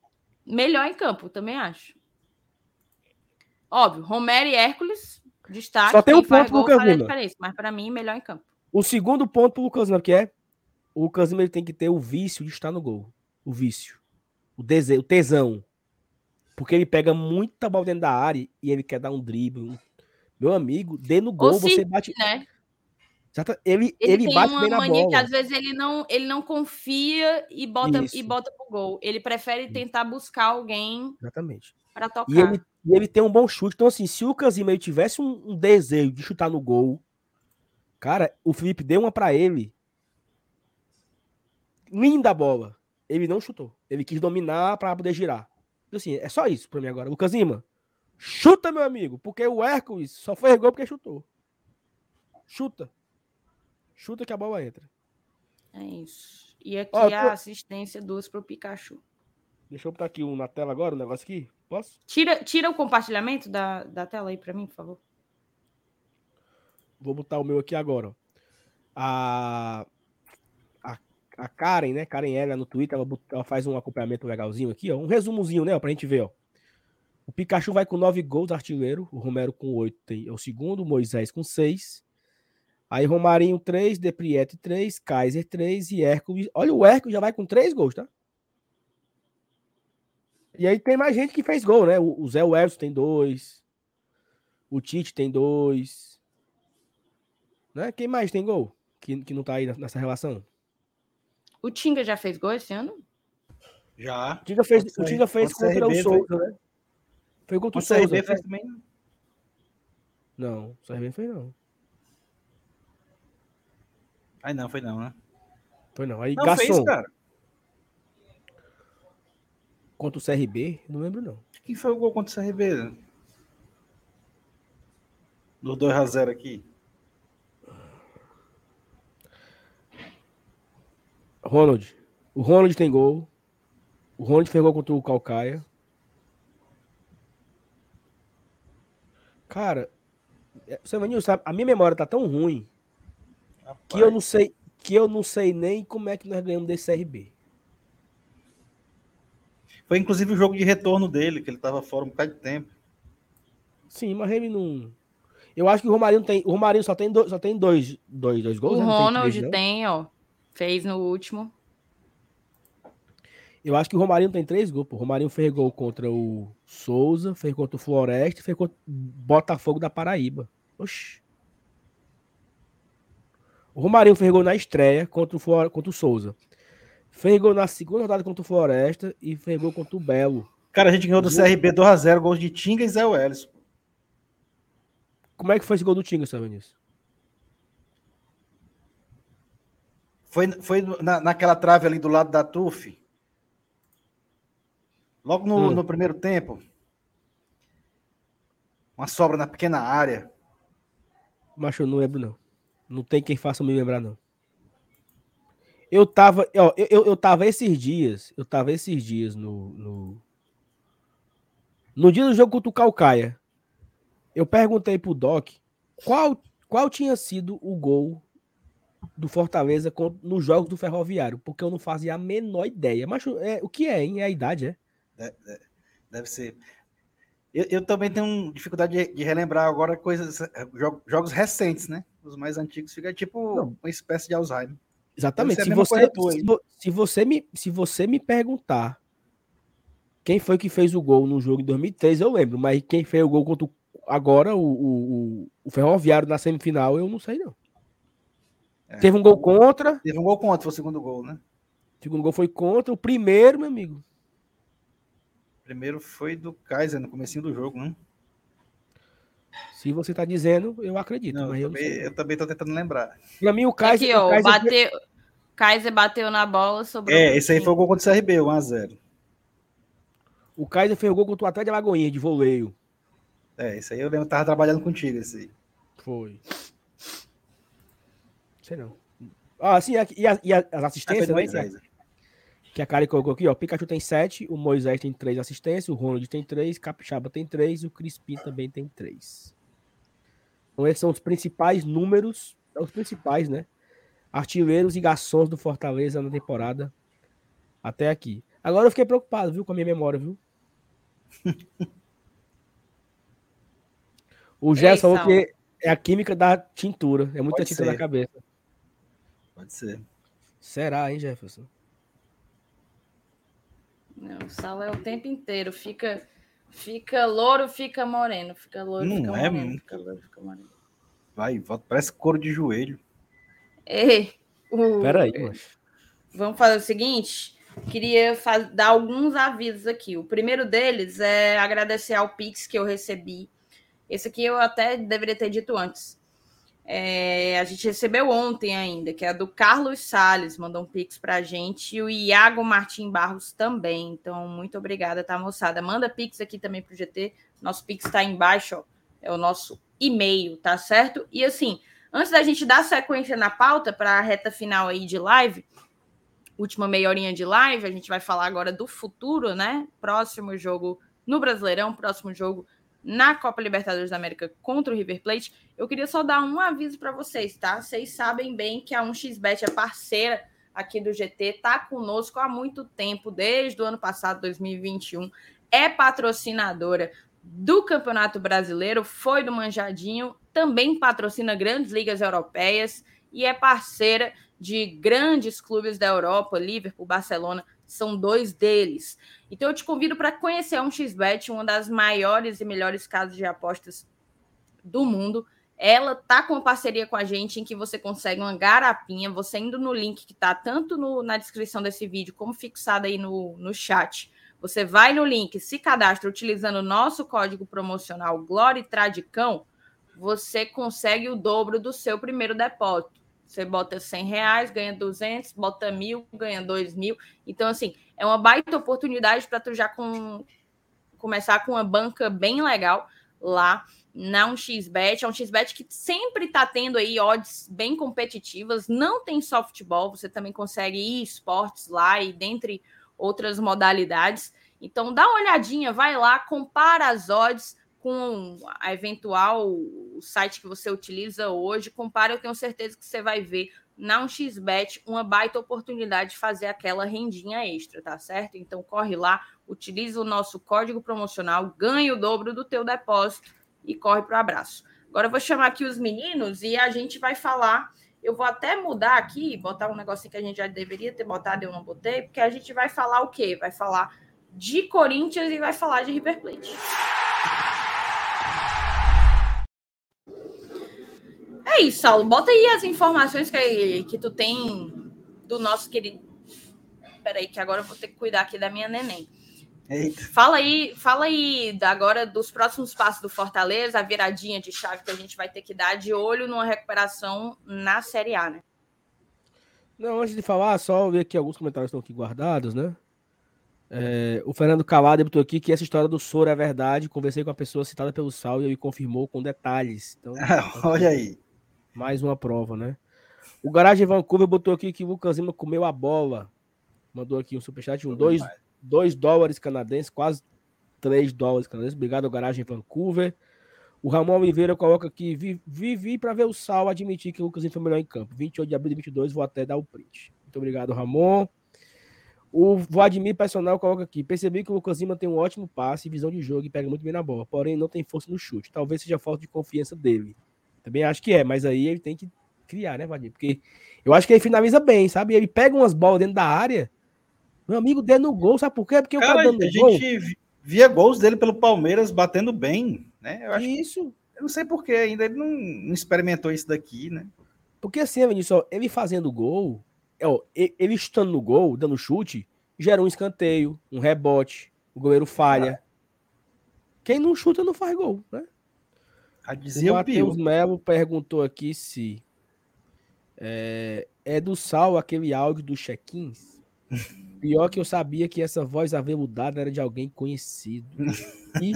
[SPEAKER 1] Melhor em campo, também acho. Óbvio, Romero e Hércules, destaque.
[SPEAKER 2] Só tem um ponto,
[SPEAKER 1] gol
[SPEAKER 2] Lucas Lima.
[SPEAKER 1] Mas para mim, melhor em campo.
[SPEAKER 2] O segundo ponto pro Lucas Lima, que é o Lucas Lima ele tem que ter o vício de estar no gol. O vício. O desejo, o tesão. Porque ele pega muita bola dentro da área e ele quer dar um drible. Meu amigo, dê no gol, você
[SPEAKER 1] se-
[SPEAKER 2] bate.
[SPEAKER 1] Né?
[SPEAKER 2] Exata- Ele,
[SPEAKER 1] Ele,
[SPEAKER 2] ele,
[SPEAKER 1] tem
[SPEAKER 2] bate
[SPEAKER 1] uma
[SPEAKER 2] bem na
[SPEAKER 1] mania
[SPEAKER 2] bola.
[SPEAKER 1] que às vezes ele não, ele não confia e bota, e
[SPEAKER 2] Isso.
[SPEAKER 1] bota pro gol. Ele prefere tentar buscar alguém
[SPEAKER 2] Exatamente.
[SPEAKER 1] para tocar.
[SPEAKER 2] E ele, e ele tem um bom chute. Então, assim, se o ele tivesse um, um desejo de chutar no gol, cara, o Felipe deu uma pra ele. Linda bola. Ele não chutou. Ele quis dominar pra poder girar. Então, Assim, é só isso pra mim agora. Lucas Lima, chuta, meu amigo, porque o Hércules só foi gol porque chutou. Chuta. Chuta que a bola entra.
[SPEAKER 1] É isso. E aqui
[SPEAKER 2] Ó, eu tô-
[SPEAKER 1] a assistência duas pro Pikachu.
[SPEAKER 2] Deixa eu botar aqui um na tela agora, um negócio aqui. Posso?
[SPEAKER 1] Tira, tira o compartilhamento da, da tela aí para mim, por favor.
[SPEAKER 2] Vou botar o meu aqui agora. A, a, a Karen, né? Karen Ela no Twitter, ela, ela faz um acompanhamento legalzinho aqui, ó. Um resumozinho, né? Ó, pra gente ver, ó. O Pikachu vai com nove gols, artilheiro. O Romero com oito tem, é o segundo. O Moisés com seis. Aí Romarinho, três. Depriete, três. Kaiser, três. E Hércules. Olha, o Hércules já vai com três gols, tá? E aí tem mais gente que fez gol, né? O, o Zé Welson tem dois. O Tite tem dois. Né? Quem mais tem gol? Que, que não tá aí nessa relação?
[SPEAKER 1] O Tinga já fez gol esse ano?
[SPEAKER 3] Já.
[SPEAKER 2] O Tinga fez,
[SPEAKER 3] Contra
[SPEAKER 2] o Tinga fez
[SPEAKER 3] contra o
[SPEAKER 2] contra o
[SPEAKER 3] CRB,
[SPEAKER 2] Souza, né? Foi contra o
[SPEAKER 3] Contra o
[SPEAKER 2] Souza.
[SPEAKER 3] CRB fez também.
[SPEAKER 2] Não, o CRB fez não.
[SPEAKER 3] Aí não, foi não, né?
[SPEAKER 2] Foi não. Aí
[SPEAKER 3] Não
[SPEAKER 2] Garçom
[SPEAKER 3] fez, cara.
[SPEAKER 2] contra o CRB, não lembro não.
[SPEAKER 3] Quem foi o gol contra o CRB? No 2x0 aqui.
[SPEAKER 2] Ronald. O Ronald tem gol. O Ronald fez gol contra o Calcaia. Cara, é, você Vanil, sabe, a minha memória tá tão ruim que eu não sei que eu não sei nem como é que nós ganhamos desse CRB.
[SPEAKER 3] Foi inclusive o jogo de retorno dele, que ele tava fora um bocado de tempo.
[SPEAKER 2] Sim, mas ele não. Eu acho que o Romarinho tem. O Romarinho só tem, dois, só tem dois, dois, dois gols.
[SPEAKER 1] O
[SPEAKER 2] né? Tem
[SPEAKER 1] Ronald
[SPEAKER 2] três, não?
[SPEAKER 1] tem, ó. Fez no último.
[SPEAKER 2] Eu acho que o Romarinho tem três gols. Pô. O Romarinho fez gol contra o Souza, fez contra o Floresta, fez contra o Botafogo da Paraíba. Oxi. O Romarinho fez gol na estreia contra o, Flor... contra o Souza. Fez gol na segunda rodada contra o Floresta e fez gol contra o Belo.
[SPEAKER 3] Cara, a gente ganhou do CRB 2x0, gols de Tinga e Zé Welles.
[SPEAKER 2] Como é que foi esse gol do Tinga, seu Vinícius?
[SPEAKER 3] Foi, foi na, naquela trave ali do lado da TUF. Logo no,
[SPEAKER 2] Hum.
[SPEAKER 3] no primeiro tempo. Uma sobra na pequena área.
[SPEAKER 2] Mas eu não lembro, não. Não tem quem faça me lembrar, não. Eu tava, ó, eu, eu, eu tava esses dias, eu tava esses dias no, no, no dia do jogo contra o Calcaia. Eu perguntei pro Doc qual, qual tinha sido o gol do Fortaleza nos jogos do Ferroviário, porque eu não fazia a menor ideia. Mas é, o que é, hein? É a idade, é?
[SPEAKER 3] Deve ser. Eu, eu também tenho dificuldade de, de relembrar agora coisas, jo- jogos recentes, né? Os mais antigos fica tipo
[SPEAKER 2] Não.
[SPEAKER 3] uma espécie de Alzheimer.
[SPEAKER 2] Exatamente.
[SPEAKER 3] Deve
[SPEAKER 2] Se você,
[SPEAKER 3] tua
[SPEAKER 2] se, se você me, se você me perguntar quem foi que fez o gol no jogo em 2003, eu lembro. Mas quem fez o gol contra o, agora, o, o, o- o Ferroviário na semifinal, eu não sei, não.
[SPEAKER 3] É.
[SPEAKER 2] Teve um gol contra.
[SPEAKER 3] Teve um gol contra, foi o segundo gol, né?
[SPEAKER 2] O segundo gol foi contra. O primeiro, meu amigo.
[SPEAKER 3] Primeiro foi do Kaiser no comecinho do jogo, né?
[SPEAKER 2] Se você tá dizendo, eu acredito.
[SPEAKER 3] Não,
[SPEAKER 2] mas
[SPEAKER 3] eu,
[SPEAKER 2] eu não
[SPEAKER 3] também,
[SPEAKER 2] sei.
[SPEAKER 3] eu também tô tentando lembrar.
[SPEAKER 2] Pra mim, o Kaiser.
[SPEAKER 1] Aqui, ó.
[SPEAKER 2] o Kaiser
[SPEAKER 1] Bateu... Kaiser bateu na bola, sobrou.
[SPEAKER 3] É, esse aí foi o gol contra o CRB, 1x0.
[SPEAKER 2] o Kaiser fez o gol contra o Atlético de Lagoinha, de voleio.
[SPEAKER 3] É, esse aí eu lembro, tava trabalhando contigo, esse aí.
[SPEAKER 2] Foi. Sei não. Ah, sim, e, a- e a- as
[SPEAKER 3] Ah,
[SPEAKER 2] assistências,
[SPEAKER 3] do
[SPEAKER 2] né?
[SPEAKER 3] Moisés.
[SPEAKER 2] Que a Kari colocou aqui, ó. Pikachu tem 7, o Moisés tem 3 assistências, o Ronald tem 3, Capixaba tem 3 e o Crispim também tem 3. Então esses são os principais números, são os principais, né? Artilheiros e garçons do Fortaleza na temporada até aqui. Agora eu fiquei preocupado, viu, com a minha memória, viu? o Gerson falou que é a química da tintura, é muita
[SPEAKER 3] Pode
[SPEAKER 2] tinta
[SPEAKER 3] ser.
[SPEAKER 2] na cabeça.
[SPEAKER 3] Pode ser.
[SPEAKER 2] Será, hein, Jefferson?
[SPEAKER 1] Não, o Saulo é o tempo inteiro. Fica, fica louro, fica moreno. Fica louro,
[SPEAKER 3] Não
[SPEAKER 1] fica
[SPEAKER 3] é,
[SPEAKER 1] moreno.
[SPEAKER 3] mano.
[SPEAKER 1] Fica louro, fica moreno.
[SPEAKER 3] Vai, volta, parece couro de joelho.
[SPEAKER 1] Ei, o-
[SPEAKER 2] Peraí, macho.
[SPEAKER 1] Vamos fazer o seguinte. Queria fa- dar alguns avisos aqui. O primeiro deles é agradecer ao Pix que eu recebi. Esse aqui eu até deveria ter dito antes. É, a gente recebeu ontem ainda, que é do Carlos Salles, mandou um Pix pra gente, e o Iago Martim Barros também. Então, muito obrigada, tá, moçada? Manda Pix aqui também pro GT. Nosso Pix está embaixo, ó. É o nosso e-mail, tá certo? E assim, antes da gente dar sequência na pauta para a reta final aí de live, última meia horinha de live, a gente vai falar agora do futuro, né? Próximo jogo no Brasileirão, próximo jogo na Copa Libertadores da América contra o River Plate. Eu queria só dar um aviso para vocês, tá? Vocês sabem bem que a 1xBet é parceira aqui do GT, tá conosco há muito tempo, desde o ano passado, 2021, é patrocinadora do Campeonato Brasileiro, foi do Manjadinho, também patrocina grandes ligas europeias e é parceira de grandes clubes da Europa, Liverpool, Barcelona, são dois deles. Então eu te convido para conhecer a 1xBet, uma das maiores e melhores casas de apostas do mundo. Ela tá com uma parceria com a gente em que você consegue uma garapinha, você indo no link que tá tanto no- na descrição desse vídeo como fixado aí no, no chat. Você vai no link, se cadastra utilizando o nosso código promocional Glória Tradicão, você consegue o dobro do seu primeiro depósito. Você bota 100 reais, ganha 200, bota mil, ganha 2 mil. Então, assim, é uma baita oportunidade para tu já com, começar com uma banca bem legal lá na 1xBet. É um xbet que sempre está tendo aí odds bem competitivas. Não tem softball, você também consegue ir esportes lá e dentre outras modalidades. Então dá uma olhadinha, vai lá, compara as odds com a eventual site que você utiliza hoje, compara, eu tenho certeza que você vai ver na 1xBet uma baita oportunidade de fazer aquela rendinha extra, tá certo? Então corre lá, utiliza o nosso código promocional, ganha o dobro do teu depósito e corre para o abraço. Agora eu vou chamar aqui os meninos e a gente vai falar. Eu vou até mudar aqui, botar um negocinho que a gente já deveria ter botado, eu não botei, porque a gente vai falar o quê? Vai falar de Corinthians e vai falar de River Plate. É isso, Saulo. Bota aí as informações que, que tu tem do nosso querido. Peraí, que agora eu vou ter que cuidar aqui da minha neném. Eita. Fala aí, fala aí agora dos próximos passos do Fortaleza, a viradinha de chave que a gente vai ter que dar de olho numa recuperação na Série A, né?
[SPEAKER 2] Não, antes de falar, só ver aqui alguns comentários estão aqui guardados, né? É, o Fernando Calado botou aqui que essa história do soro é verdade. Conversei com a pessoa citada pelo Sal e ele confirmou com detalhes. Então,
[SPEAKER 3] olha aí.
[SPEAKER 2] Mais uma prova, né? O Garagem Vancouver botou aqui que o Lucas Lima comeu a bola. Mandou aqui um superchat, um dois, 2 dólares canadenses, quase 3 dólares canadenses. Obrigado Garagem Vancouver. O Ramon Oliveira coloca aqui: vivi para ver o Sal admitir que o Lucas foi melhor em campo. 28 de abril de 22, vou até dar o print. Muito obrigado, Ramon. O Vladimir Personal coloca aqui: percebi que o Lucas Lima tem um ótimo passe e visão de jogo e pega muito bem na bola, porém não tem força no chute. Talvez seja falta de confiança dele. Também acho que é, mas aí ele tem que criar, né, Vladimir? Porque eu acho que ele finaliza bem, sabe? Ele pega umas bolas dentro da área meu amigo dentro no gol, sabe por quê? Porque
[SPEAKER 3] cara, o cara dando a gol. gente via gols dele pelo Palmeiras batendo bem, né?
[SPEAKER 2] Eu acho isso.
[SPEAKER 3] Que, eu não sei por que ainda ele não, não, experimentou isso daqui, né?
[SPEAKER 2] Porque assim, Vinícius, ele fazendo gol, ó, ele estando no gol, dando chute, gera um escanteio, um rebote, o goleiro falha. Ah. Quem não chuta não faz gol, né?
[SPEAKER 3] A dizer o Matheus
[SPEAKER 2] Melo perguntou aqui se é, é do Sal aquele áudio dos check-ins. Pior que eu sabia que essa voz aveludada era de alguém conhecido.
[SPEAKER 3] E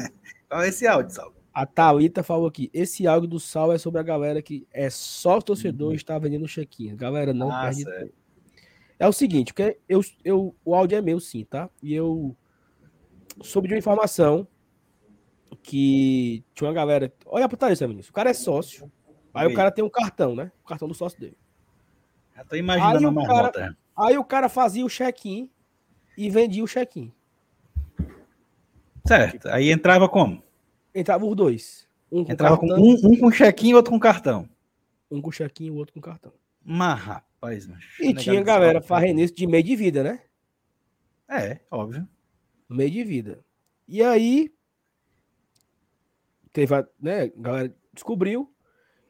[SPEAKER 3] Olha esse áudio, Sal.
[SPEAKER 2] A Thalita falou aqui: esse áudio do Sal é sobre a galera que é só torcedor uhum. está vendendo chequinho. Galera, não ah, perde tempo. É o seguinte, porque eu, eu, o áudio é meu, sim, tá? E eu soube de uma informação que tinha uma galera. Olha Thalita, menino. O cara é sócio. Aí o cara tem um cartão, né? O cartão do sócio dele.
[SPEAKER 3] Já tô imaginando a marmota. Cara,
[SPEAKER 2] Aí o cara fazia o check-in e vendia o check-in.
[SPEAKER 3] Certo. Aí entrava como?
[SPEAKER 2] Entrava os dois.
[SPEAKER 3] Um com entrava cartão, com um, um com check-in e outro com cartão.
[SPEAKER 2] Um com check-in e o outro com cartão.
[SPEAKER 3] Mas, rapaz,
[SPEAKER 2] E tinha galera isso de meio de vida, né?
[SPEAKER 3] É, óbvio.
[SPEAKER 2] Meio de vida. E aí, teve a, né, a galera descobriu.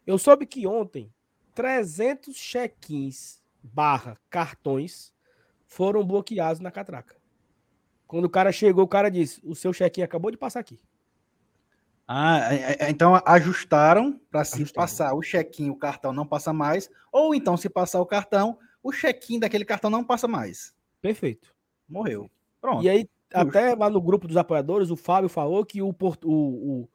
[SPEAKER 2] Eu soube que ontem 300 check-ins barra cartões foram bloqueados na catraca. Quando o cara chegou, o cara disse: o seu check-in acabou de passar aqui.
[SPEAKER 3] Ah, é, é, então ajustaram para se passar o check-in, o cartão não passa mais, ou então se passar o cartão, o check-in daquele cartão não passa mais.
[SPEAKER 2] Perfeito.
[SPEAKER 3] Morreu. Pronto.
[SPEAKER 2] E aí, até lá no grupo dos apoiadores, o Fábio falou que o, o, o,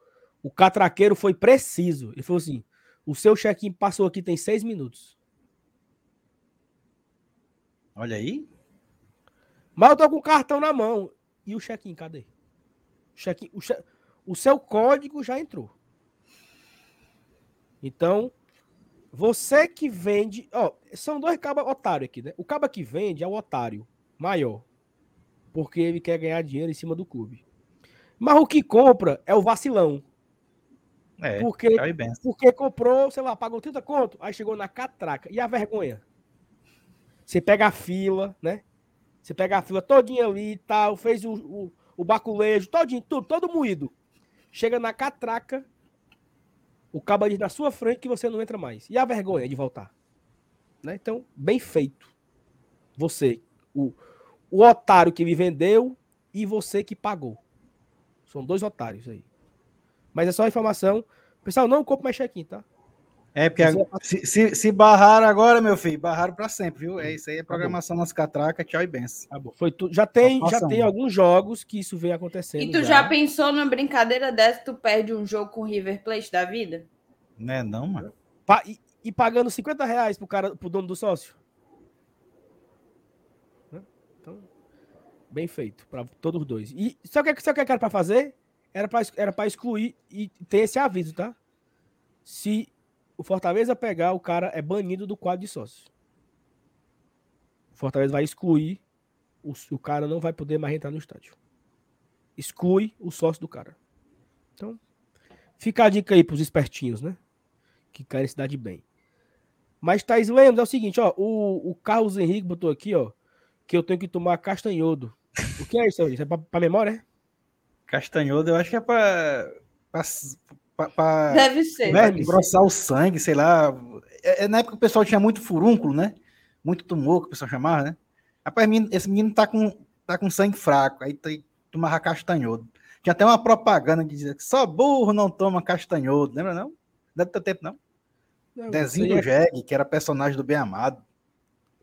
[SPEAKER 2] o catraqueiro foi preciso. Ele falou assim: o seu check-in passou aqui tem seis minutos.
[SPEAKER 3] Olha aí.
[SPEAKER 2] Mas eu tô com o cartão na mão. E o check-in, cadê? Check o, che... o seu código já entrou. Então, você que vende. Ó, são dois cabos otários aqui, né? O cabo que vende é o otário maior. Porque ele quer ganhar dinheiro em cima do clube. Mas o que compra é o vacilão. É, porque, porque comprou, sei lá, pagou 30 conto, aí chegou na catraca. E a vergonha? Você pega a fila, né? Você pega a fila todinha ali e tal, fez o, o, o baculejo, todinho, tudo, todo moído. Chega na catraca, o cabo diz na sua frente que você não entra mais. E a vergonha de voltar. Né? Então, bem feito. Você, o, o otário que me vendeu e você que pagou. São dois otários aí. Mas é só informação. Pessoal, não compre mais check-in, tá?
[SPEAKER 3] É, porque se, se, se barraram agora, meu filho, barraram para sempre, viu? É isso aí, é programação nas catracas, tchau e benção.
[SPEAKER 2] Tá Foi tu, já tem, já tem alguns jogos que isso vem acontecendo.
[SPEAKER 1] E tu já. já pensou numa brincadeira dessa, tu perde um jogo com River Plate da vida?
[SPEAKER 3] Não é não, mano.
[SPEAKER 2] Pa e, e, pagando 50 reais pro, cara, pro dono do sócio? Então, bem feito para todos os dois. E sabe o que, sabe o que era para fazer? Era para era excluir e ter esse aviso, tá? Se o Fortaleza pegar, o cara é banido do quadro de sócio. O Fortaleza vai excluir, o, o cara não vai poder mais entrar no estádio. Exclui o sócio do cara. Então, fica a dica aí pros espertinhos, né? Que querem se dar de bem. Mas, Thaís Lemos, é o seguinte, ó. O, o Carlos Henrique botou aqui, ó, que eu tenho que tomar castanhodo. O que é isso, Isso é pra, pra memória, é?
[SPEAKER 3] Castanhodo, eu acho que é pra, pra,
[SPEAKER 1] Pra, Deve ser.
[SPEAKER 3] Né, engrossar o sangue, sei lá. É, é, na época o pessoal tinha muito furúnculo, né? Muito tumor, que o pessoal chamava, né? Rapaz, esse menino tá com, tá com sangue fraco, aí tem, tomava castanhodo. Tinha até uma propaganda que dizia que só burro não toma castanhodo, lembra não? Deve ter tempo, não? não Dezinho do é... Jeg, que era personagem do Bem Amado.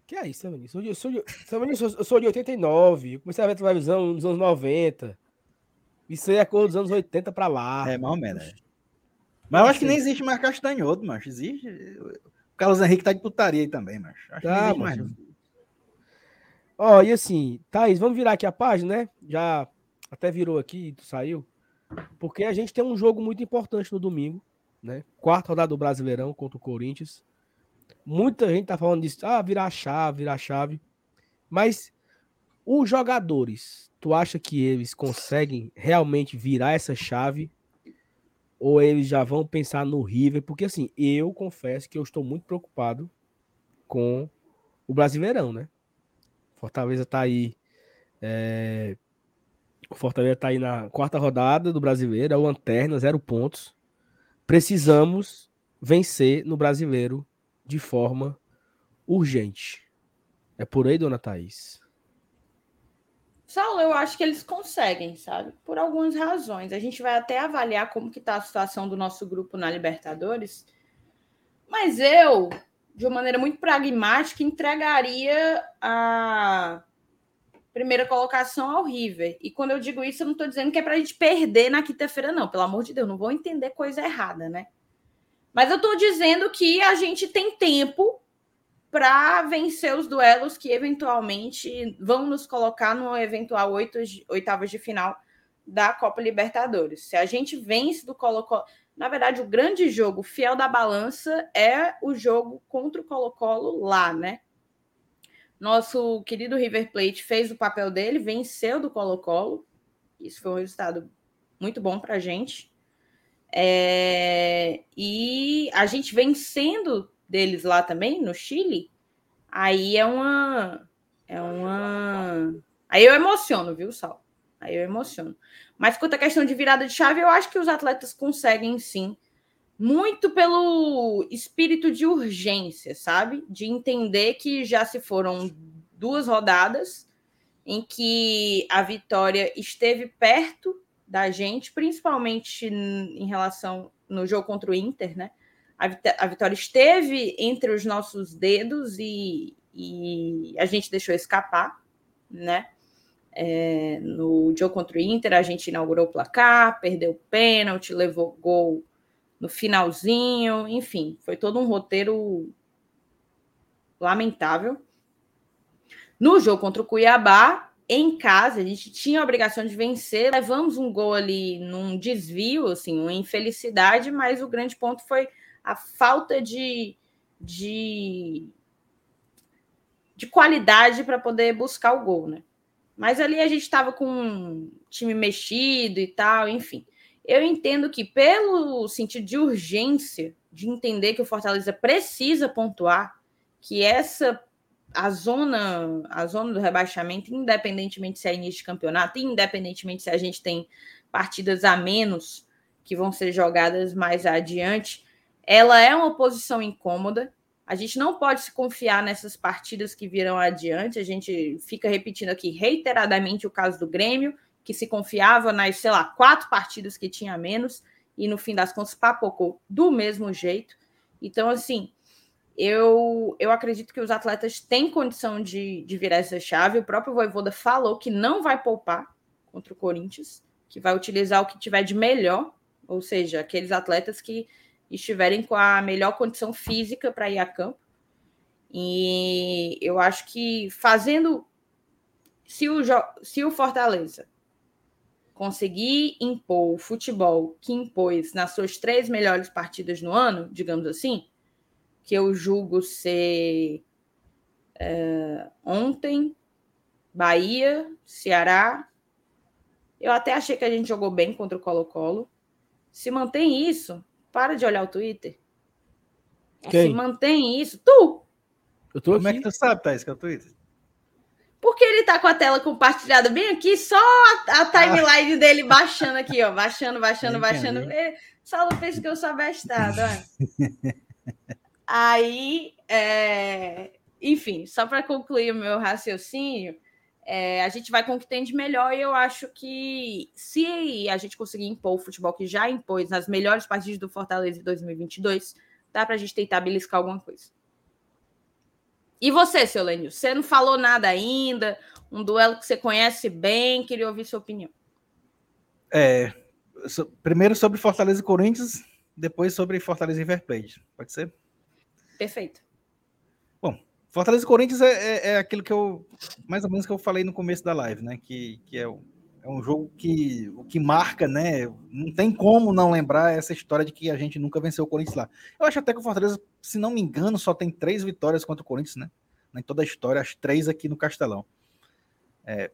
[SPEAKER 2] Que é isso, Vinícius? Eu sou, de, eu sou de 89, eu comecei a ver televisão nos anos 90. Isso aí é coisa dos anos 80 pra lá.
[SPEAKER 3] É, mais ou menos. Mas eu acho que nem existe mais castanhoto, mas existe. O Carlos Henrique tá de putaria aí também, mas acho tá, que mais.
[SPEAKER 2] Ó, e assim, Thaís, vamos virar aqui a página, né? Já até virou aqui, tu saiu. Porque a gente tem um jogo muito importante no domingo, né? Quarta rodada do Brasileirão contra o Corinthians. Muita gente tá falando disso, ah, virar chave, virar chave. Mas os jogadores, tu acha que eles conseguem realmente virar essa chave ou eles já vão pensar no River? Porque assim, eu confesso que eu estou muito preocupado com o Brasileirão, né? Fortaleza tá aí. É... Fortaleza tá aí na quarta rodada do Brasileiro, é o Lanterna, zero pontos. Precisamos vencer no Brasileiro de forma urgente. É por aí, dona Thaís?
[SPEAKER 1] Saulo, eu acho que eles conseguem, sabe? Por algumas razões. A gente vai até avaliar como que está a situação do nosso grupo na Libertadores. Mas eu, de uma maneira muito pragmática, entregaria a primeira colocação ao River. E quando eu digo isso, eu não estou dizendo que é para a gente perder na quinta-feira, não. Pelo amor de Deus, não vou entender coisa errada, né? Mas eu estou dizendo que a gente tem tempo para vencer os duelos que eventualmente vão nos colocar no eventual oitavas de final da Copa Libertadores. Se a gente vence do Colo-Colo, na verdade, o grande jogo fiel da balança é o jogo contra o Colo-Colo lá, né? Nosso querido River Plate fez o papel dele, venceu do Colo-Colo. Isso foi um resultado muito bom para a gente. É... E a gente vencendo deles lá também, no Chile, aí é uma. É uma. Aí eu emociono, viu, Sal? Aí eu emociono. Mas quanto à questão de virada de chave, eu acho que os atletas conseguem sim. Muito pelo espírito de urgência, sabe? De entender que já se foram duas rodadas em que a vitória esteve perto da gente, principalmente em relação no jogo contra o Inter, né? A, vitória esteve entre os nossos dedos e, e a gente deixou escapar, né? É, no jogo contra o Inter, a gente inaugurou o placar, perdeu o pênalti, levou gol no finalzinho, enfim, foi todo um roteiro lamentável. No jogo contra o Cuiabá, em casa, a gente tinha a obrigação de vencer, levamos um gol ali num desvio, assim, uma infelicidade, mas o grande ponto foi a falta de, de, de qualidade para poder buscar o gol, né? Mas ali a gente estava com um time mexido e tal, enfim. Eu entendo que, pelo sentido de urgência, de entender que o Fortaleza precisa pontuar, que essa a zona, a zona do rebaixamento, independentemente se é início de campeonato, independentemente se a gente tem partidas a menos que vão ser jogadas mais adiante, ela é uma posição incômoda. A gente não pode se confiar nessas partidas que virão adiante. A gente fica repetindo aqui reiteradamente o caso do Grêmio, que se confiava nas, sei lá, quatro partidas que tinha menos e no fim das contas papocou do mesmo jeito. Então, assim, eu, eu acredito que os atletas têm condição de, de virar essa chave. O próprio Voivoda falou que não vai poupar contra o Corinthians, que vai utilizar o que tiver de melhor, ou seja, aqueles atletas que estiverem com a melhor condição física para ir a campo. E eu acho que fazendo. Se o, se o Fortaleza conseguir impor o futebol que impôs nas suas três melhores partidas no ano, digamos assim, que eu julgo ser é, ontem, Bahia, Ceará. Eu até achei que a gente jogou bem contra o Colo-Colo. Se mantém isso, para de olhar o Twitter. Quem? Se mantém isso, tu!
[SPEAKER 3] Eu tô Como aqui. é que tu sabe, Thais, que é o Twitter?
[SPEAKER 1] Porque ele tá com a tela compartilhada bem aqui, só a, a timeline ah. dele baixando aqui, ó. Baixando, baixando, baixando. Ele, só não pensa que eu sou abestado, ó. Aí, é... enfim, só para concluir o meu raciocínio, é, a gente vai com o que tem de melhor e eu acho que se a gente conseguir impor o futebol que já impôs nas melhores partidas do Fortaleza em 2022, dá para a gente tentar beliscar alguma coisa. E você, seu Lenil? Você não falou nada ainda? Um duelo que você conhece bem, queria ouvir sua opinião.
[SPEAKER 3] É, primeiro sobre Fortaleza e Corinthians, depois sobre Fortaleza e River Plate. Pode ser?
[SPEAKER 1] Perfeito.
[SPEAKER 3] Fortaleza e Corinthians é, é, é, aquilo que eu, mais ou menos que eu falei no começo da live, né? Que, que é, é um jogo que o que marca, né? Não tem como não lembrar essa história de que a gente nunca venceu o Corinthians lá. Eu acho até que o Fortaleza, se não me engano, só tem três vitórias contra o Corinthians, né? Em toda a história, as três aqui no Castelão. É,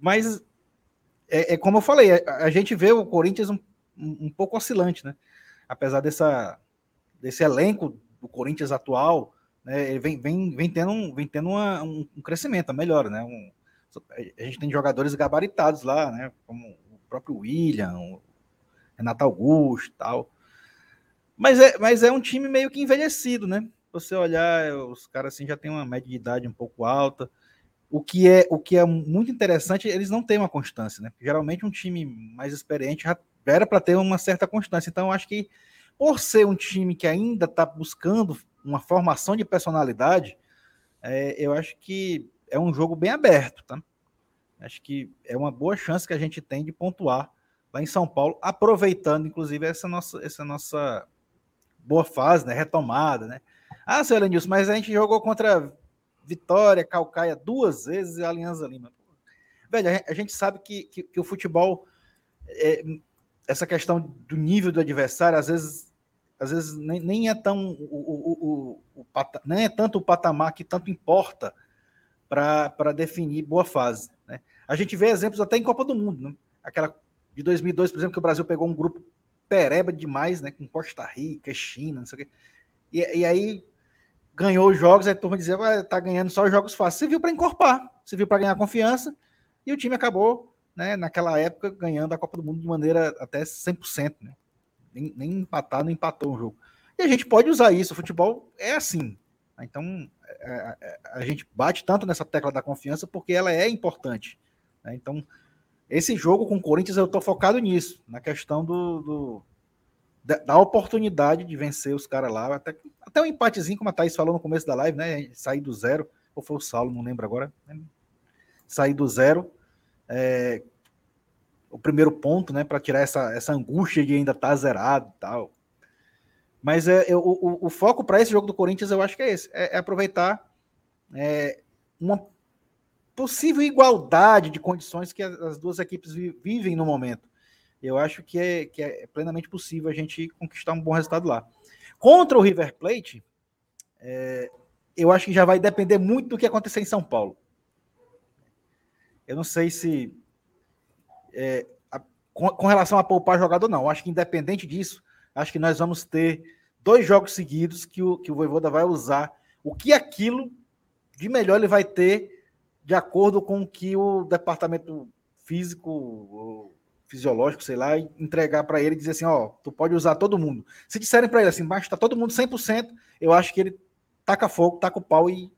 [SPEAKER 3] mas é, é, como eu falei, a, a, gente vê o Corinthians um, um, um pouco oscilante, né? Apesar dessa, desse elenco do Corinthians atual, né, ele vem, vem, vem tendo, um, vem tendo uma, um, crescimento, melhor, né? Um, a gente tem jogadores gabaritados lá, né? Como o próprio William, o Renato Augusto tal. Mas é, mas é um time meio que envelhecido, né? Você olhar, os caras assim já têm uma média de idade um pouco alta. O que é, o que é muito interessante, eles não têm uma constância, né? Geralmente um time mais experiente já era para ter uma certa constância. Então, acho que por ser um time que ainda está buscando uma formação de personalidade, é, eu acho que é um jogo bem aberto, tá? Acho que é uma boa chance que a gente tem de pontuar lá em São Paulo, aproveitando, inclusive, essa nossa, essa nossa boa fase, né? Retomada, né? Ah, seu Elenilson, mas a gente jogou contra Vitória, Calcaia duas vezes e Alianza Lima. Velho, a gente sabe que, que, que o futebol, é, essa questão do nível do adversário, às vezes às vezes nem, nem é tão o, o, o, o, nem é tanto o patamar que tanto importa para definir boa fase. Né? A gente vê exemplos até em Copa do Mundo, né? aquela de 2002, por exemplo, que o Brasil pegou um grupo pereba demais, né, com Costa Rica, China, não sei o quê. E, e aí ganhou os jogos, aí a turma dizia, vai tá ganhando só os jogos fáceis. Você viu para encorpar, você viu para ganhar confiança, e o time acabou, né, naquela época, ganhando a Copa do Mundo de maneira até 100%, né? Nem, nem empatar, não empatou o jogo. E a gente pode usar isso, o futebol é assim. Então, a, é, a, é, a gente bate tanto nessa tecla da confiança porque ela é importante. Né? Então, esse jogo com o Corinthians, eu estou focado nisso, na questão do, do da, da, oportunidade de vencer os caras lá. Até, até um empatezinho, como a Thaís falou no começo da live, né? Sair do zero, ou foi o Saulo, não lembro agora. Né? Sair do zero. É, o primeiro ponto, né, para tirar essa, essa angústia de ainda estar tá zerado e tal. Mas é, eu, o, o, foco para esse jogo do Corinthians eu acho que é esse: é, é aproveitar é, uma possível igualdade de condições que as duas equipes vivem no momento. Eu acho que é, que é plenamente possível a gente conquistar um bom resultado lá. Contra o River Plate, é, eu acho que já vai depender muito do que acontecer em São Paulo. Eu não sei se é, a, com, com, relação a poupar jogador, não. Acho que independente disso, acho que nós vamos ter dois jogos seguidos que o, que o Voivoda vai usar. O que aquilo de melhor ele vai ter de acordo com o que o departamento físico, fisiológico, sei lá, entregar para ele e dizer assim, ó, tu pode usar todo mundo. Se disserem para ele assim, mas tá todo mundo 100%, eu acho que ele taca fogo, taca o pau e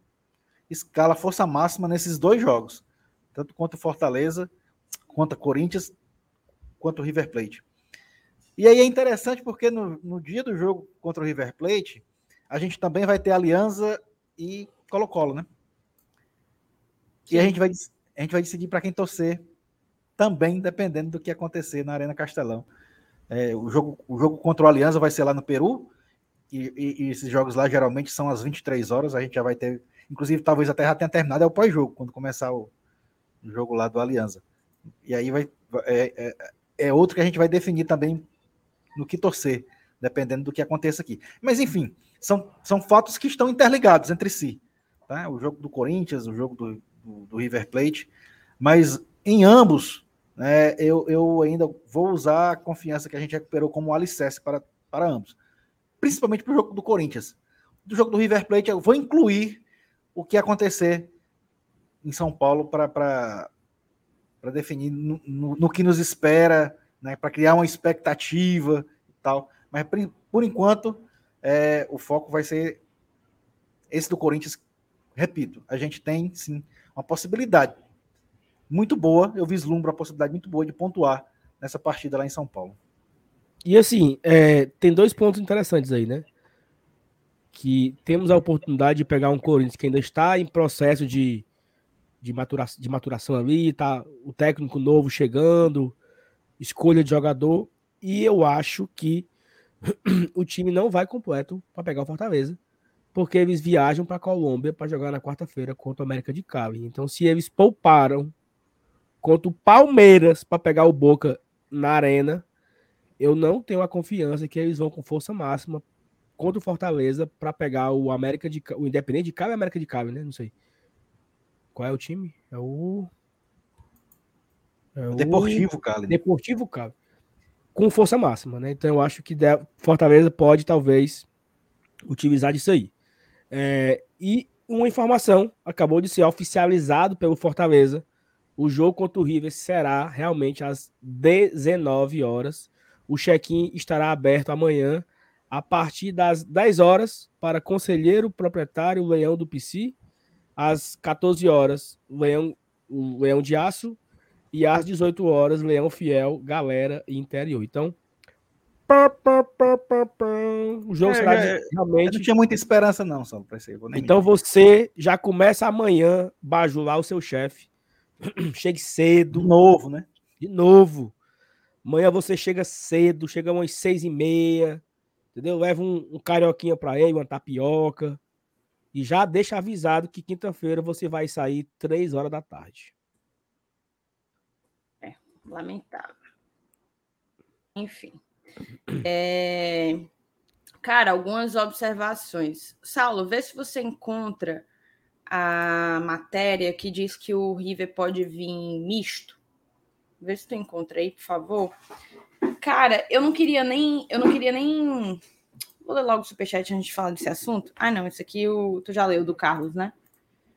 [SPEAKER 3] escala força máxima nesses dois jogos, tanto contra o Fortaleza contra Corinthians, quanto o River Plate. E aí é interessante porque no, no dia do jogo contra o River Plate, a gente também vai ter Aliança e Colo-Colo, né? Sim. E a gente vai, a gente vai decidir para quem torcer também, dependendo do que acontecer na Arena Castelão. É, o, jogo, o jogo contra o Aliança vai ser lá no Peru, e, e, e, esses jogos lá geralmente são às 23 horas, a gente já vai ter, inclusive talvez até já tenha terminado, é o pós-jogo, quando começar o, o, jogo lá do Aliança. E aí vai, é, é, é outro que a gente vai definir também no que torcer, dependendo do que aconteça aqui. Mas enfim, são, são fatos que estão interligados entre si. Tá? O jogo do Corinthians, o jogo do, do, do River Plate, mas em ambos, né, eu, eu ainda vou usar a confiança que a gente recuperou como alicerce para, para ambos principalmente para o jogo do Corinthians. Do jogo do River Plate, eu vou incluir o que acontecer em São Paulo para definir no, no, no, que nos espera, né, para criar uma expectativa e tal. Mas por enquanto, é, o foco vai ser esse do Corinthians. Repito, a gente tem sim uma possibilidade muito boa, eu vislumbro a possibilidade muito boa de pontuar nessa partida lá em São Paulo.
[SPEAKER 2] E assim, é, tem dois pontos interessantes aí, né? Que temos a oportunidade de pegar um Corinthians que ainda está em processo de, de, maturação, de maturação ali, tá o técnico novo chegando, escolha de jogador, e eu acho que o time não vai completo para pegar o Fortaleza, porque eles viajam para Colômbia para jogar na quarta-feira contra o América de Cali. Então, se eles pouparam contra o Palmeiras para pegar o Boca na arena, eu não tenho a confiança que eles vão com força máxima contra o Fortaleza para pegar o América de o Independente de e América de Cabo, né? Não sei. Qual é o time? É o
[SPEAKER 3] é o Deportivo Cali.
[SPEAKER 2] Deportivo Cali. Com força máxima, né? Então eu acho que Fortaleza pode talvez utilizar disso aí. É, e uma informação acabou de ser oficializado pelo Fortaleza. O jogo contra o River será realmente às 19 horas o check-in estará aberto amanhã a partir das 10 horas para conselheiro proprietário Leão do PC, às 14 horas Leão, o Leão de Aço e às 18 horas Leão Fiel, Galera e Interior. Então, pá, pá, pá, o jogo é, será
[SPEAKER 3] é, realmente. Eu não tinha muita esperança, não, só para isso.
[SPEAKER 2] Então você já começa amanhã bajular o seu chefe. Chegue cedo.
[SPEAKER 3] De novo, né?
[SPEAKER 2] De novo. Amanhã você chega cedo, chega umas seis e meia, entendeu? Leva um, um carioquinha para ele, uma tapioca. E já deixa avisado que quinta-feira você vai sair três horas da tarde.
[SPEAKER 1] É, lamentável. Enfim. É... Cara, algumas observações. Saulo, vê se você encontra a matéria que diz que o River pode vir misto. Vê se tu encontra aí, por favor. Cara, eu não queria nem. Eu não queria nem. Vou ler logo o superchat antes de falar desse assunto. Ah, não, esse aqui o, tu já leu do Carlos, né?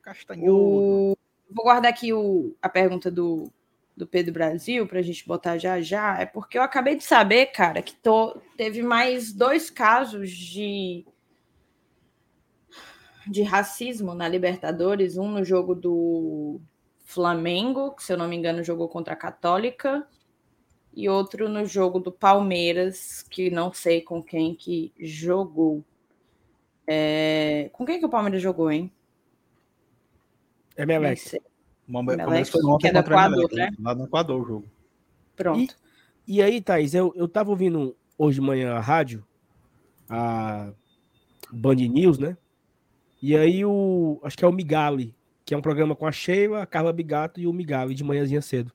[SPEAKER 3] Castanhoso. O,
[SPEAKER 1] vou guardar aqui o, a pergunta do, do Pedro Brasil para a gente botar já já. É porque eu acabei de saber, cara, que tô, teve mais dois casos de de racismo na Libertadores, um no jogo do Flamengo, que se eu não me engano jogou contra a Católica, e outro no jogo do Palmeiras, que não sei com quem que jogou. É... Com quem que o Palmeiras jogou, hein?
[SPEAKER 2] É Melex.
[SPEAKER 3] O Palmeiras foi ontem
[SPEAKER 1] é contra Equador, né?
[SPEAKER 3] Lá no Equador o jogo.
[SPEAKER 1] Pronto.
[SPEAKER 2] E, e aí, Thaís, eu, eu tava ouvindo hoje de manhã a rádio, a Band News, né? E aí o. Acho que é o Migali, que é um programa com a Sheila, a Carla Bigato e o Migali de manhãzinha cedo.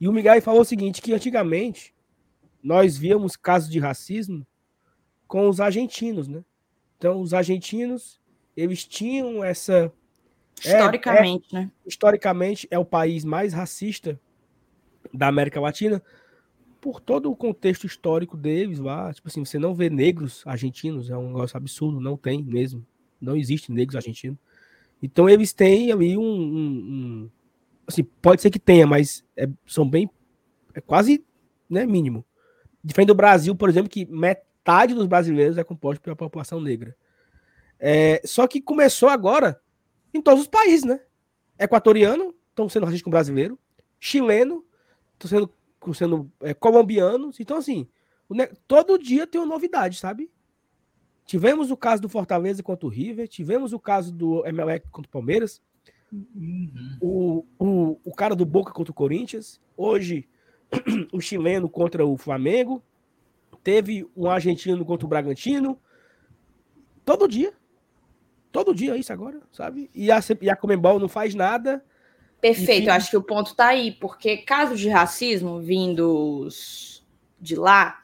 [SPEAKER 2] E o Migali falou o seguinte, que antigamente nós víamos casos de racismo com os argentinos, né? Então, os argentinos, eles tinham essa...
[SPEAKER 1] Historicamente, é, é, né?
[SPEAKER 2] Historicamente, é o país mais racista da América Latina por todo o contexto histórico deles lá. Tipo assim, você não vê negros argentinos, é um negócio absurdo, não tem mesmo. Não existe negros argentinos. Então eles têm ali um, um, um assim, pode ser que tenha, mas é, são bem é quase né, mínimo. Diferente do Brasil, por exemplo, que metade dos brasileiros é composto pela população negra. É, só que começou agora em todos os países, né? Equatoriano estão sendo racistas com brasileiro, chileno estão sendo, sendo é, colombianos. Então, assim, todo dia tem uma novidade, sabe? Tivemos o caso do Fortaleza contra o River, tivemos o caso do Emelec contra o Palmeiras, uhum. o, o, o cara do Boca contra o Corinthians, hoje o chileno contra o Flamengo, teve um argentino contra o Bragantino, todo dia. Todo dia isso agora, sabe? E a, e a Comembol não faz nada.
[SPEAKER 1] Perfeito, eu acho que o ponto tá aí, porque casos de racismo vindos de lá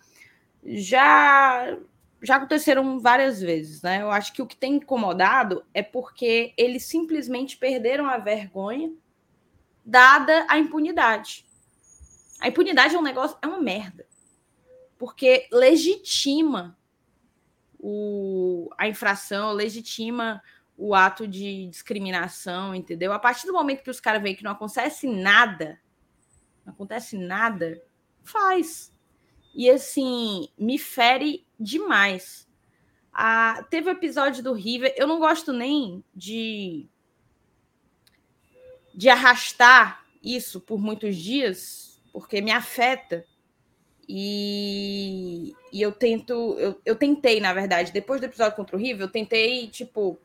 [SPEAKER 1] já já aconteceram várias vezes, né? Eu acho que o que tem incomodado é porque eles simplesmente perderam a vergonha dada a impunidade. A impunidade é um negócio, é uma merda. Porque legitima o, a infração, legitima o ato de discriminação, entendeu? A partir do momento que os caras veem que não acontece nada, não acontece nada, faz. E assim, me fere demais. Ah, teve o episódio do River, eu não gosto nem de de arrastar isso por muitos dias, porque me afeta. E, e eu tento, eu, eu tentei, na verdade, depois do episódio contra o River, eu tentei, tipo,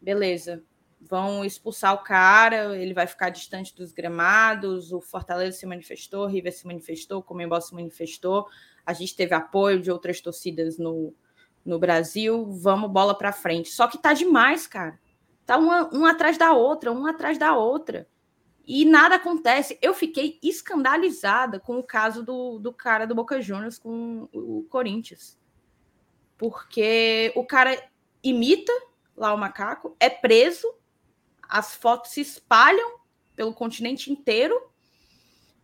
[SPEAKER 1] beleza, vão expulsar o cara, ele vai ficar distante dos gramados, o Fortaleza se manifestou, o River se manifestou, o Comembol se manifestou, a gente teve apoio de outras torcidas no, no Brasil, vamos bola para frente. Só que tá demais, cara. Tá uma, uma atrás da outra, uma atrás da outra. E nada acontece. Eu fiquei escandalizada com o caso do, do cara do Boca Juniors com o Corinthians. Porque o cara imita lá o macaco, é preso, as fotos se espalham pelo continente inteiro.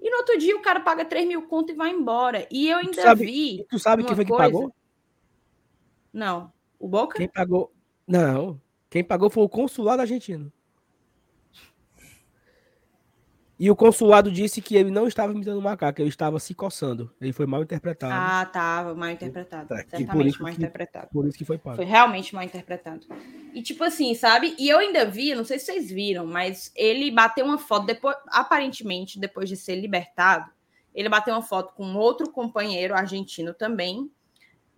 [SPEAKER 1] E no outro dia o cara paga 3 mil conto e vai embora. E eu ainda
[SPEAKER 2] tu sabe,
[SPEAKER 1] vi.
[SPEAKER 2] Tu sabe quem foi coisa... que pagou?
[SPEAKER 1] Não. O Boca?
[SPEAKER 2] Quem pagou? Não. Quem pagou foi o consulado argentino. E o consulado disse que ele não estava imitando o macaco, ele estava se coçando. Ele foi mal interpretado.
[SPEAKER 1] Ah, estava mal interpretado. Tá, Certamente mal
[SPEAKER 2] que,
[SPEAKER 1] interpretado.
[SPEAKER 2] Por isso que foi pago.
[SPEAKER 1] Foi realmente mal interpretado. E tipo assim, sabe? E eu ainda vi, não sei se vocês viram, mas ele bateu uma foto depois, aparentemente, depois de ser libertado, ele bateu uma foto com outro companheiro argentino também.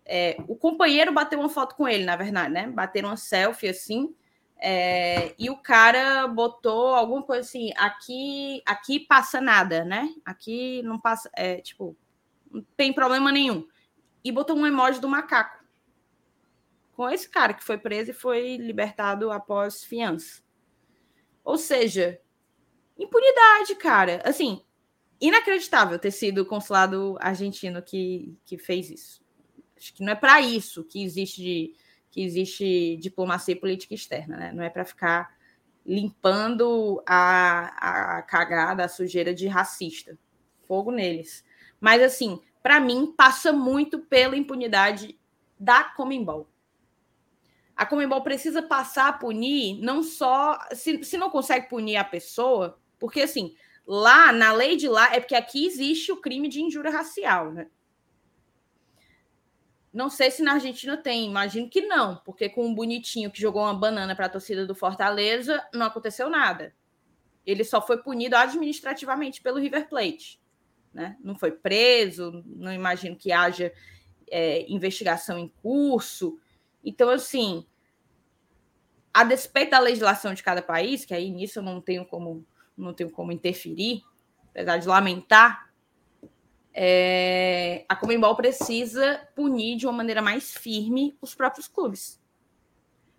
[SPEAKER 1] É, o companheiro bateu uma foto com ele, na verdade, né? Bateram uma selfie assim. É, e o cara botou alguma coisa assim, aqui, aqui passa nada, né? Aqui não passa, é, tipo, não tem problema nenhum. E botou um emoji do macaco. Com esse cara que foi preso e foi libertado após fiança. Ou seja, impunidade, cara. Assim, inacreditável ter sido o consulado argentino que, que fez isso. Acho que não é para isso que existe de que existe diplomacia e política externa, né? Não é para ficar limpando a, a cagada, a sujeira de racista. Fogo neles. Mas, assim, para mim, passa muito pela impunidade da Comembol. A Comembol precisa passar a punir, não só. Se, se não consegue punir a pessoa, porque, assim, lá, na lei de lá, é porque aqui existe o crime de injúria racial, né? Não sei se na Argentina tem, imagino que não, porque com um bonitinho que jogou uma banana para a torcida do Fortaleza, não aconteceu nada. Ele só foi punido administrativamente pelo River Plate. Né? Não foi preso, não imagino que haja é, investigação em curso. Então, assim, a despeito da legislação de cada país, que aí nisso eu não tenho como, não tenho como interferir, apesar de lamentar, é, a Comembol precisa punir de uma maneira mais firme os próprios clubes.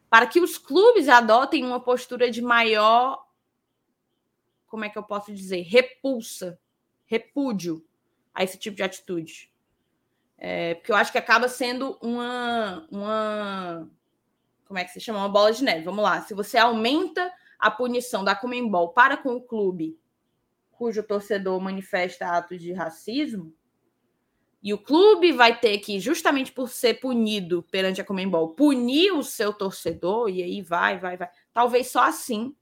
[SPEAKER 1] Para que os clubes adotem uma postura de maior, como é que eu posso dizer, repulsa, repúdio a esse tipo de atitude. É, porque eu acho que acaba sendo uma, uma. Como é que se chama? Uma bola de neve. Vamos lá. Se você aumenta a punição da Comembol para com o clube cujo torcedor manifesta atos de racismo, e o clube vai ter que, justamente por ser punido perante a Comembol, punir o seu torcedor, e aí vai, vai, vai. Talvez só assim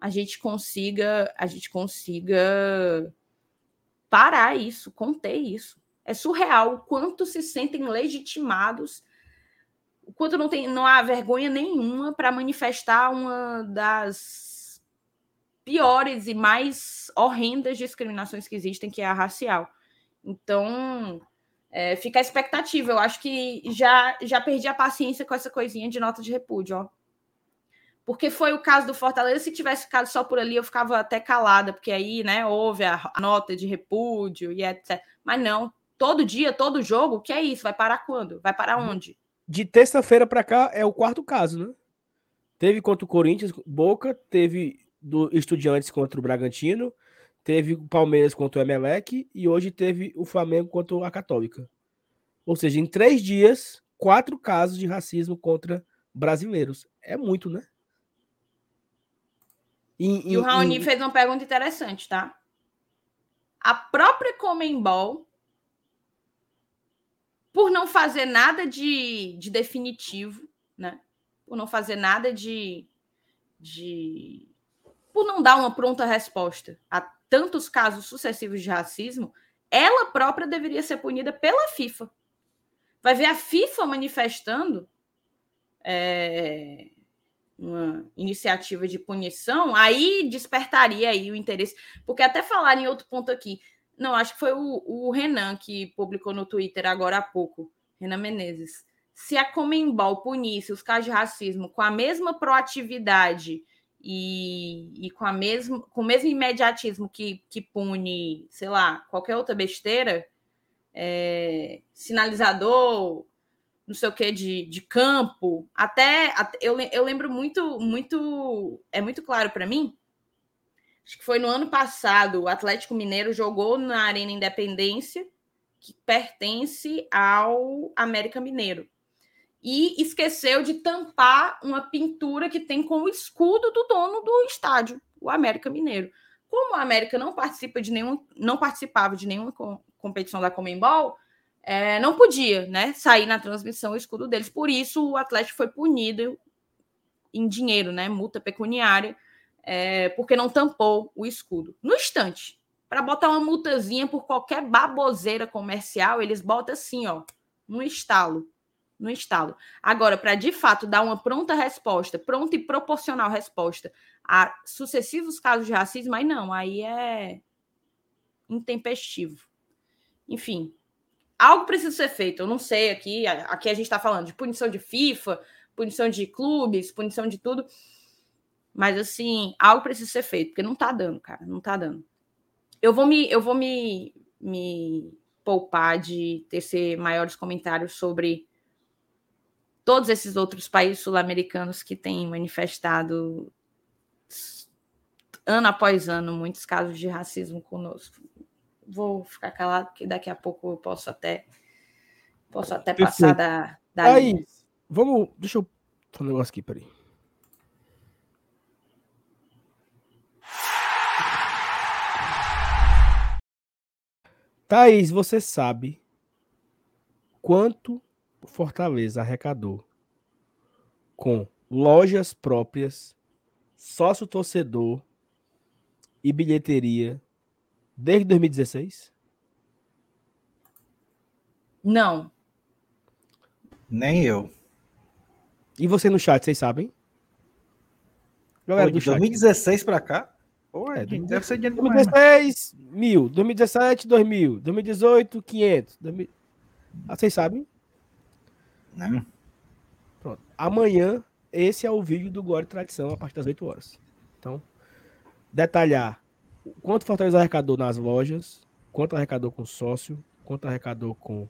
[SPEAKER 1] a gente consiga, a gente consiga parar isso, conter isso. É surreal o quanto se sentem legitimados, o quanto não, tem, não há vergonha nenhuma para manifestar uma das piores e mais horrendas discriminações que existem, que é a racial. Então, é, fica a expectativa. Eu acho que já, já perdi a paciência com essa coisinha de nota de repúdio, ó. Porque foi o caso do Fortaleza. Se tivesse ficado só por ali, eu ficava até calada, porque aí, né, houve a, a nota de repúdio e etc. Mas não, todo dia, todo jogo, o que é isso? Vai parar quando? Vai parar uhum. onde?
[SPEAKER 2] De terça-feira para cá é o quarto caso, né? Teve contra o Corinthians, Boca, teve do Estudiantes contra o Bragantino, teve o Palmeiras contra o Emelec e hoje teve o Flamengo contra a Católica. Ou seja, em três dias, quatro casos de racismo contra brasileiros. É muito, né?
[SPEAKER 1] E, e o Raoni fez uma pergunta interessante, tá? A própria Comembol, por não fazer nada de, de definitivo, né? Por não fazer nada de, de. Por não dar uma pronta resposta a tantos casos sucessivos de racismo, ela própria deveria ser punida pela FIFA. Vai ver a FIFA manifestando é, uma iniciativa de punição, aí despertaria aí o interesse. Porque até falar em outro ponto aqui, não, acho que foi o, o Renan que publicou no Twitter agora há pouco, Renan Menezes. Se a Comembol punisse os casos de racismo com a mesma proatividade e, e com, a mesmo, com o mesmo imediatismo que, que pune, sei lá, qualquer outra besteira, é, sinalizador, não sei o que, de, de campo, até, até eu, eu lembro muito, muito, é muito claro para mim, acho que foi no ano passado, o Atlético Mineiro jogou na Arena Independência, que pertence ao América Mineiro. E esqueceu de tampar uma pintura que tem com o escudo do dono do estádio, o América Mineiro. Como o América não participa de nenhum, não participava de nenhuma competição da Comembol, é, não podia né, sair na transmissão o escudo deles. Por isso, o Atlético foi punido em dinheiro, né, multa pecuniária, é, porque não tampou o escudo. No instante, para botar uma multazinha por qualquer baboseira comercial, eles botam assim, ó, no estalo. No estalo. Agora, para de fato dar uma pronta resposta, pronta e proporcional resposta a sucessivos casos de racismo, aí não, aí é intempestivo. Enfim, algo precisa ser feito. Eu não sei aqui, aqui a gente está falando de punição de FIFA, punição de clubes, punição de tudo. Mas assim, algo precisa ser feito, porque não tá dando, cara, não tá dando. Eu vou me, eu vou me, me poupar de tecer maiores comentários sobre todos esses outros países sul-americanos que têm manifestado ano após ano muitos casos de racismo conosco vou ficar calado, porque daqui a pouco eu posso até posso até Perfeito. passar da, da
[SPEAKER 2] Aí, linha. vamos. Deixa eu fazer um negócio aqui, peraí. Thaís, você sabe quanto Fortaleza arrecadou com lojas próprias, sócio torcedor e bilheteria Desde 2016?
[SPEAKER 1] Não.
[SPEAKER 3] Nem eu.
[SPEAKER 2] E você no chat, vocês sabem?
[SPEAKER 3] Galera Pô, de 2016 para cá? Pô, é, deve ser
[SPEAKER 2] dinheiro 2016, demais, mil. 2017, 2000. 2018, 500. 2000... Ah, vocês sabem?
[SPEAKER 3] Não.
[SPEAKER 2] Pronto. Amanhã, esse é o vídeo do Glória e Tradição, a partir das 8 horas. Então, detalhar quanto Fortaleza arrecadou nas lojas, quanto arrecadou com sócio, quanto arrecadou com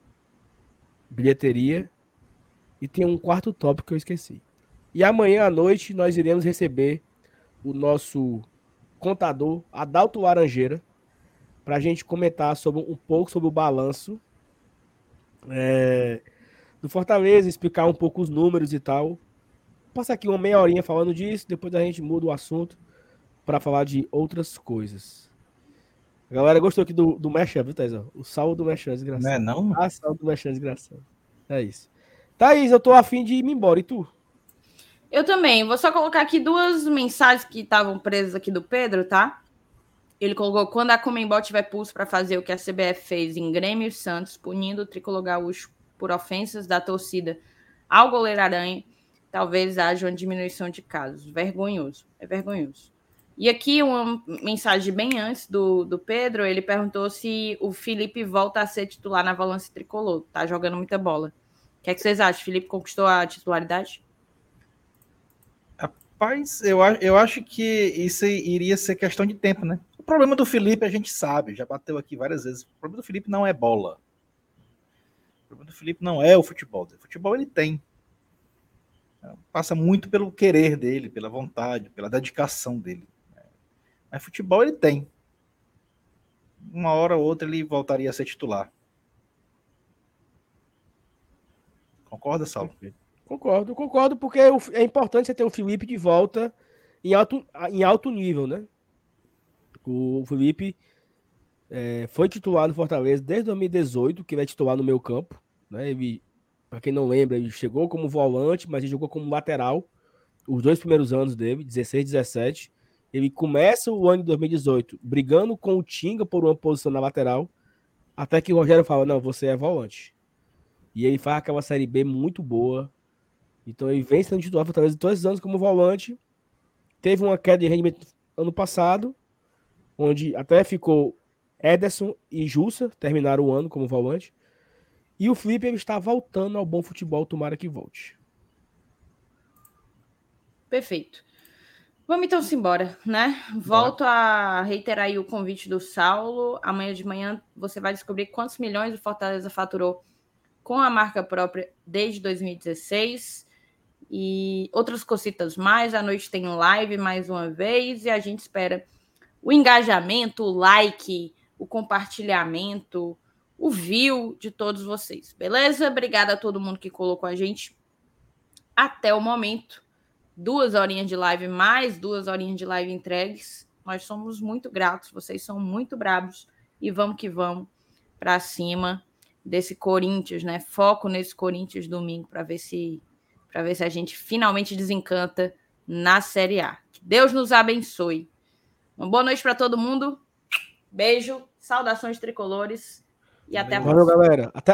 [SPEAKER 2] bilheteria. E tem um quarto tópico que eu esqueci. E amanhã à noite nós iremos receber o nosso contador, Adalto Laranjeira, para a gente comentar sobre, um pouco sobre o balanço é, do Fortaleza, explicar um pouco os números e tal. Passa aqui uma meia horinha falando disso, depois a gente muda o assunto para falar de outras coisas. A galera gostou aqui do, do Mechan, viu, Thaís? O saldo do Mechan, desgraçado.
[SPEAKER 3] Não é não?
[SPEAKER 2] Ah, saldo do Mechan, desgraçado. É isso. Thaís, eu tô afim de ir embora. E tu?
[SPEAKER 1] Eu também. Vou só colocar aqui duas mensagens que estavam presas aqui do Pedro, tá? Ele colocou: quando a Comembol tiver pulso para fazer o que a CBF fez em Grêmio e Santos, punindo o tricolor gaúcho por ofensas da torcida ao goleiro Aranha, talvez haja uma diminuição de casos. Vergonhoso. É vergonhoso. E aqui uma mensagem bem antes do, do Pedro, ele perguntou se o Felipe volta a ser titular na Valência Tricolor. Tá jogando muita bola. O que, é que vocês acham? Felipe conquistou a titularidade?
[SPEAKER 3] Rapaz, eu, eu acho que isso iria ser questão de tempo, né? O problema do Felipe a gente sabe, já bateu aqui várias vezes. O problema do Felipe não é bola. Problema do Felipe não é o futebol. O futebol ele tem. Passa muito pelo querer dele, pela vontade, pela dedicação dele. Mas futebol ele tem. Uma hora ou outra ele voltaria a ser titular. Concorda, Saulo?
[SPEAKER 2] Concordo, concordo, porque é importante você ter o Felipe de volta em alto, em alto nível, né? O Felipe é, foi titular no Fortaleza desde 2018, que ele é titular no meu campo. Né? Ele, para quem não lembra, ele chegou como volante, mas ele jogou como lateral os dois primeiros anos dele, 16 17. Ele começa o ano de 2018 brigando com o Tinga por uma posição na lateral, até que o Rogério fala: Não, você é volante. E ele faz aquela série B muito boa. Então ele vem sendo titular Fortaleza todos os anos como volante. Teve uma queda de rendimento ano passado, onde até ficou Ederson e Jussa terminaram o ano como volante. E o Felipe ele está voltando ao bom futebol, tomara que volte.
[SPEAKER 1] Perfeito. Vamos então embora, né? Volto a reiterar aí o convite do Saulo. Amanhã de manhã você vai descobrir quantos milhões o Fortaleza faturou com a marca própria desde 2016 e outras cositas mais. À noite tem live mais uma vez e a gente espera o engajamento, o like, o compartilhamento, o view de todos vocês, beleza? Obrigada a todo mundo que colocou a gente até o momento duas horinhas de live, mais duas horinhas de live entregues. Nós somos muito gratos, vocês são muito bravos e vamos que vamos para cima desse Corinthians, né? Foco nesse Corinthians domingo para ver se para ver se a gente finalmente desencanta na Série A. Que Deus nos abençoe. Uma boa noite para todo mundo. Beijo, saudações tricolores e até a próxima.
[SPEAKER 2] Valeu, galera. Até